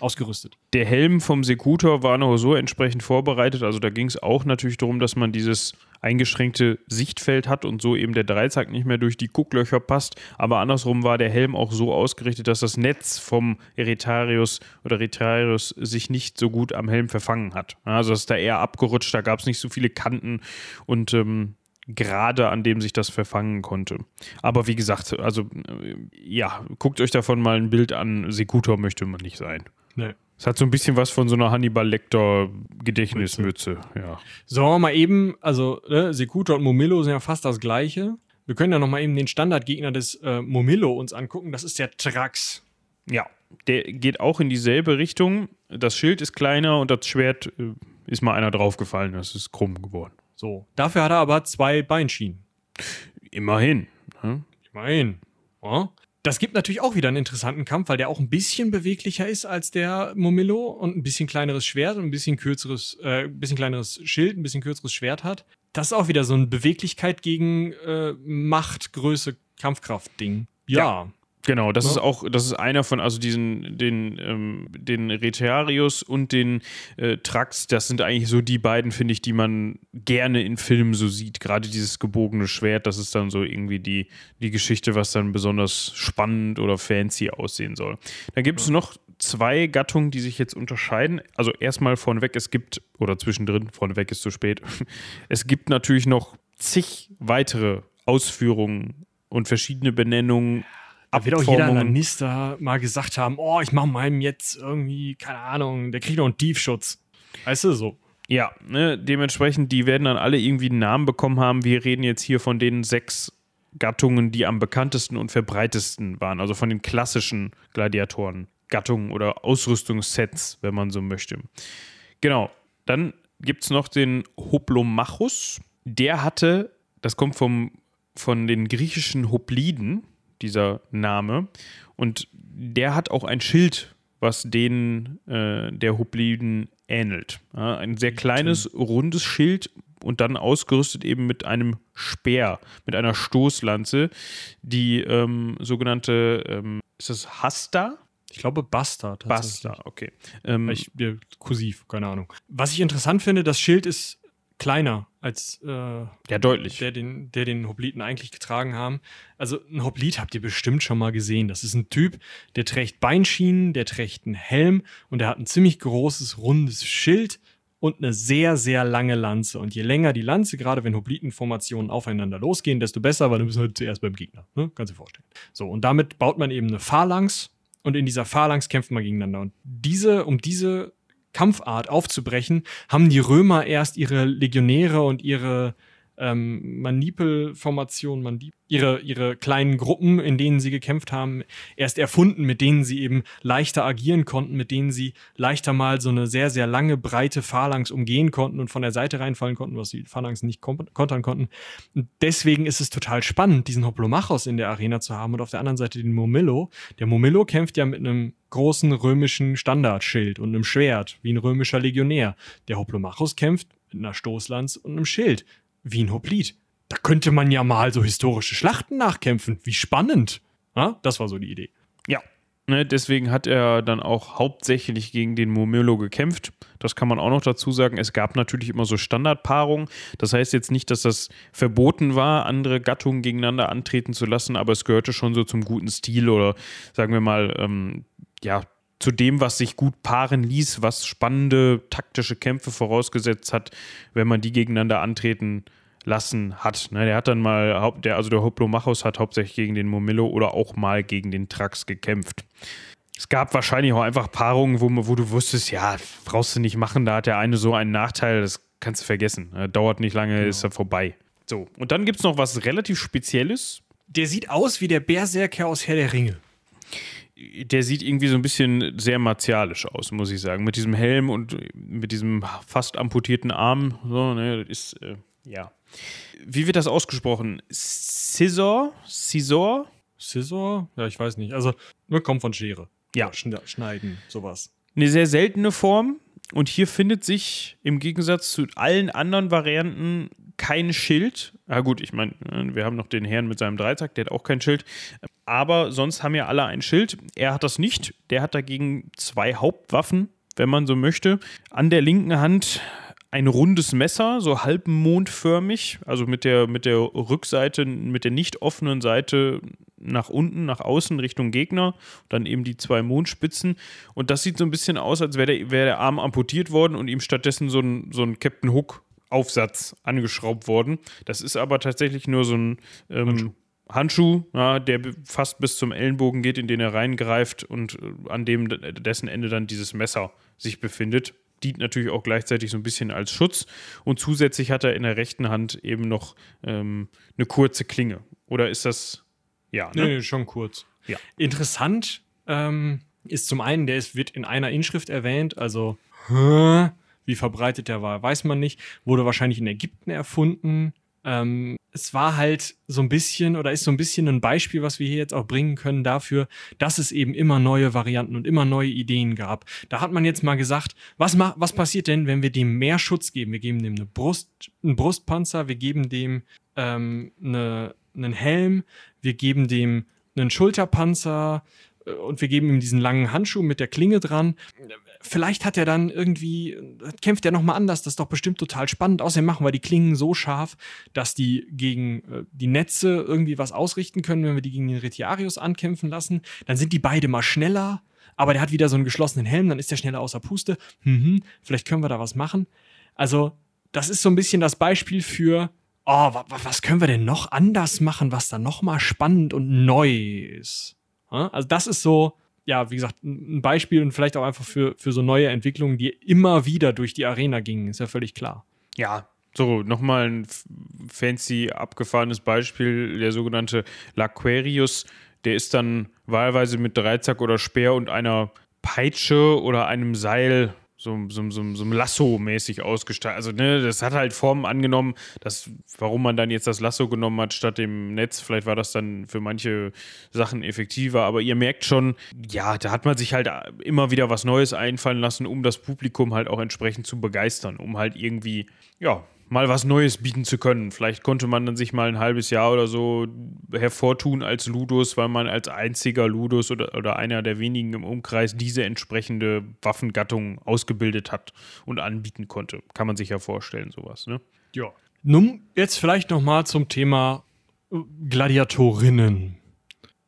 ausgerüstet. Der Helm vom Sekutor war noch so entsprechend vorbereitet. Also da ging es auch natürlich darum, dass man dieses eingeschränkte Sichtfeld hat und so eben der Dreizack nicht mehr durch die Gucklöcher passt. Aber andersrum war der Helm auch so ausgerichtet, dass das Netz vom Eretarius oder Retarius sich nicht so gut am Helm verfangen hat. Also ist da eher abgerutscht, da gab es nicht so viele Kanten und ähm, gerade an dem sich das verfangen konnte. Aber wie gesagt, also äh, ja, guckt euch davon mal ein Bild an. Sekutor möchte man nicht sein. Nee. Es hat so ein bisschen was von so einer Hannibal Lecter Gedächtnismütze, ja. So, mal eben, also ne, Sekutor und Momillo sind ja fast das gleiche. Wir können ja noch mal eben den Standardgegner des äh, Momillo uns angucken. Das ist der Trax. Ja, der geht auch in dieselbe Richtung. Das Schild ist kleiner und das Schwert äh, ist mal einer draufgefallen. Das ist krumm geworden. So. Dafür hat er aber zwei Beinschienen. Immerhin. Hm? Immerhin. Ja. Das gibt natürlich auch wieder einen interessanten Kampf, weil der auch ein bisschen beweglicher ist als der Momillo und ein bisschen kleineres Schwert und ein bisschen kürzeres, äh, ein bisschen kleineres Schild, ein bisschen kürzeres Schwert hat. Das ist auch wieder so ein Beweglichkeit gegen äh, Macht, Größe, Kampfkraft-Ding. Ja. ja. Genau, das ja. ist auch, das ist einer von, also diesen, den, ähm, den Retarius und den äh, Trax, das sind eigentlich so die beiden, finde ich, die man gerne in Filmen so sieht. Gerade dieses gebogene Schwert, das ist dann so irgendwie die, die Geschichte, was dann besonders spannend oder fancy aussehen soll. Dann gibt es noch zwei Gattungen, die sich jetzt unterscheiden. Also erstmal vorneweg, es gibt, oder zwischendrin, vorneweg ist zu spät, <laughs> es gibt natürlich noch zig weitere Ausführungen und verschiedene Benennungen da wird auch jeder Lannister mal gesagt haben, oh, ich mache meinem jetzt irgendwie, keine Ahnung, der kriegt noch einen Tiefschutz. Weißt du, so. Ja, ne, dementsprechend, die werden dann alle irgendwie einen Namen bekommen haben. Wir reden jetzt hier von den sechs Gattungen, die am bekanntesten und verbreitesten waren, also von den klassischen Gladiatoren. Gattungen oder Ausrüstungssets, wenn man so möchte. Genau. Dann gibt es noch den Hoplomachus. Der hatte, das kommt vom, von den griechischen Hopliden, dieser Name. Und der hat auch ein Schild, was denen äh, der Hopliden ähnelt. Ja, ein sehr kleines, rundes Schild und dann ausgerüstet eben mit einem Speer, mit einer Stoßlanze, die ähm, sogenannte, ähm, ist das Hasta? Ich glaube Basta. Basta, okay. Ähm, ich, kursiv, keine Ahnung. Was ich interessant finde, das Schild ist kleiner als äh, ja, deutlich. Der, den, der den Hopliten eigentlich getragen haben. Also ein Hoplit habt ihr bestimmt schon mal gesehen. Das ist ein Typ, der trägt Beinschienen, der trägt einen Helm und der hat ein ziemlich großes, rundes Schild und eine sehr, sehr lange Lanze. Und je länger die Lanze, gerade wenn Hoplitenformationen aufeinander losgehen, desto besser, weil du bist halt zuerst beim Gegner. Ne? Kannst du dir vorstellen. So, und damit baut man eben eine Phalanx und in dieser Phalanx kämpft man gegeneinander. Und diese, um diese Kampfart aufzubrechen, haben die Römer erst ihre Legionäre und ihre ähm, Manipelformation, Mandip ihre, ihre kleinen Gruppen, in denen sie gekämpft haben, erst erfunden, mit denen sie eben leichter agieren konnten, mit denen sie leichter mal so eine sehr, sehr lange, breite Phalanx umgehen konnten und von der Seite reinfallen konnten, was die Phalanx nicht kontern konnten. Und deswegen ist es total spannend, diesen Hoplomachos in der Arena zu haben und auf der anderen Seite den Momillo. Der Momillo kämpft ja mit einem großen römischen Standardschild und einem Schwert, wie ein römischer Legionär. Der Hoplomachos kämpft mit einer Stoßlanz und einem Schild, wie ein Hoplite. Da könnte man ja mal so historische Schlachten nachkämpfen. Wie spannend. Ja, das war so die Idee. Ja. Ne, deswegen hat er dann auch hauptsächlich gegen den Momelo gekämpft. Das kann man auch noch dazu sagen. Es gab natürlich immer so Standardpaarungen. Das heißt jetzt nicht, dass das verboten war, andere Gattungen gegeneinander antreten zu lassen, aber es gehörte schon so zum guten Stil oder sagen wir mal, ähm, ja, zu dem, was sich gut paaren ließ, was spannende taktische Kämpfe vorausgesetzt hat, wenn man die gegeneinander antreten lassen hat. Ne, der hat dann mal, der, also der Hoplomachos hat hauptsächlich gegen den Momillo oder auch mal gegen den Trax gekämpft. Es gab wahrscheinlich auch einfach Paarungen, wo, wo du wusstest, ja, brauchst du nicht machen, da hat der eine so einen Nachteil, das kannst du vergessen. Ne, dauert nicht lange, genau. ist er vorbei. So, und dann gibt es noch was relativ Spezielles. Der sieht aus wie der Berserker aus Herr der Ringe der sieht irgendwie so ein bisschen sehr martialisch aus, muss ich sagen. Mit diesem Helm und mit diesem fast amputierten Arm. So, ne, ist, äh, ja. Wie wird das ausgesprochen? Scissor? Scissor? Scissor? Ja, ich weiß nicht. Also, nur kommt von Schere. Ja. Schneiden, sowas. Eine sehr seltene Form. Und hier findet sich im Gegensatz zu allen anderen Varianten kein Schild. Ah, gut, ich meine, wir haben noch den Herrn mit seinem Dreizack, der hat auch kein Schild. Aber sonst haben ja alle ein Schild. Er hat das nicht. Der hat dagegen zwei Hauptwaffen, wenn man so möchte. An der linken Hand ein rundes Messer, so halbmondförmig, also mit der, mit der Rückseite, mit der nicht offenen Seite nach unten, nach außen Richtung Gegner. Dann eben die zwei Mondspitzen. Und das sieht so ein bisschen aus, als wäre der, wär der Arm amputiert worden und ihm stattdessen so ein, so ein Captain Hook Aufsatz angeschraubt worden. Das ist aber tatsächlich nur so ein ähm, Handschuh, Handschuh ja, der fast bis zum Ellenbogen geht, in den er reingreift und äh, an dem dessen Ende dann dieses Messer sich befindet. Dient natürlich auch gleichzeitig so ein bisschen als Schutz. Und zusätzlich hat er in der rechten Hand eben noch ähm, eine kurze Klinge. Oder ist das. Ja, ne? Nee, schon kurz. Ja. Interessant ähm, ist zum einen, der ist, wird in einer Inschrift erwähnt, also wie verbreitet der war, weiß man nicht. Wurde wahrscheinlich in Ägypten erfunden. Ähm, es war halt so ein bisschen oder ist so ein bisschen ein Beispiel, was wir hier jetzt auch bringen können dafür, dass es eben immer neue Varianten und immer neue Ideen gab. Da hat man jetzt mal gesagt, was, ma was passiert denn, wenn wir dem mehr Schutz geben? Wir geben dem eine Brust, einen Brustpanzer, wir geben dem ähm, eine, einen Helm, wir geben dem einen Schulterpanzer, äh, und wir geben ihm diesen langen Handschuh mit der Klinge dran. Vielleicht hat er dann irgendwie, kämpft er nochmal anders, das ist doch bestimmt total spannend. Außerdem machen wir die Klingen so scharf, dass die gegen äh, die Netze irgendwie was ausrichten können, wenn wir die gegen den Retiarius ankämpfen lassen. Dann sind die beide mal schneller, aber der hat wieder so einen geschlossenen Helm, dann ist der schneller außer Puste. Mhm, vielleicht können wir da was machen. Also, das ist so ein bisschen das Beispiel für, oh, was können wir denn noch anders machen, was da nochmal spannend und neu ist. Also das ist so, ja, wie gesagt, ein Beispiel und vielleicht auch einfach für, für so neue Entwicklungen, die immer wieder durch die Arena gingen, ist ja völlig klar. Ja, So, nochmal ein fancy abgefahrenes Beispiel, der sogenannte Laquarius, der ist dann wahlweise mit Dreizack oder Speer und einer Peitsche oder einem Seil so, so, so, so Lasso-mäßig ausgestaltet. Also, ne, das hat halt Formen angenommen, dass, warum man dann jetzt das Lasso genommen hat statt dem Netz. Vielleicht war das dann für manche Sachen effektiver, aber ihr merkt schon, ja, da hat man sich halt immer wieder was Neues einfallen lassen, um das Publikum halt auch entsprechend zu begeistern, um halt irgendwie, ja, mal was Neues bieten zu können. Vielleicht konnte man dann sich mal ein halbes Jahr oder so hervortun als Ludus, weil man als einziger Ludus oder, oder einer der wenigen im Umkreis diese entsprechende Waffengattung ausgebildet hat und anbieten konnte. Kann man sich ja vorstellen, sowas, ne? Ja. Nun, jetzt vielleicht nochmal zum Thema äh, Gladiatorinnen.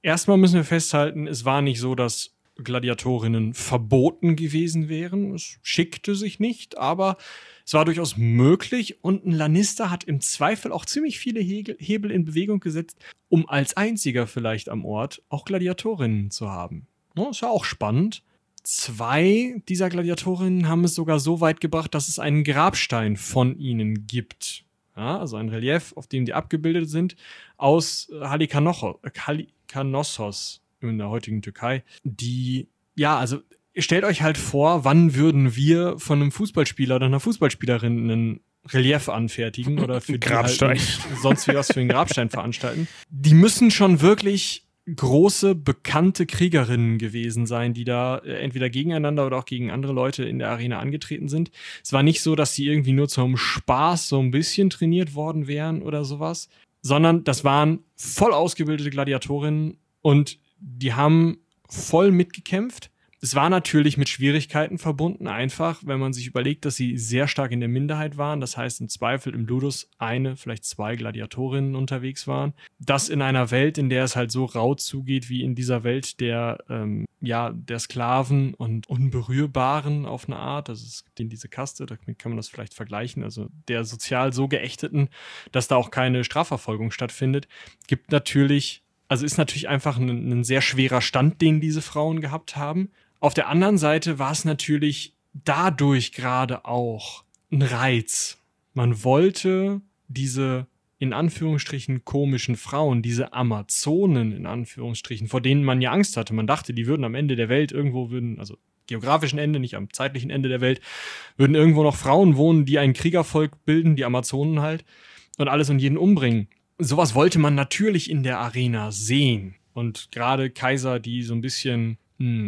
Erstmal müssen wir festhalten, es war nicht so, dass Gladiatorinnen verboten gewesen wären. Es schickte sich nicht, aber es war durchaus möglich und ein Lannister hat im Zweifel auch ziemlich viele Hebel in Bewegung gesetzt, um als einziger vielleicht am Ort auch Gladiatorinnen zu haben. Das ist ja auch spannend. Zwei dieser Gladiatorinnen haben es sogar so weit gebracht, dass es einen Grabstein von ihnen gibt. Ja, also ein Relief, auf dem die abgebildet sind, aus Halikanossos in der heutigen Türkei, die ja, also stellt euch halt vor, wann würden wir von einem Fußballspieler oder einer Fußballspielerin einen Relief anfertigen oder für Grabstein. Halt sonst wie was für einen Grabstein veranstalten. Die müssen schon wirklich große, bekannte Kriegerinnen gewesen sein, die da äh, entweder gegeneinander oder auch gegen andere Leute in der Arena angetreten sind. Es war nicht so, dass sie irgendwie nur zum Spaß so ein bisschen trainiert worden wären oder sowas, sondern das waren voll ausgebildete Gladiatorinnen und die haben voll mitgekämpft es war natürlich mit Schwierigkeiten verbunden, einfach, wenn man sich überlegt, dass sie sehr stark in der Minderheit waren. Das heißt, im Zweifel im Ludus eine, vielleicht zwei Gladiatorinnen unterwegs waren. Das in einer Welt, in der es halt so rau zugeht, wie in dieser Welt der, ähm, ja, der Sklaven und Unberührbaren auf eine Art. Also es gibt diese Kaste, damit kann man das vielleicht vergleichen. Also der sozial so Geächteten, dass da auch keine Strafverfolgung stattfindet, gibt natürlich also ist natürlich einfach ein, ein, sehr schwerer Stand, den diese Frauen gehabt haben. Auf der anderen Seite war es natürlich dadurch gerade auch ein Reiz. Man wollte diese in Anführungsstrichen komischen Frauen, diese Amazonen in Anführungsstrichen, vor denen man ja Angst hatte. Man dachte, die würden am Ende der Welt irgendwo würden, also geografischen Ende, nicht am zeitlichen Ende der Welt, würden irgendwo noch Frauen wohnen, die ein Kriegervolk bilden, die Amazonen halt, und alles und jeden umbringen. Sowas wollte man natürlich in der Arena sehen. Und gerade Kaiser, die so ein bisschen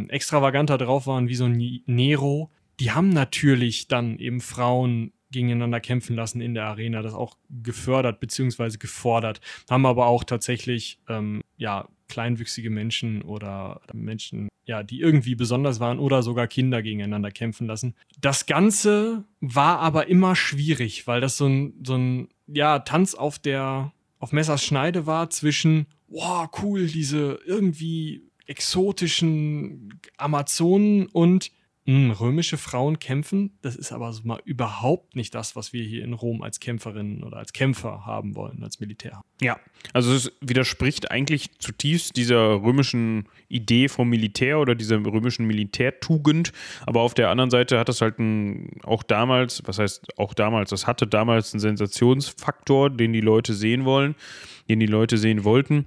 extravaganter drauf waren wie so ein Nero, die haben natürlich dann eben Frauen gegeneinander kämpfen lassen in der Arena, das auch gefördert bzw. gefordert, haben aber auch tatsächlich ähm, ja kleinwüchsige Menschen oder Menschen, ja, die irgendwie besonders waren oder sogar Kinder gegeneinander kämpfen lassen. Das Ganze war aber immer schwierig, weil das so ein, so ein ja, Tanz auf der auf Messers Schneide war zwischen, wow, cool, diese irgendwie exotischen Amazonen und mh, hm, römische Frauen kämpfen. Das ist aber so mal überhaupt nicht das, was wir hier in Rom als Kämpferinnen oder als Kämpfer haben wollen, als Militär. Ja, also es widerspricht eigentlich zutiefst dieser römischen Idee vom Militär oder dieser römischen Militärtugend. Aber auf der anderen Seite hat das halt ein, auch damals, was heißt auch damals, das hatte damals einen Sensationsfaktor, den die Leute sehen wollen, den die Leute sehen wollten.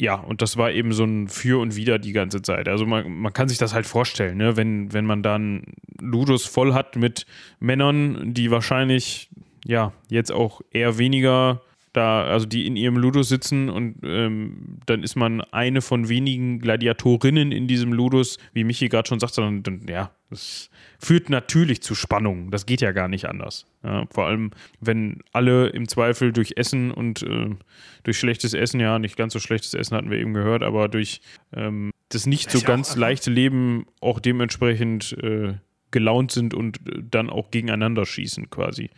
Ja, und das war eben so ein Für und Wider die ganze Zeit. Also man, man kann sich das halt vorstellen, ne? wenn, wenn man dann Ludus voll hat mit Männern, die wahrscheinlich ja jetzt auch eher weniger da, also die in ihrem Ludus sitzen und ähm, dann ist man eine von wenigen Gladiatorinnen in diesem Ludus, wie Michi gerade schon sagte, dann, dann, ja, das führt natürlich zu Spannungen. Das geht ja gar nicht anders. Ja, vor allem, wenn alle im Zweifel durch Essen und äh, durch schlechtes Essen, ja, nicht ganz so schlechtes Essen hatten wir eben gehört, aber durch ähm, das nicht so ganz leichte Leben auch dementsprechend äh, gelaunt sind und äh, dann auch gegeneinander schießen quasi.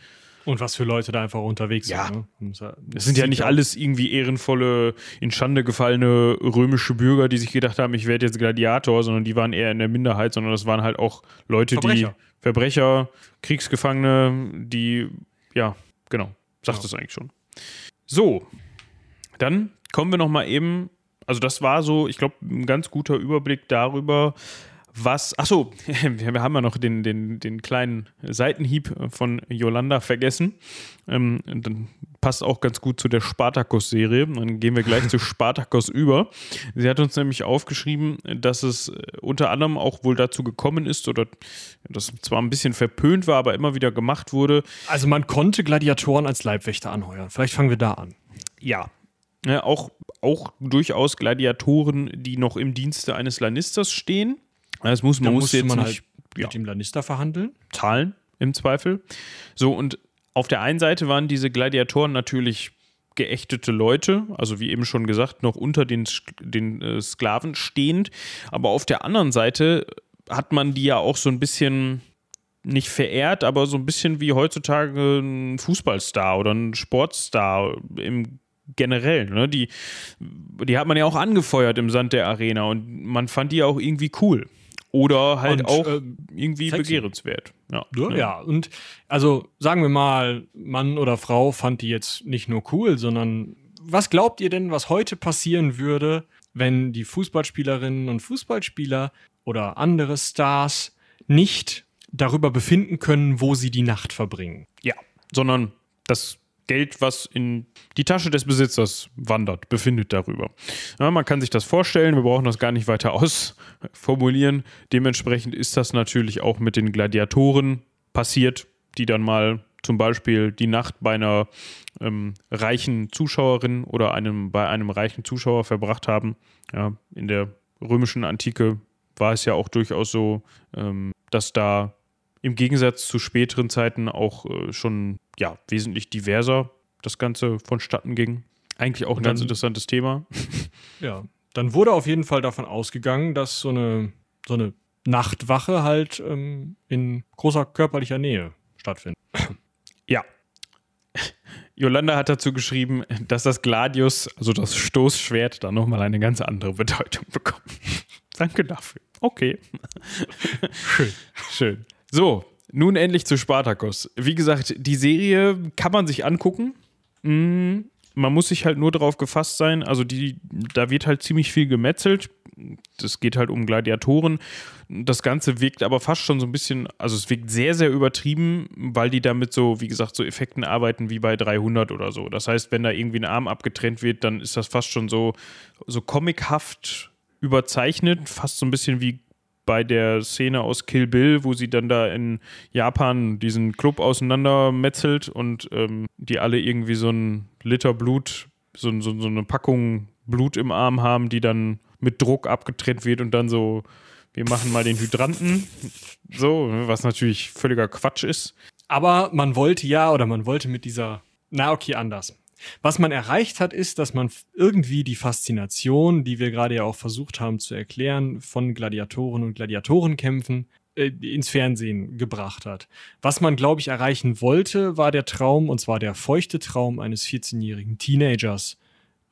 Und was für Leute da einfach unterwegs ja. sind. Ne? Das sind ja nicht alles irgendwie ehrenvolle, in Schande gefallene römische Bürger, die sich gedacht haben, ich werde jetzt Gladiator, sondern die waren eher in der Minderheit, sondern das waren halt auch Leute, Verbrecher. die Verbrecher, Kriegsgefangene, die, ja, genau, sagt es ja. eigentlich schon. So, dann kommen wir noch mal eben, also das war so, ich glaube, ein ganz guter Überblick darüber, was, achso, <laughs> wir haben ja noch den, den, den kleinen Seitenhieb von Yolanda vergessen. Ähm, dann passt auch ganz gut zu der Spartacus-Serie. Dann gehen wir gleich zu <laughs> Spartacus über. Sie hat uns nämlich aufgeschrieben, dass es unter anderem auch wohl dazu gekommen ist, oder das zwar ein bisschen verpönt war, aber immer wieder gemacht wurde. Also man konnte Gladiatoren als Leibwächter anheuern. Vielleicht fangen wir da an. Ja, ja, auch, auch durchaus Gladiatoren, die noch im Dienste eines Lannisters stehen. Das muss, man muss jetzt man nicht, halt ja, mit dem Lannister verhandeln. Zahlen im Zweifel. So, und auf der einen Seite waren diese Gladiatoren natürlich geächtete Leute, also wie eben schon gesagt, noch unter den, den äh, Sklaven stehend. Aber auf der anderen Seite hat man die ja auch so ein bisschen nicht verehrt, aber so ein bisschen wie heutzutage ein Fußballstar oder ein Sportstar im generell. Ne? Die, die hat man ja auch angefeuert im Sand der Arena und man fand die auch irgendwie cool. Oder halt und, auch äh, irgendwie sexy. begehrenswert. Ja, ja, ne? ja, und also sagen wir mal, Mann oder Frau fand die jetzt nicht nur cool, sondern was glaubt ihr denn, was heute passieren würde, wenn die Fußballspielerinnen und Fußballspieler oder andere Stars nicht darüber befinden können, wo sie die Nacht verbringen? Ja, sondern das Geld, was in die Tasche des Besitzers wandert, befindet darüber. Ja, man kann sich das vorstellen, wir brauchen das gar nicht weiter <laughs> ausformulieren. Dementsprechend ist das natürlich auch mit den Gladiatoren passiert, die dann mal zum Beispiel die Nacht bei einer ähm, reichen Zuschauerin oder einem, bei einem reichen Zuschauer verbracht haben. Ja, in der römischen Antike war es ja auch durchaus so, ähm, dass da im Gegensatz zu späteren Zeiten auch äh, schon ja, wesentlich diverser das Ganze vonstatten ging. Eigentlich auch ein dann, ganz interessantes Thema. <laughs> Ja, dann wurde auf jeden Fall davon ausgegangen, dass so eine, so eine Nachtwache halt ähm, in großer körperlicher Nähe stattfindet. Ja. <laughs> Yolanda hat dazu geschrieben, dass das Gladius, also das Stoßschwert, dann nochmal eine ganz andere Bedeutung bekommt. <laughs> Danke dafür. Okay. Schön. Schön. So, nun endlich zu Spartacus. Wie gesagt, die Serie kann man sich angucken. Mm, man muss sich halt nur darauf gefasst sein. Also, die, da wird halt ziemlich viel gemetzelt. Das geht halt um Gladiatoren. Das Ganze wirkt aber fast schon so ein bisschen, also es wirkt sehr, sehr übertrieben, weil die damit so, wie gesagt, so Effekten arbeiten wie bei 300 oder so. Das heißt, wenn da irgendwie ein Arm abgetrennt wird, dann ist das fast schon so, so comichaft überzeichnet, fast so ein bisschen wie bei der Szene aus Kill Bill, wo sie dann da in Japan diesen Club auseinandermetzelt und ähm, die alle irgendwie so ein Liter Blut, so, so, so eine Packung Blut im Arm haben, die dann mit Druck abgetrennt wird und dann so, wir machen mal den Hydranten. So, was natürlich völliger Quatsch ist. Aber man wollte ja, oder man wollte mit dieser, na okay, anders. Was man erreicht hat, ist, dass man irgendwie die Faszination, die wir gerade ja auch versucht haben zu erklären, von Gladiatoren und Gladiatorenkämpfen äh, ins Fernsehen gebracht hat. Was man, glaube ich, erreichen wollte, war der Traum, und zwar der feuchte Traum eines 14-jährigen Teenagers,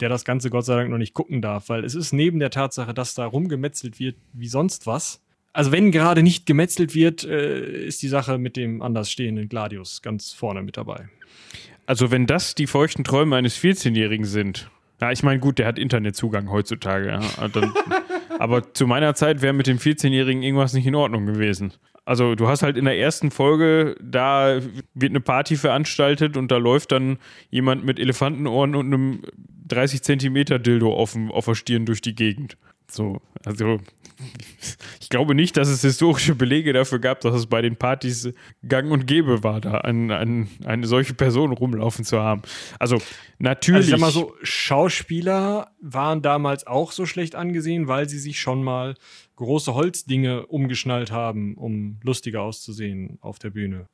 der das Ganze Gott sei Dank noch nicht gucken darf, weil es ist neben der Tatsache, dass da rumgemetzelt wird wie sonst was. Also wenn gerade nicht gemetzelt wird, äh, ist die Sache mit dem anders stehenden Gladius ganz vorne mit dabei. Also, wenn das die feuchten Träume eines 14-Jährigen sind, ja, ich meine, gut, der hat Internetzugang heutzutage. Ja, dann, <laughs> aber zu meiner Zeit wäre mit dem 14-Jährigen irgendwas nicht in Ordnung gewesen. Also, du hast halt in der ersten Folge, da wird eine Party veranstaltet und da läuft dann jemand mit Elefantenohren und einem 30 Zentimeter Dildo auf, auf der Stirn durch die Gegend. So, also <laughs> ich glaube nicht, dass es historische Belege dafür gab, dass es bei den Partys gang und gäbe war, da ein, ein, eine solche Person rumlaufen zu haben. Also natürlich. Also ich sag mal so, Schauspieler waren damals auch so schlecht angesehen, weil sie sich schon mal große Holzdinge umgeschnallt haben, um lustiger auszusehen auf der Bühne.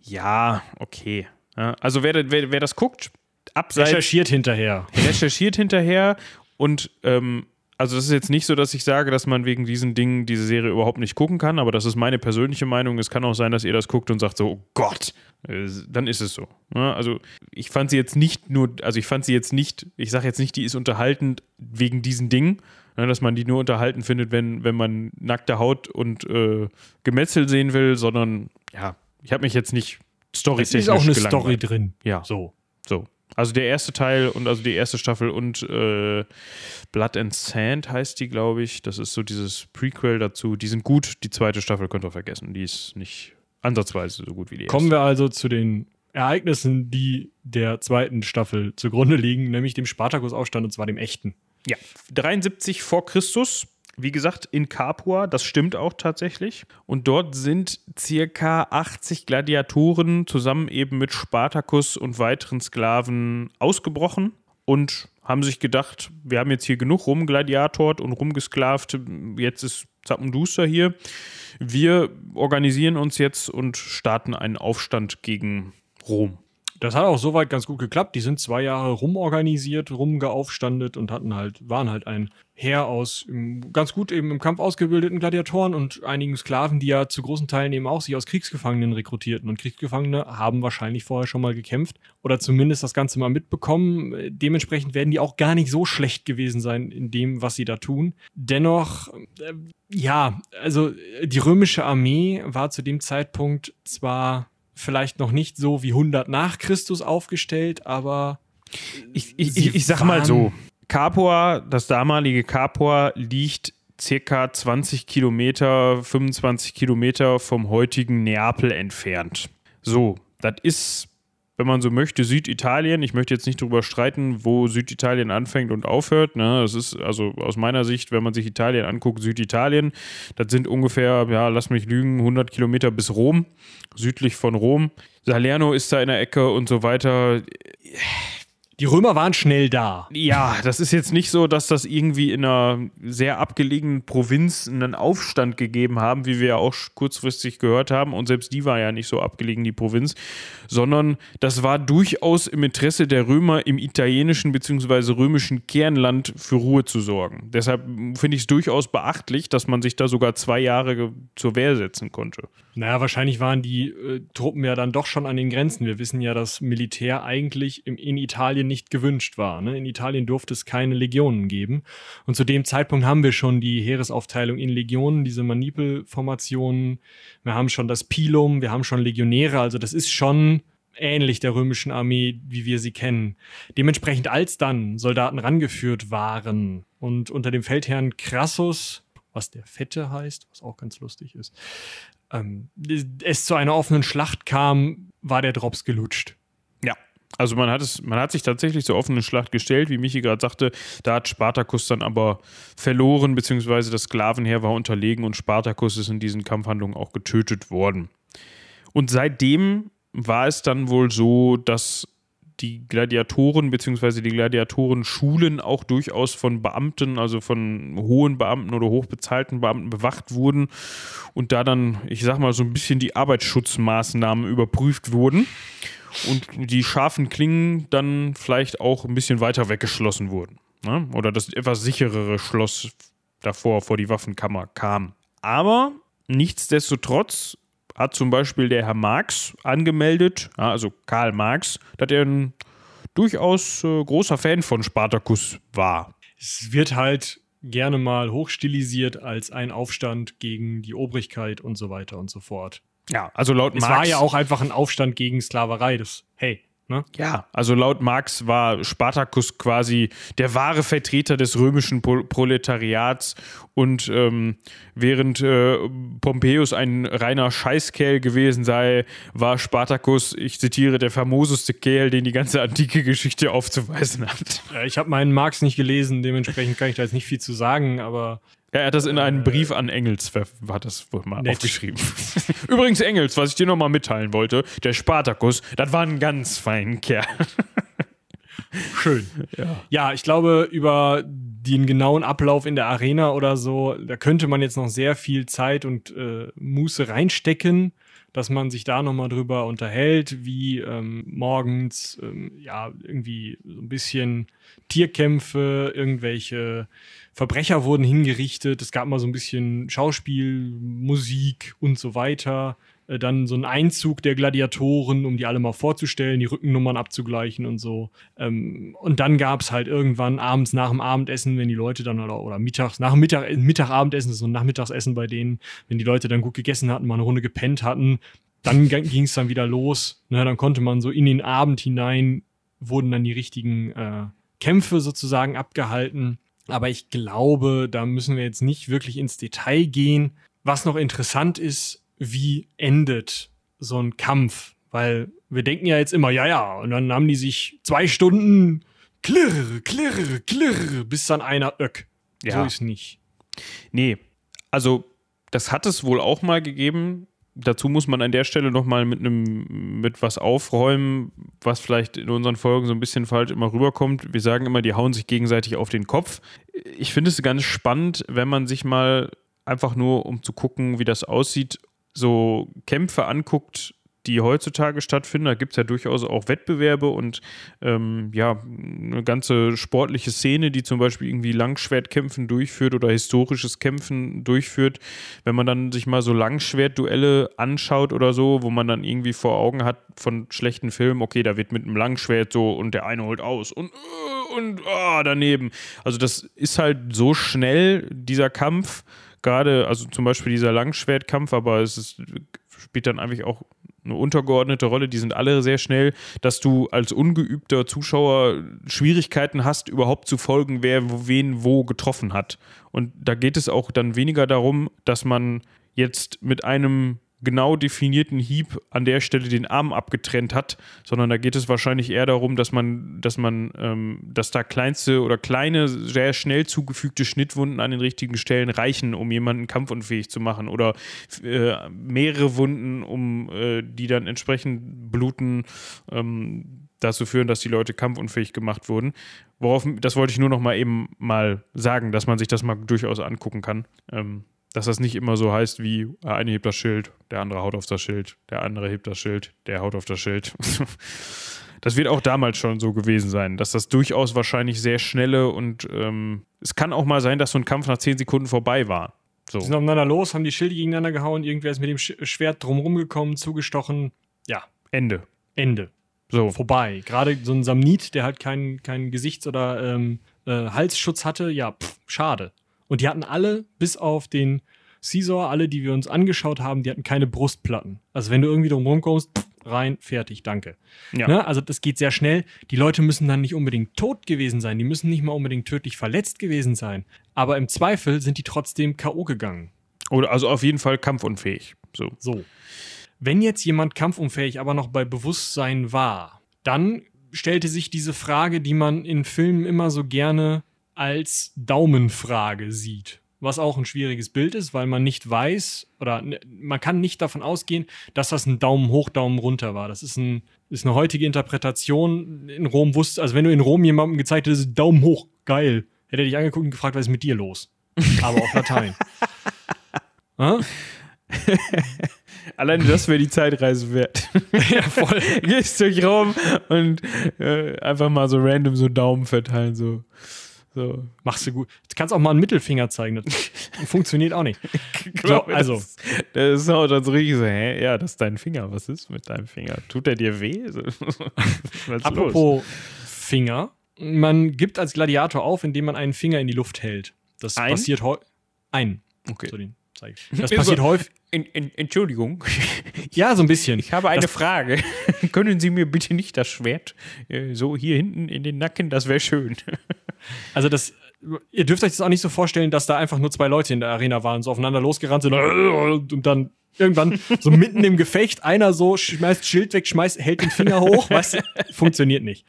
Ja, okay. Also wer, wer, wer das guckt, abseits. Recherchiert hinterher. Recherchiert hinterher und ähm, also es ist jetzt nicht so, dass ich sage, dass man wegen diesen Dingen diese Serie überhaupt nicht gucken kann, aber das ist meine persönliche Meinung. Es kann auch sein, dass ihr das guckt und sagt so, oh Gott, äh, dann ist es so. Also ich fand sie jetzt nicht nur, also ich fand sie jetzt nicht, ich sage jetzt nicht, die ist unterhaltend wegen diesen Dingen, dass man die nur unterhalten findet, wenn, wenn man nackte Haut und äh, Gemetzel sehen will, sondern ja, ich habe mich jetzt nicht storytechnisch Es ist auch eine gelangweilt. Story drin. Ja. So. So. Also der erste Teil und also die erste Staffel und äh, Blood and Sand heißt die, glaube ich. Das ist so dieses Prequel dazu. Die sind gut. Die zweite Staffel könnt ihr vergessen. Die ist nicht ansatzweise so gut wie die erste. Kommen wir also zu den Ereignissen, die der zweiten Staffel zugrunde liegen, nämlich dem Spartakusaufstand und zwar dem echten. Ja, 73 vor Christus wie gesagt, in Capua, das stimmt auch tatsächlich. Und dort sind circa 80 Gladiatoren zusammen eben mit Spartacus und weiteren Sklaven ausgebrochen und haben sich gedacht, wir haben jetzt hier genug rumgladiatort und rumgesklavt, jetzt ist Zappenduster hier. Wir organisieren uns jetzt und starten einen Aufstand gegen Rom. Das hat auch soweit ganz gut geklappt. Die sind zwei Jahre rumorganisiert, rumgeaufstandet und hatten halt, waren halt ein Heer aus ganz gut eben im Kampf ausgebildeten Gladiatoren und einigen Sklaven, die ja zu großen Teilen eben auch sich aus Kriegsgefangenen rekrutierten. Und Kriegsgefangene haben wahrscheinlich vorher schon mal gekämpft oder zumindest das Ganze mal mitbekommen. Dementsprechend werden die auch gar nicht so schlecht gewesen sein in dem, was sie da tun. Dennoch, äh, ja, also die römische Armee war zu dem Zeitpunkt zwar vielleicht noch nicht so wie 100 nach Christus aufgestellt, aber ich, ich, ich, ich sag mal so, Capua, das damalige Capua liegt circa 20 Kilometer, 25 Kilometer vom heutigen Neapel entfernt. So, das ist wenn man so möchte, Süditalien. Ich möchte jetzt nicht darüber streiten, wo Süditalien anfängt und aufhört. Ne? Das ist also aus meiner Sicht, wenn man sich Italien anguckt, Süditalien. Das sind ungefähr, ja, lass mich lügen, 100 Kilometer bis Rom, südlich von Rom. Salerno ist da in der Ecke und so weiter. Die Römer waren schnell da. Ja, das ist jetzt nicht so, dass das irgendwie in einer sehr abgelegenen Provinz einen Aufstand gegeben haben, wie wir ja auch kurzfristig gehört haben. Und selbst die war ja nicht so abgelegen, die Provinz, sondern das war durchaus im Interesse der Römer im italienischen bzw. römischen Kernland für Ruhe zu sorgen. Deshalb finde ich es durchaus beachtlich, dass man sich da sogar zwei Jahre zur Wehr setzen konnte. Naja, wahrscheinlich waren die äh, Truppen ja dann doch schon an den Grenzen. Wir wissen ja, dass Militär eigentlich im, in Italien nicht gewünscht war. Ne? In Italien durfte es keine Legionen geben. Und zu dem Zeitpunkt haben wir schon die Heeresaufteilung in Legionen, diese Manipelformationen. Wir haben schon das Pilum, wir haben schon Legionäre. Also das ist schon ähnlich der römischen Armee, wie wir sie kennen. Dementsprechend, als dann Soldaten rangeführt waren und unter dem Feldherrn Crassus, was der Fette heißt, was auch ganz lustig ist, ähm, es zu einer offenen Schlacht kam, war der Drops gelutscht. Also man hat es, man hat sich tatsächlich zur offenen Schlacht gestellt, wie Michi gerade sagte. Da hat Spartacus dann aber verloren, beziehungsweise das Sklavenheer war unterlegen und Spartacus ist in diesen Kampfhandlungen auch getötet worden. Und seitdem war es dann wohl so, dass die Gladiatoren bzw. die Gladiatorenschulen auch durchaus von Beamten, also von hohen Beamten oder hochbezahlten Beamten bewacht wurden und da dann, ich sag mal, so ein bisschen die Arbeitsschutzmaßnahmen überprüft wurden und die scharfen Klingen dann vielleicht auch ein bisschen weiter weggeschlossen wurden. Ne? Oder das etwas sicherere Schloss davor vor die Waffenkammer kam. Aber nichtsdestotrotz hat zum Beispiel der Herr Marx angemeldet, also Karl Marx, dass er ein durchaus äh, großer Fan von Spartacus war. Es wird halt gerne mal hochstilisiert als ein Aufstand gegen die Obrigkeit und so weiter und so fort. Ja, also laut es Marx. War ja auch einfach ein Aufstand gegen Sklaverei. Das, hey, Ne? Ja, also laut Marx war Spartacus quasi der wahre Vertreter des römischen Proletariats und ähm, während äh, Pompeius ein reiner Scheißkerl gewesen sei, war Spartacus, ich zitiere, der famoseste Kerl, den die ganze antike Geschichte aufzuweisen hat. Ich habe meinen Marx nicht gelesen, dementsprechend kann ich da jetzt nicht viel zu sagen, aber ja, er hat das in einem äh, Brief an Engels, hat das wohl mal nett. aufgeschrieben. <laughs> Übrigens, Engels, was ich dir nochmal mitteilen wollte, der Spartacus, das war ein ganz feiner Kerl. <laughs> Schön. Ja. ja, ich glaube, über den genauen Ablauf in der Arena oder so, da könnte man jetzt noch sehr viel Zeit und äh, Muße reinstecken, dass man sich da nochmal drüber unterhält, wie ähm, morgens ähm, ja irgendwie so ein bisschen Tierkämpfe, irgendwelche Verbrecher wurden hingerichtet, es gab mal so ein bisschen Schauspiel, Musik und so weiter. Äh, dann so ein Einzug der Gladiatoren, um die alle mal vorzustellen, die Rückennummern abzugleichen und so. Ähm, und dann gab es halt irgendwann abends nach dem Abendessen, wenn die Leute dann oder, oder mittags, nach dem Mittag, Mittagabendessen, so ein Nachmittagsessen bei denen, wenn die Leute dann gut gegessen hatten, mal eine Runde gepennt hatten, dann ging es dann wieder los. Ne, dann konnte man so in den Abend hinein wurden dann die richtigen äh, Kämpfe sozusagen abgehalten. Aber ich glaube, da müssen wir jetzt nicht wirklich ins Detail gehen. Was noch interessant ist, wie endet so ein Kampf? Weil wir denken ja jetzt immer, ja, ja, und dann haben die sich zwei Stunden klirr, klirr, klirr, bis dann einer öck. Ja. So ist nicht. Nee, also das hat es wohl auch mal gegeben. Dazu muss man an der Stelle nochmal mit einem mit was aufräumen, was vielleicht in unseren Folgen so ein bisschen falsch immer rüberkommt. Wir sagen immer, die hauen sich gegenseitig auf den Kopf. Ich finde es ganz spannend, wenn man sich mal einfach nur, um zu gucken, wie das aussieht, so Kämpfe anguckt, die heutzutage stattfinden. Da gibt es ja durchaus auch Wettbewerbe und ähm, ja, eine ganze sportliche Szene, die zum Beispiel irgendwie Langschwertkämpfen durchführt oder historisches Kämpfen durchführt. Wenn man dann sich mal so Langschwertduelle anschaut oder so, wo man dann irgendwie vor Augen hat von schlechten Filmen, okay, da wird mit einem Langschwert so und der eine holt aus und äh, und ah, daneben. Also das ist halt so schnell, dieser Kampf, gerade, also zum Beispiel dieser Langschwertkampf, aber es ist, spielt dann einfach auch eine untergeordnete Rolle, die sind alle sehr schnell, dass du als ungeübter Zuschauer Schwierigkeiten hast, überhaupt zu folgen, wer wen wo getroffen hat. Und da geht es auch dann weniger darum, dass man jetzt mit einem genau definierten Hieb an der Stelle den Arm abgetrennt hat, sondern da geht es wahrscheinlich eher darum, dass man, dass man, ähm, dass da kleinste oder kleine, sehr schnell zugefügte Schnittwunden an den richtigen Stellen reichen, um jemanden kampfunfähig zu machen oder äh, mehrere Wunden, um äh, die dann entsprechend bluten, ähm, dazu führen, dass die Leute kampfunfähig gemacht wurden. Worauf, das wollte ich nur noch mal eben mal sagen, dass man sich das mal durchaus angucken kann. Ähm, dass das nicht immer so heißt wie, der eine hebt das Schild, der andere haut auf das Schild, der andere hebt das Schild, der haut auf das Schild. <laughs> Das wird auch damals schon so gewesen sein, dass das durchaus wahrscheinlich sehr schnelle und ähm, es kann auch mal sein, dass so ein Kampf nach zehn Sekunden vorbei war. So. Die sind aufeinander los, haben die Schilde gegeneinander gehauen, irgendwer ist mit dem Sch Schwert drumherum gekommen, zugestochen. Ja, Ende. Ende. So. Vorbei. Gerade so ein Samnit, der halt keinen keinen Gesichts- oder ähm, äh, Halsschutz hatte, ja, pff, schade. Und die hatten alle, bis auf den Caesar, alle, die wir uns angeschaut haben, die hatten keine Brustplatten. Also wenn du irgendwie drum rumkommst, pff, rein, fertig, danke. Ja. Ne? Also das geht sehr schnell. Die Leute müssen dann nicht unbedingt tot gewesen sein, die müssen nicht mal unbedingt tödlich verletzt gewesen sein. Aber im Zweifel sind die trotzdem K.O. gegangen. Oder also auf jeden Fall kampfunfähig. So. So. Wenn jetzt jemand kampfunfähig, aber noch bei Bewusstsein war, dann stellte sich diese Frage, die man in Filmen immer so gerne als Daumenfrage sieht. Was auch ein schwieriges Bild ist, weil man nicht weiß oder man kann nicht davon ausgehen, dass das ein Daumen hoch, Daumen runter war. Das ist, ein, ist eine heutige Interpretation. In Rom wusste, also wenn du in Rom jemandem gezeigt hättest, Daumen hoch, geil, hätte er dich angeguckt und gefragt, was ist mit dir los? Aber auf Latein. <laughs> Hä? <laughs> Alleine das wäre die Zeitreise wert. <laughs> ja, voll. Gehst durch Raum und äh, einfach mal so random so Daumen verteilen, so. So. Machst du gut. Du kannst auch mal einen Mittelfinger zeigen. Das <laughs> funktioniert auch nicht. Glaub mir, also. Das, das ist auch dann so richtig so, hä? Ja, das ist dein Finger. Was ist mit deinem Finger? Tut der dir weh? So, <laughs> ist los? Apropos Finger. Man gibt als Gladiator auf, indem man einen Finger in die Luft hält. Das Ein? passiert häufig. Ein. Okay. So, den zeig ich. <laughs> Das So. passiert häufig. En, en, Entschuldigung, Ja, so ein bisschen. ich habe eine Das- Frage. Können Sie mir bitte nicht das Schwert äh, so hier hinten in den Nacken? Das wäre schön. Also das, ihr dürft euch das auch nicht so vorstellen, dass da einfach nur zwei Leute in der Arena waren, so aufeinander losgerannt sind und dann irgendwann so <laughs> mitten im Gefecht einer so schmeißt Schild weg, schmeißt, hält den Finger hoch, du, funktioniert nicht.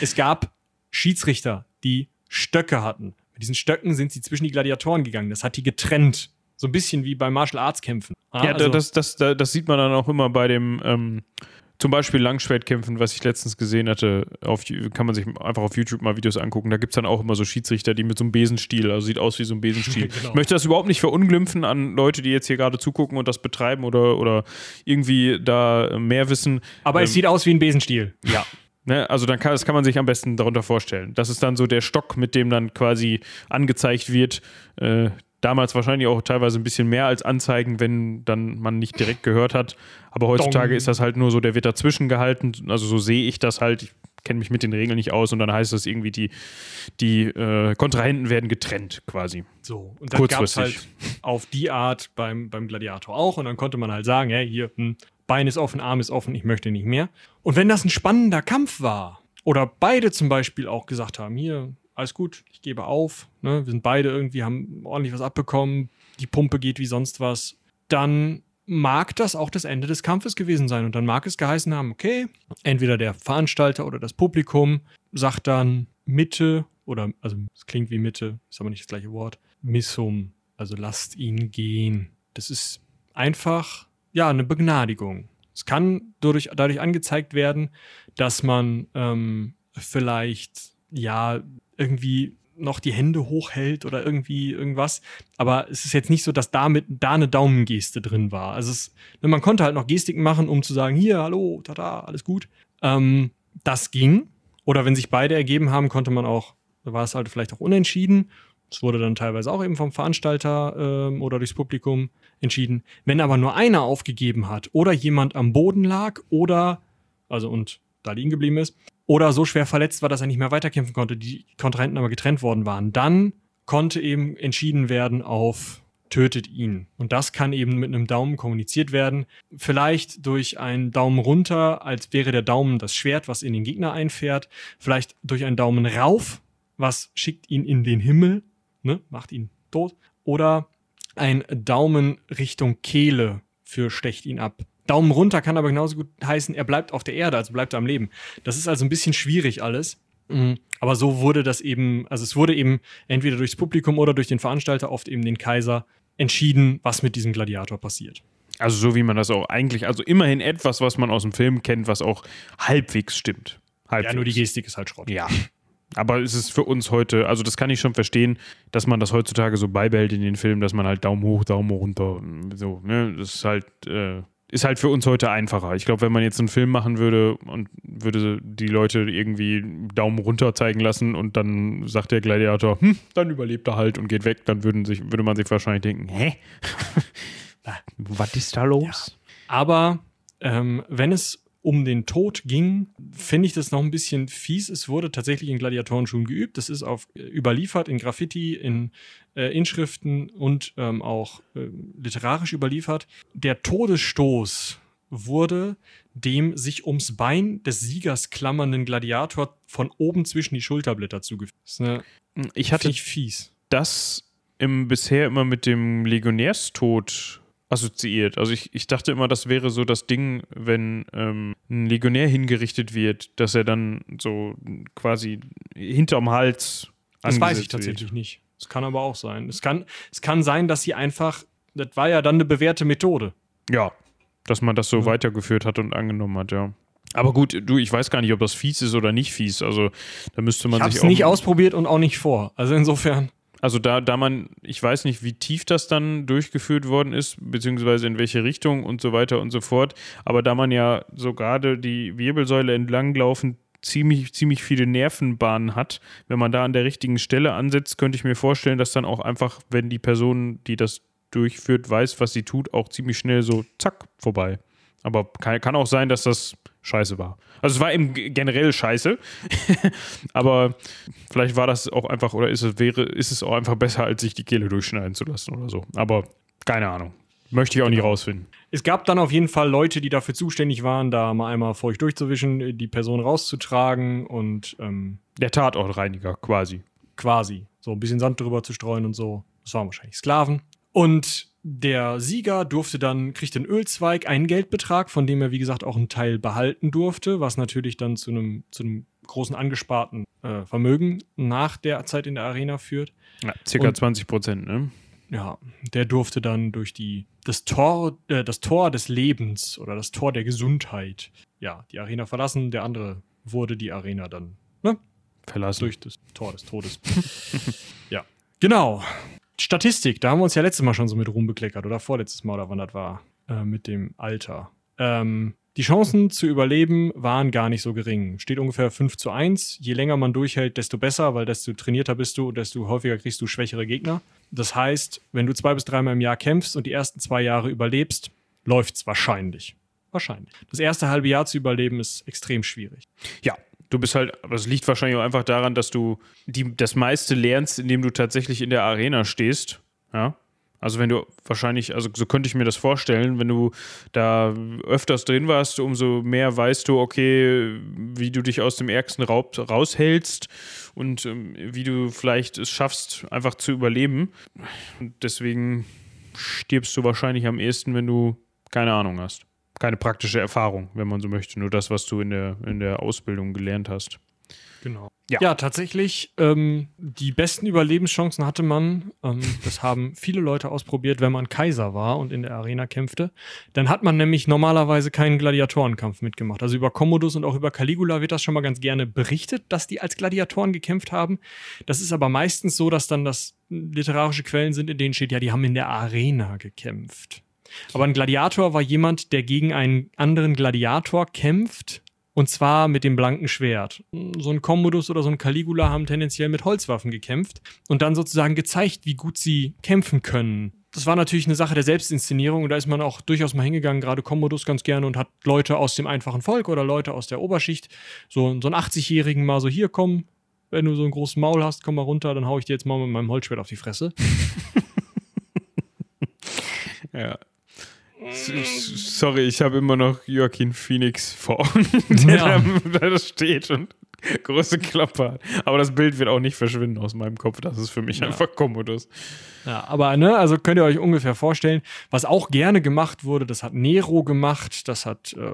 Es gab Schiedsrichter, die Stöcke hatten. Mit diesen Stöcken sind sie zwischen die Gladiatoren gegangen. Das hat die getrennt. So ein bisschen wie bei Martial Arts Kämpfen. Ja, also- das, das, das, das sieht man dann auch immer bei dem, ähm, zum Beispiel Langschwertkämpfen, was ich letztens gesehen hatte, auf, kann man sich einfach auf YouTube mal Videos angucken. Da gibt es dann auch immer so Schiedsrichter, die mit so einem Besenstiel, also sieht aus wie so ein Besenstiel. <laughs> Genau. Ich möchte das überhaupt nicht verunglimpfen an Leute, die jetzt hier gerade zugucken und das betreiben oder, oder irgendwie da mehr wissen. aber es ähm, sieht aus wie ein Besenstiel. <laughs> Ja. Ne, also dann kann, das kann man sich am besten darunter vorstellen. Das ist dann so der Stock, mit dem dann quasi angezeigt wird. Äh, damals wahrscheinlich auch teilweise ein bisschen mehr als Anzeigen, wenn dann man nicht direkt gehört hat. Aber heutzutage Dong. ist das halt nur so, der wird dazwischen gehalten. Also so sehe ich das halt. Ich kenne mich mit den Regeln nicht aus und dann heißt das irgendwie, die, die äh, Kontrahenten werden getrennt quasi. So, und dann gab es Kurzfristig. halt auf die Art beim, beim Gladiator auch. Und dann konnte man halt sagen, hey, hier, hm, Bein ist offen, Arm ist offen, ich möchte nicht mehr. Und wenn das ein spannender Kampf war oder beide zum Beispiel auch gesagt haben, hier, alles gut, ich gebe auf, ne? wir sind beide irgendwie, haben ordentlich was abbekommen, die Pumpe geht wie sonst was, dann mag das auch das Ende des Kampfes gewesen sein. Und dann mag es geheißen haben, okay, entweder der Veranstalter oder das Publikum sagt dann Mitte oder, also es klingt wie Mitte, ist aber nicht das gleiche Wort, Missum, also lasst ihn gehen. Das ist einfach, ja, eine Begnadigung. Es kann dadurch, dadurch angezeigt werden, dass man ähm, vielleicht, ja, irgendwie noch die Hände hochhält oder irgendwie irgendwas. Aber es ist jetzt nicht so, dass damit da eine Daumengeste drin war. Also es, ne, man konnte halt noch Gestiken machen, um zu sagen, hier, hallo, tada, alles gut. Ähm, das ging. Oder wenn sich beide ergeben haben, konnte man auch, war es halt vielleicht auch unentschieden. Es wurde dann teilweise auch eben vom Veranstalter ähm, oder durchs Publikum entschieden. Wenn aber nur einer aufgegeben hat oder jemand am Boden lag oder, also und da liegen geblieben ist, oder so schwer verletzt war, dass er nicht mehr weiterkämpfen konnte, die Kontrahenten aber getrennt worden waren, dann konnte eben entschieden werden auf tötet ihn. Und das kann eben mit einem Daumen kommuniziert werden. Vielleicht durch einen Daumen runter, als wäre der Daumen das Schwert, was in den Gegner einfährt. Vielleicht durch einen Daumen rauf, was schickt ihn in den Himmel ne, macht ihn tot. Oder ein Daumen Richtung Kehle für stecht ihn ab. Daumen runter kann aber genauso gut heißen, er bleibt auf der Erde, also bleibt er am Leben. Das ist also ein bisschen schwierig alles. Mhm. Aber so wurde das eben, also es wurde eben entweder durchs Publikum oder durch den Veranstalter, oft eben den Kaiser, entschieden, was mit diesem Gladiator passiert. Also so wie man das auch eigentlich, also immerhin etwas, was man aus dem Film kennt, was auch halbwegs stimmt. Halbwegs. Ja, nur die Gestik ist halt Schrott. Ja, aber es ist für uns heute, also das kann ich schon verstehen, dass man das heutzutage so beibehält in den Filmen, dass man halt Daumen hoch, Daumen runter, so, ne? Das ist halt, äh, ist halt für uns heute einfacher. Ich glaube, wenn man jetzt einen Film machen würde und würde die Leute irgendwie Daumen runter zeigen lassen und dann sagt der Gladiator, hm, dann überlebt er halt und geht weg, dann würden sich, würde man sich wahrscheinlich denken, hä? <laughs> Was ist da los? Ja. Aber ähm, wenn es um den Tod ging, finde ich das noch ein bisschen fies. Es wurde tatsächlich in Gladiatorenschuhen geübt. Das ist auf, äh, überliefert in Graffiti, in äh, Inschriften und ähm, auch äh, literarisch überliefert. Der Todesstoß wurde dem sich ums Bein des Siegers klammernden Gladiator von oben zwischen die Schulterblätter zugefügt. ich hatte ich fies. das im, bisher immer mit dem Legionärstod assoziiert. Also ich, ich dachte immer, das wäre so das Ding, wenn ähm, ein Legionär hingerichtet wird, dass er dann so quasi hinterm Hals. Das weiß ich tatsächlich wird. nicht. Das kann aber auch sein. Es kann, es kann sein, dass sie einfach, das war ja dann eine bewährte Methode. Ja, dass man das so ja. weitergeführt hat und angenommen hat, ja. Aber gut, du, ich weiß gar nicht, ob das fies ist oder nicht fies. Also da müsste man ich sich auch. nicht ausprobiert und auch nicht vor. Also insofern. Also da, da man, ich weiß nicht, wie tief das dann durchgeführt worden ist, beziehungsweise in welche Richtung und so weiter und so fort. Aber da man ja so gerade die Wirbelsäule entlanglaufen ziemlich, ziemlich viele Nervenbahnen hat, wenn man da an der richtigen Stelle ansetzt, könnte ich mir vorstellen, dass dann auch einfach, wenn die Person, die das durchführt, weiß, was sie tut, auch ziemlich schnell so zack vorbei. Aber kann, kann auch sein, dass das scheiße war. Also es war eben generell scheiße, <laughs> aber vielleicht war das auch einfach oder ist es, wäre, ist es auch einfach besser, als sich die Kehle durchschneiden zu lassen oder so. Aber keine Ahnung. Möchte ich auch nicht genau. rausfinden. Es gab dann auf jeden Fall Leute, die dafür zuständig waren, da mal einmal feucht durchzuwischen, die Person rauszutragen und ähm, der Tatortreiniger quasi. Quasi. So ein bisschen Sand drüber zu streuen und so. Das waren wahrscheinlich Sklaven. Und der Sieger durfte dann, kriegt den Ölzweig, einen Geldbetrag, von dem er, wie gesagt, auch einen Teil behalten durfte, was natürlich dann zu einem, zu einem großen angesparten äh, Vermögen nach der Zeit in der Arena führt. Ja, circa Und, 20 Prozent, ne? Ja, der durfte dann durch die, das Tor, äh, das Tor des Lebens oder das Tor der Gesundheit, ja, die Arena verlassen. Der andere wurde die Arena dann, ne? Verlassen. Durch das Tor des Todes. <laughs> ja. Genau. Statistik, da haben wir uns ja letztes Mal schon so mit rumbekleckert oder vorletztes Mal oder wann das war, äh, mit dem Alter. Ähm, die Chancen zu überleben waren gar nicht so gering. Steht ungefähr 5 zu 1. Je länger man durchhält, desto besser, weil desto trainierter bist du, desto häufiger kriegst du schwächere Gegner. Das heißt, wenn du zwei bis dreimal im Jahr kämpfst und die ersten zwei Jahre überlebst, läuft's wahrscheinlich. Wahrscheinlich. Das erste halbe Jahr zu überleben ist extrem schwierig. Ja, Du bist halt, aber es liegt wahrscheinlich auch einfach daran, dass du die, das meiste lernst, indem du tatsächlich in der Arena stehst. Ja. Also wenn du wahrscheinlich, also so könnte ich mir das vorstellen, wenn du da öfters drin warst, umso mehr weißt du, okay, wie du dich aus dem ärgsten Raub raushältst und ähm, wie du vielleicht es schaffst, einfach zu überleben. Und deswegen stirbst du wahrscheinlich am ehesten, wenn du keine Ahnung hast. Keine praktische Erfahrung, wenn man so möchte. Nur das, was du in der, in der Ausbildung gelernt hast. Genau. Ja, ja tatsächlich. Ähm, die besten Überlebenschancen hatte man. Ähm, das haben <laughs> viele Leute ausprobiert, wenn man Kaiser war und in der Arena kämpfte. Dann hat man nämlich normalerweise keinen Gladiatorenkampf mitgemacht. Also über Commodus und auch über Caligula wird das schon mal ganz gerne berichtet, dass die als Gladiatoren gekämpft haben. Das ist aber meistens so, dass dann das literarische Quellen sind, in denen steht, ja, die haben in der Arena gekämpft. Aber ein Gladiator war jemand, der gegen einen anderen Gladiator kämpft und zwar mit dem blanken Schwert. So ein Commodus oder so ein Caligula haben tendenziell mit Holzwaffen gekämpft und dann sozusagen gezeigt, wie gut sie kämpfen können. Das war natürlich eine Sache der Selbstinszenierung und da ist man auch durchaus mal hingegangen, gerade Commodus ganz gerne und hat Leute aus dem einfachen Volk oder Leute aus der Oberschicht, so, so einen 80-Jährigen mal so hier kommen, wenn du so einen großen Maul hast, komm mal runter, dann hau ich dir jetzt mal mit meinem Holzschwert auf die Fresse. <laughs> <laughs> ja, Sorry, ich habe immer noch Joaquin Phoenix vor Augen, der ja. da, steht und große Klappe hat. Aber das Bild wird auch nicht verschwinden aus meinem Kopf. Das ist für mich ja. einfach Commodus. Ja, aber ne, also könnt ihr euch ungefähr vorstellen, was auch gerne gemacht wurde, das hat Nero gemacht, das hat äh,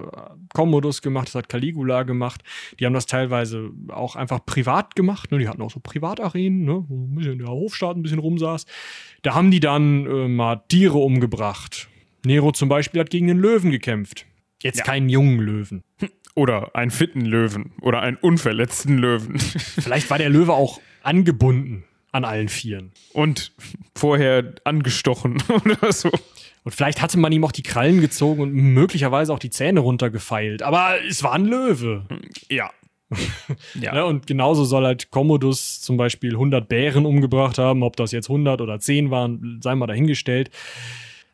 Commodus gemacht, das hat Caligula gemacht. Die haben das teilweise auch einfach privat gemacht. Ne? Die hatten auch so Privatarenen, ne? wo ein bisschen der Hofstaat ein bisschen rumsaß. Da haben die dann äh, mal Tiere umgebracht. Nero zum Beispiel hat gegen einen Löwen gekämpft. Jetzt ja. keinen jungen Löwen. Oder einen fitten Löwen. Oder einen unverletzten Löwen. <laughs> Vielleicht war der Löwe auch angebunden an allen Vieren. Und vorher angestochen <laughs> oder so. Und vielleicht hatte man ihm auch die Krallen gezogen und möglicherweise auch die Zähne runtergefeilt. Aber es war ein Löwe. Ja. <laughs> ja. Ne, und genauso soll halt Commodus zum Beispiel 100 Bären umgebracht haben. Ob das jetzt 100 oder 10 waren, sei mal dahingestellt.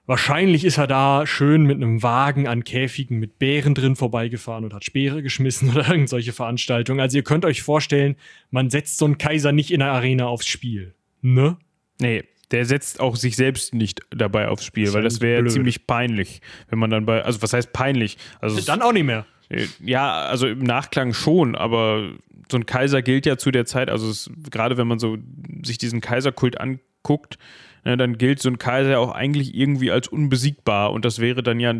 Wahrscheinlich ist er da schön mit einem Wagen an Käfigen mit Bären drin vorbeigefahren und hat Speere geschmissen <laughs> oder irgendwelche Veranstaltungen. Also ihr könnt euch vorstellen, man setzt so einen Kaiser nicht in der Arena aufs Spiel. Ne? Nee, der setzt auch sich selbst nicht dabei aufs Spiel, das weil das wäre ziemlich peinlich, wenn man dann bei, also was heißt peinlich? Also dann auch nicht mehr. Äh, ja, also im Nachklang schon, aber so ein Kaiser gilt ja zu der Zeit, also es, gerade wenn man so sich diesen Kaiserkult anguckt, ne, dann gilt so ein Kaiser auch eigentlich irgendwie als unbesiegbar und das wäre dann ja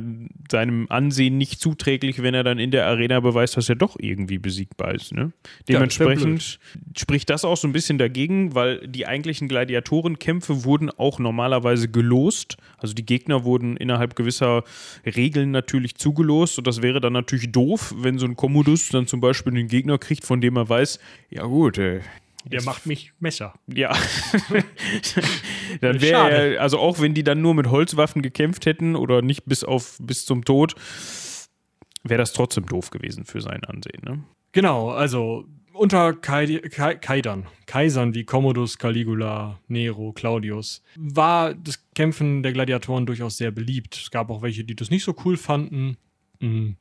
seinem Ansehen nicht zuträglich, wenn er dann in der Arena beweist, dass er doch irgendwie besiegbar ist. Ne? Dementsprechend ja, spricht das auch so ein bisschen dagegen, weil die eigentlichen Gladiatorenkämpfe wurden auch normalerweise gelost. Also die Gegner wurden innerhalb gewisser Regeln natürlich zugelost und das wäre dann natürlich doof, wenn so ein Commodus dann zum Beispiel einen Gegner kriegt, von dem er weiß, ja gut, äh, der macht mich Messer. Ja. <laughs> dann wäre er, also auch wenn die dann nur mit Holzwaffen gekämpft hätten oder nicht bis auf bis zum Tod, wäre das trotzdem doof gewesen für sein Ansehen, ne? Genau, also unter Kai, Kai, Kaidern, Kaisern wie Commodus, Caligula, Nero, Claudius, war das Kämpfen der Gladiatoren durchaus sehr beliebt. Es gab auch welche, die das nicht so cool fanden. Mhm.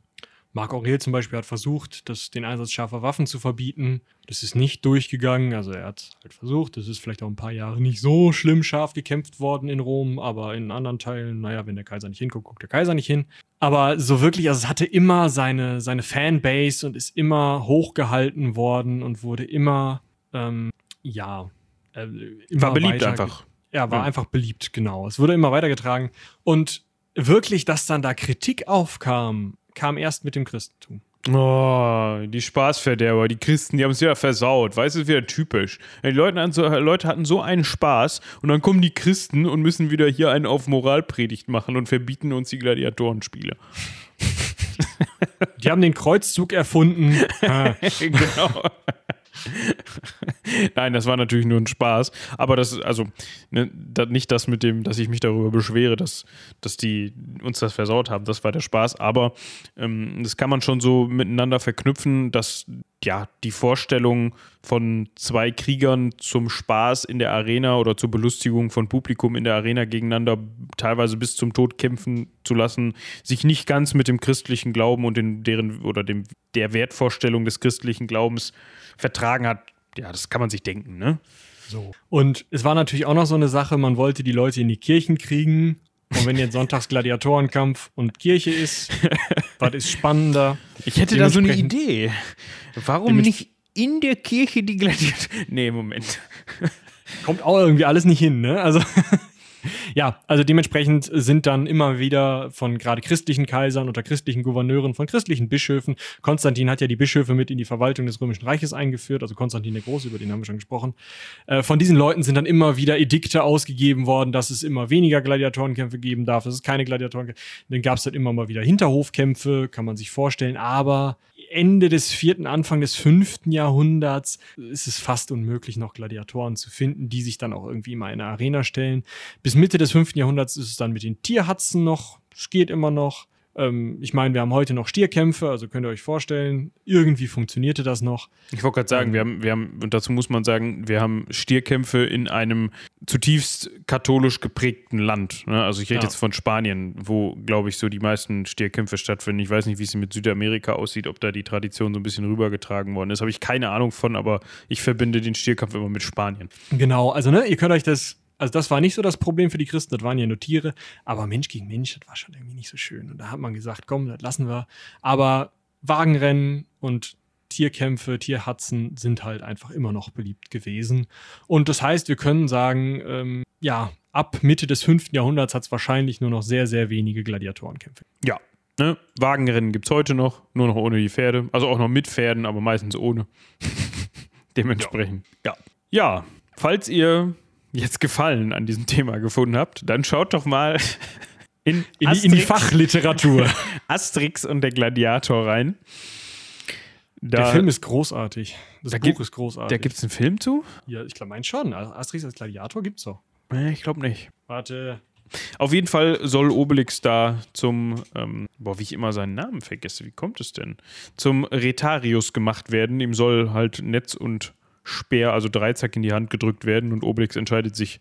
Marc Aurel zum Beispiel hat versucht, das, den Einsatz scharfer Waffen zu verbieten. Das ist nicht durchgegangen. Also er hat halt versucht, das ist vielleicht auch ein paar Jahre nicht so schlimm scharf gekämpft worden in Rom, aber in anderen Teilen, naja, wenn der Kaiser nicht hinguckt, guckt der Kaiser nicht hin. Aber so wirklich, also es hatte immer seine, seine Fanbase und ist immer hochgehalten worden und wurde immer, ähm, ja, äh, immer war beliebt einfach. Ja, war ja. einfach beliebt, genau. Es wurde immer weitergetragen. Und wirklich, dass dann da Kritik aufkam, kam erst mit dem Christentum. Oh, die Spaßverderber, die Christen, die haben es ja versaut. Weißt du, ist wieder typisch. Die Leute hatten, so, Leute hatten so einen Spaß und dann kommen die Christen und müssen wieder hier einen auf Moralpredigt machen und verbieten uns die Gladiatorenspiele. Die haben den Kreuzzug erfunden. <laughs> genau. <laughs> Nein, das war natürlich nur ein Spaß. Aber das, also, ne, das, nicht das mit dem, dass ich mich darüber beschwere, dass, dass die uns das versaut haben. Das war der Spaß. Aber ähm, das kann man schon so miteinander verknüpfen, dass ja die Vorstellung von zwei Kriegern zum Spaß in der Arena oder zur Belustigung von Publikum in der Arena gegeneinander teilweise bis zum Tod kämpfen zu lassen, sich nicht ganz mit dem christlichen Glauben und den, deren oder dem der Wertvorstellung des christlichen Glaubens vertragen hat, ja, das kann man sich denken, ne? So. Und es war natürlich auch noch so eine Sache, man wollte die Leute in die Kirchen kriegen. Und wenn jetzt sonntags Gladiatorenkampf und Kirche ist, <laughs> was ist spannender? Ich hätte da so eine Idee. Warum nicht in der Kirche die Gladiatoren? <laughs> Nee, Moment. <laughs> kommt auch irgendwie alles nicht hin, ne? Also <laughs> ja, also dementsprechend sind dann immer wieder von gerade christlichen Kaisern oder christlichen Gouverneuren, von christlichen Bischöfen. Konstantin hat ja die Bischöfe mit in die Verwaltung des Römischen Reiches eingeführt, also Konstantin der Große, über den haben wir schon gesprochen. Äh, von diesen Leuten sind dann immer wieder Edikte ausgegeben worden, dass es immer weniger Gladiatorenkämpfe geben darf, dass es keine Gladiatorenkämpfe. Dann gab es dann immer mal wieder Hinterhofkämpfe, kann man sich vorstellen, aber Ende des vierten, Anfang des fünften Jahrhunderts ist es fast unmöglich, noch Gladiatoren zu finden, die sich dann auch irgendwie immer in eine Arena stellen. Bis Mitte des fünften Jahrhunderts ist es dann mit den Tierhatzen noch, es geht immer noch. Ähm, ich meine, wir haben heute noch Stierkämpfe, also könnt ihr euch vorstellen, irgendwie funktionierte das noch. Ich wollte gerade sagen, wir haben, wir haben, und dazu muss man sagen, wir haben Stierkämpfe in einem zutiefst katholisch geprägten Land. Ne? Also ich rede Ja. jetzt von Spanien, wo, glaube ich, so die meisten Stierkämpfe stattfinden. Ich weiß nicht, wie es mit Südamerika aussieht, ob da die Tradition so ein bisschen rübergetragen worden ist. Habe ich keine Ahnung von, aber ich verbinde den Stierkampf immer mit Spanien. Genau, also ne, ihr könnt euch das, also das war nicht so das Problem für die Christen, das waren ja nur Tiere, aber Mensch gegen Mensch, das war schon irgendwie nicht so schön. Und da hat man gesagt, komm, das lassen wir. Aber Wagenrennen und Tierkämpfe, Tierhatzen sind halt einfach immer noch beliebt gewesen. Und das heißt, wir können sagen, ähm, ja, ab Mitte des 5. Jahrhunderts hat es wahrscheinlich nur noch sehr, sehr wenige Gladiatorenkämpfe. Ja. Ne? Wagenrennen gibt es heute noch, nur noch ohne die Pferde. Also auch noch mit Pferden, aber meistens ohne. <laughs> Dementsprechend. Ja. ja. falls ihr jetzt Gefallen an diesem Thema gefunden habt, dann schaut doch mal <laughs> in, In, die- in die Asterix- Fachliteratur. <laughs> Asterix und der Gladiator rein. Da, Der Film ist großartig. Das Da Buch gibt- ist großartig. da gibt es einen Film zu? ja, ich glaube, mein schon. Also Asterix als Gladiator gibt's doch. Nee, ich glaube nicht. Warte. Auf jeden Fall soll Obelix da zum, ähm, boah, wie ich immer seinen Namen vergesse, wie kommt es denn? Zum Retarius gemacht werden. Ihm soll halt Netz und Speer, also Dreizack in die Hand gedrückt werden und Obelix entscheidet sich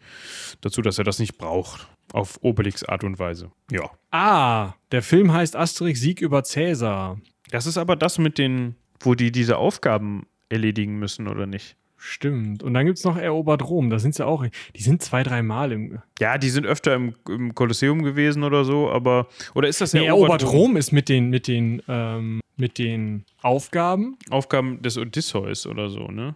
dazu, dass er das nicht braucht. Auf Obelix Art und Weise. Ja. Ah, der Film heißt Asterix Sieg über Cäsar. Das ist aber das mit den, wo die diese Aufgaben erledigen müssen, oder nicht? Stimmt. Und dann gibt's noch Erobert Rom. Da sind sie auch. Die sind zwei, dreimal im. Ja, die sind öfter im, im Kolosseum gewesen oder so, aber. Oder ist das Nee, Erobert Rom ist mit den, mit den, ähm, mit den Aufgaben. Aufgaben des Odysseus oder so, ne?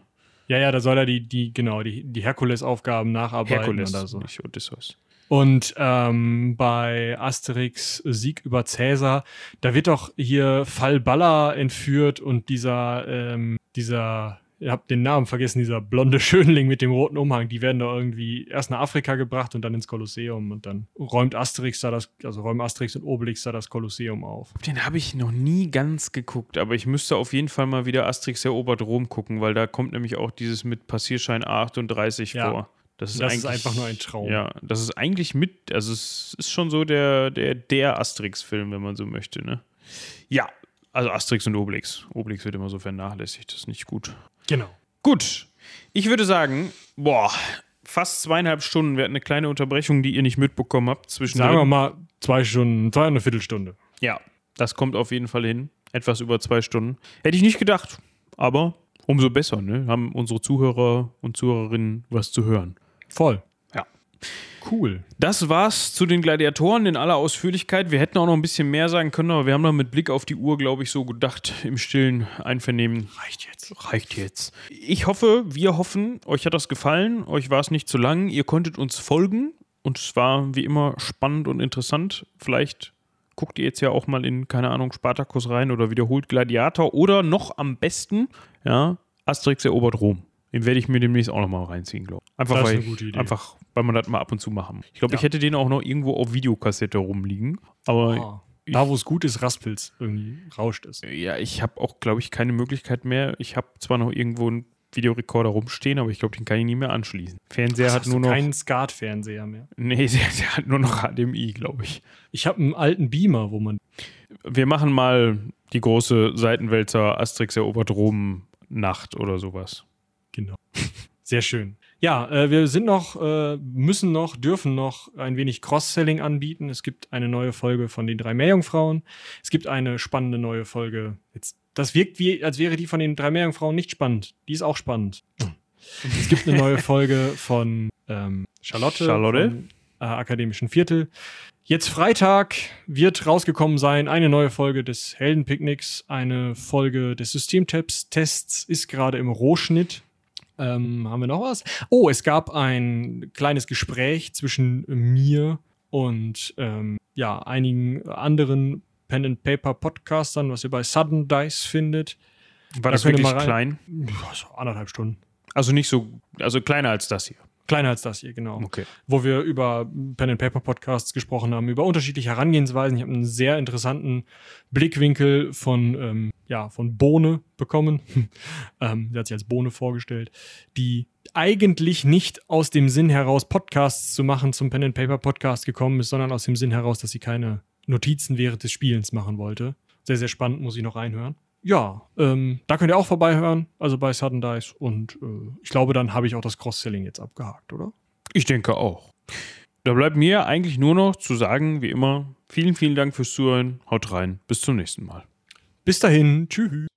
Ja, ja, da soll er die, die, genau, die, die Herkules-Aufgaben nacharbeiten Herkules, oder so. nicht Odysseus. Und ähm, bei Asterix Sieg über Cäsar, da wird doch hier Falballa entführt und dieser, ähm, dieser, ihr habt den Namen vergessen, dieser blonde <laughs> Schönling mit dem roten Umhang, die werden da irgendwie erst nach Afrika gebracht und dann ins Kolosseum und dann räumt Asterix da das, also räumen Asterix und Obelix da das Kolosseum auf. Den habe ich noch nie ganz geguckt, aber ich müsste auf jeden Fall mal wieder Asterix erobert Rom gucken, weil da kommt nämlich auch dieses mit Passierschein 38 Ja. vor. Das ist, Das ist einfach nur ein Traum. Ja, das ist eigentlich mit, also es ist schon so der, der, der Asterix-Film, wenn man so möchte, ne? Ja, also Asterix und Obelix. Obelix wird immer so vernachlässigt, das ist nicht gut. Genau. Gut, ich würde sagen, boah, fast zweieinhalb Stunden. Wir hatten eine kleine Unterbrechung, die ihr nicht mitbekommen habt. Zwischen Sagen wir mal zwei Stunden, zwei und eine Viertelstunde. Ja, das kommt auf jeden Fall hin. Etwas über zwei Stunden. Hätte ich nicht gedacht, aber umso besser, ne? Haben unsere Zuhörer und Zuhörerinnen was zu hören. Voll. Cool. Das war's zu den Gladiatoren in aller Ausführlichkeit. Wir hätten auch noch ein bisschen mehr sagen können, aber wir haben noch mit Blick auf die Uhr, glaube ich, so gedacht, im stillen Einvernehmen. Reicht jetzt. Reicht jetzt. Ich hoffe, wir hoffen, euch hat das gefallen, euch war es nicht zu lang, ihr konntet uns folgen und es war wie immer spannend und interessant. Vielleicht guckt ihr jetzt ja auch mal in, keine Ahnung, Spartacus rein oder wiederholt Gladiator oder noch am besten, ja, Asterix erobert Rom. Den werde ich mir demnächst auch nochmal reinziehen, glaube ich. Einfach, Das ist weil, eine gute Idee. einfach, weil man das mal ab und zu machen. Ich glaube, Ja. ich hätte den auch noch irgendwo auf Videokassette rumliegen. Aber Ah, da, wo es gut ist, raspelt's. Irgendwie rauscht es. ja, ich habe auch, glaube ich, keine Möglichkeit mehr. Ich habe zwar noch irgendwo einen Videorekorder rumstehen, aber ich glaube, den kann ich nie mehr anschließen. Fernseher hat Hast nur noch. keinen Skat-Fernseher mehr. Nee, <laughs> der, der hat nur noch HDMI, glaube ich. Ich habe einen alten Beamer, wo man. Wir machen mal die große Seitenwälzer Asterix erobert Rom Nacht oder sowas. Genau. Sehr schön. Ja, äh, wir sind noch, äh, müssen noch, dürfen noch ein wenig Cross-Selling anbieten. Es gibt eine neue Folge von den drei Meerjungfrauen. Es gibt eine spannende neue Folge. Jetzt, das wirkt wie, als wäre die von den drei Meerjungfrauen nicht spannend. Die ist auch spannend. Es gibt eine neue <laughs> Folge von ähm, Charlotte, Charlotte. Vom, äh, Akademischen Viertel. Jetzt Freitag wird rausgekommen sein eine neue Folge des Heldenpicknicks. Eine Folge des Systemtests ist gerade im Rohschnitt. Ähm, haben wir noch was? Oh, es gab ein kleines Gespräch zwischen mir und ähm, ja, einigen anderen Pen and Paper Podcastern, was ihr bei Sudden Dice findet. War das wirklich klein? Ja, so anderthalb Stunden. Also nicht so, also kleiner als das hier. Kleiner als das hier, genau. Okay. Wo wir über Pen and Paper Podcasts gesprochen haben, über unterschiedliche Herangehensweisen. Ich habe einen sehr interessanten Blickwinkel von, ähm, ja, von Bohne bekommen. <laughs> ähm, sie hat sich als Bohne vorgestellt, die eigentlich nicht aus dem Sinn heraus, Podcasts zu machen, zum Pen and Paper Podcast gekommen ist, sondern aus dem Sinn heraus, dass sie keine Notizen während des Spielens machen wollte. Sehr, sehr spannend, muss ich noch reinhören. Ja, ähm, da könnt ihr auch vorbeihören, also bei Sudden Dice. Und äh, ich glaube, dann habe ich auch das Cross-Selling jetzt abgehakt, oder? Ich denke auch. Da bleibt mir eigentlich nur noch zu sagen, wie immer, vielen, vielen Dank fürs Zuhören. Haut rein. Bis zum nächsten Mal. Bis dahin, tschüss.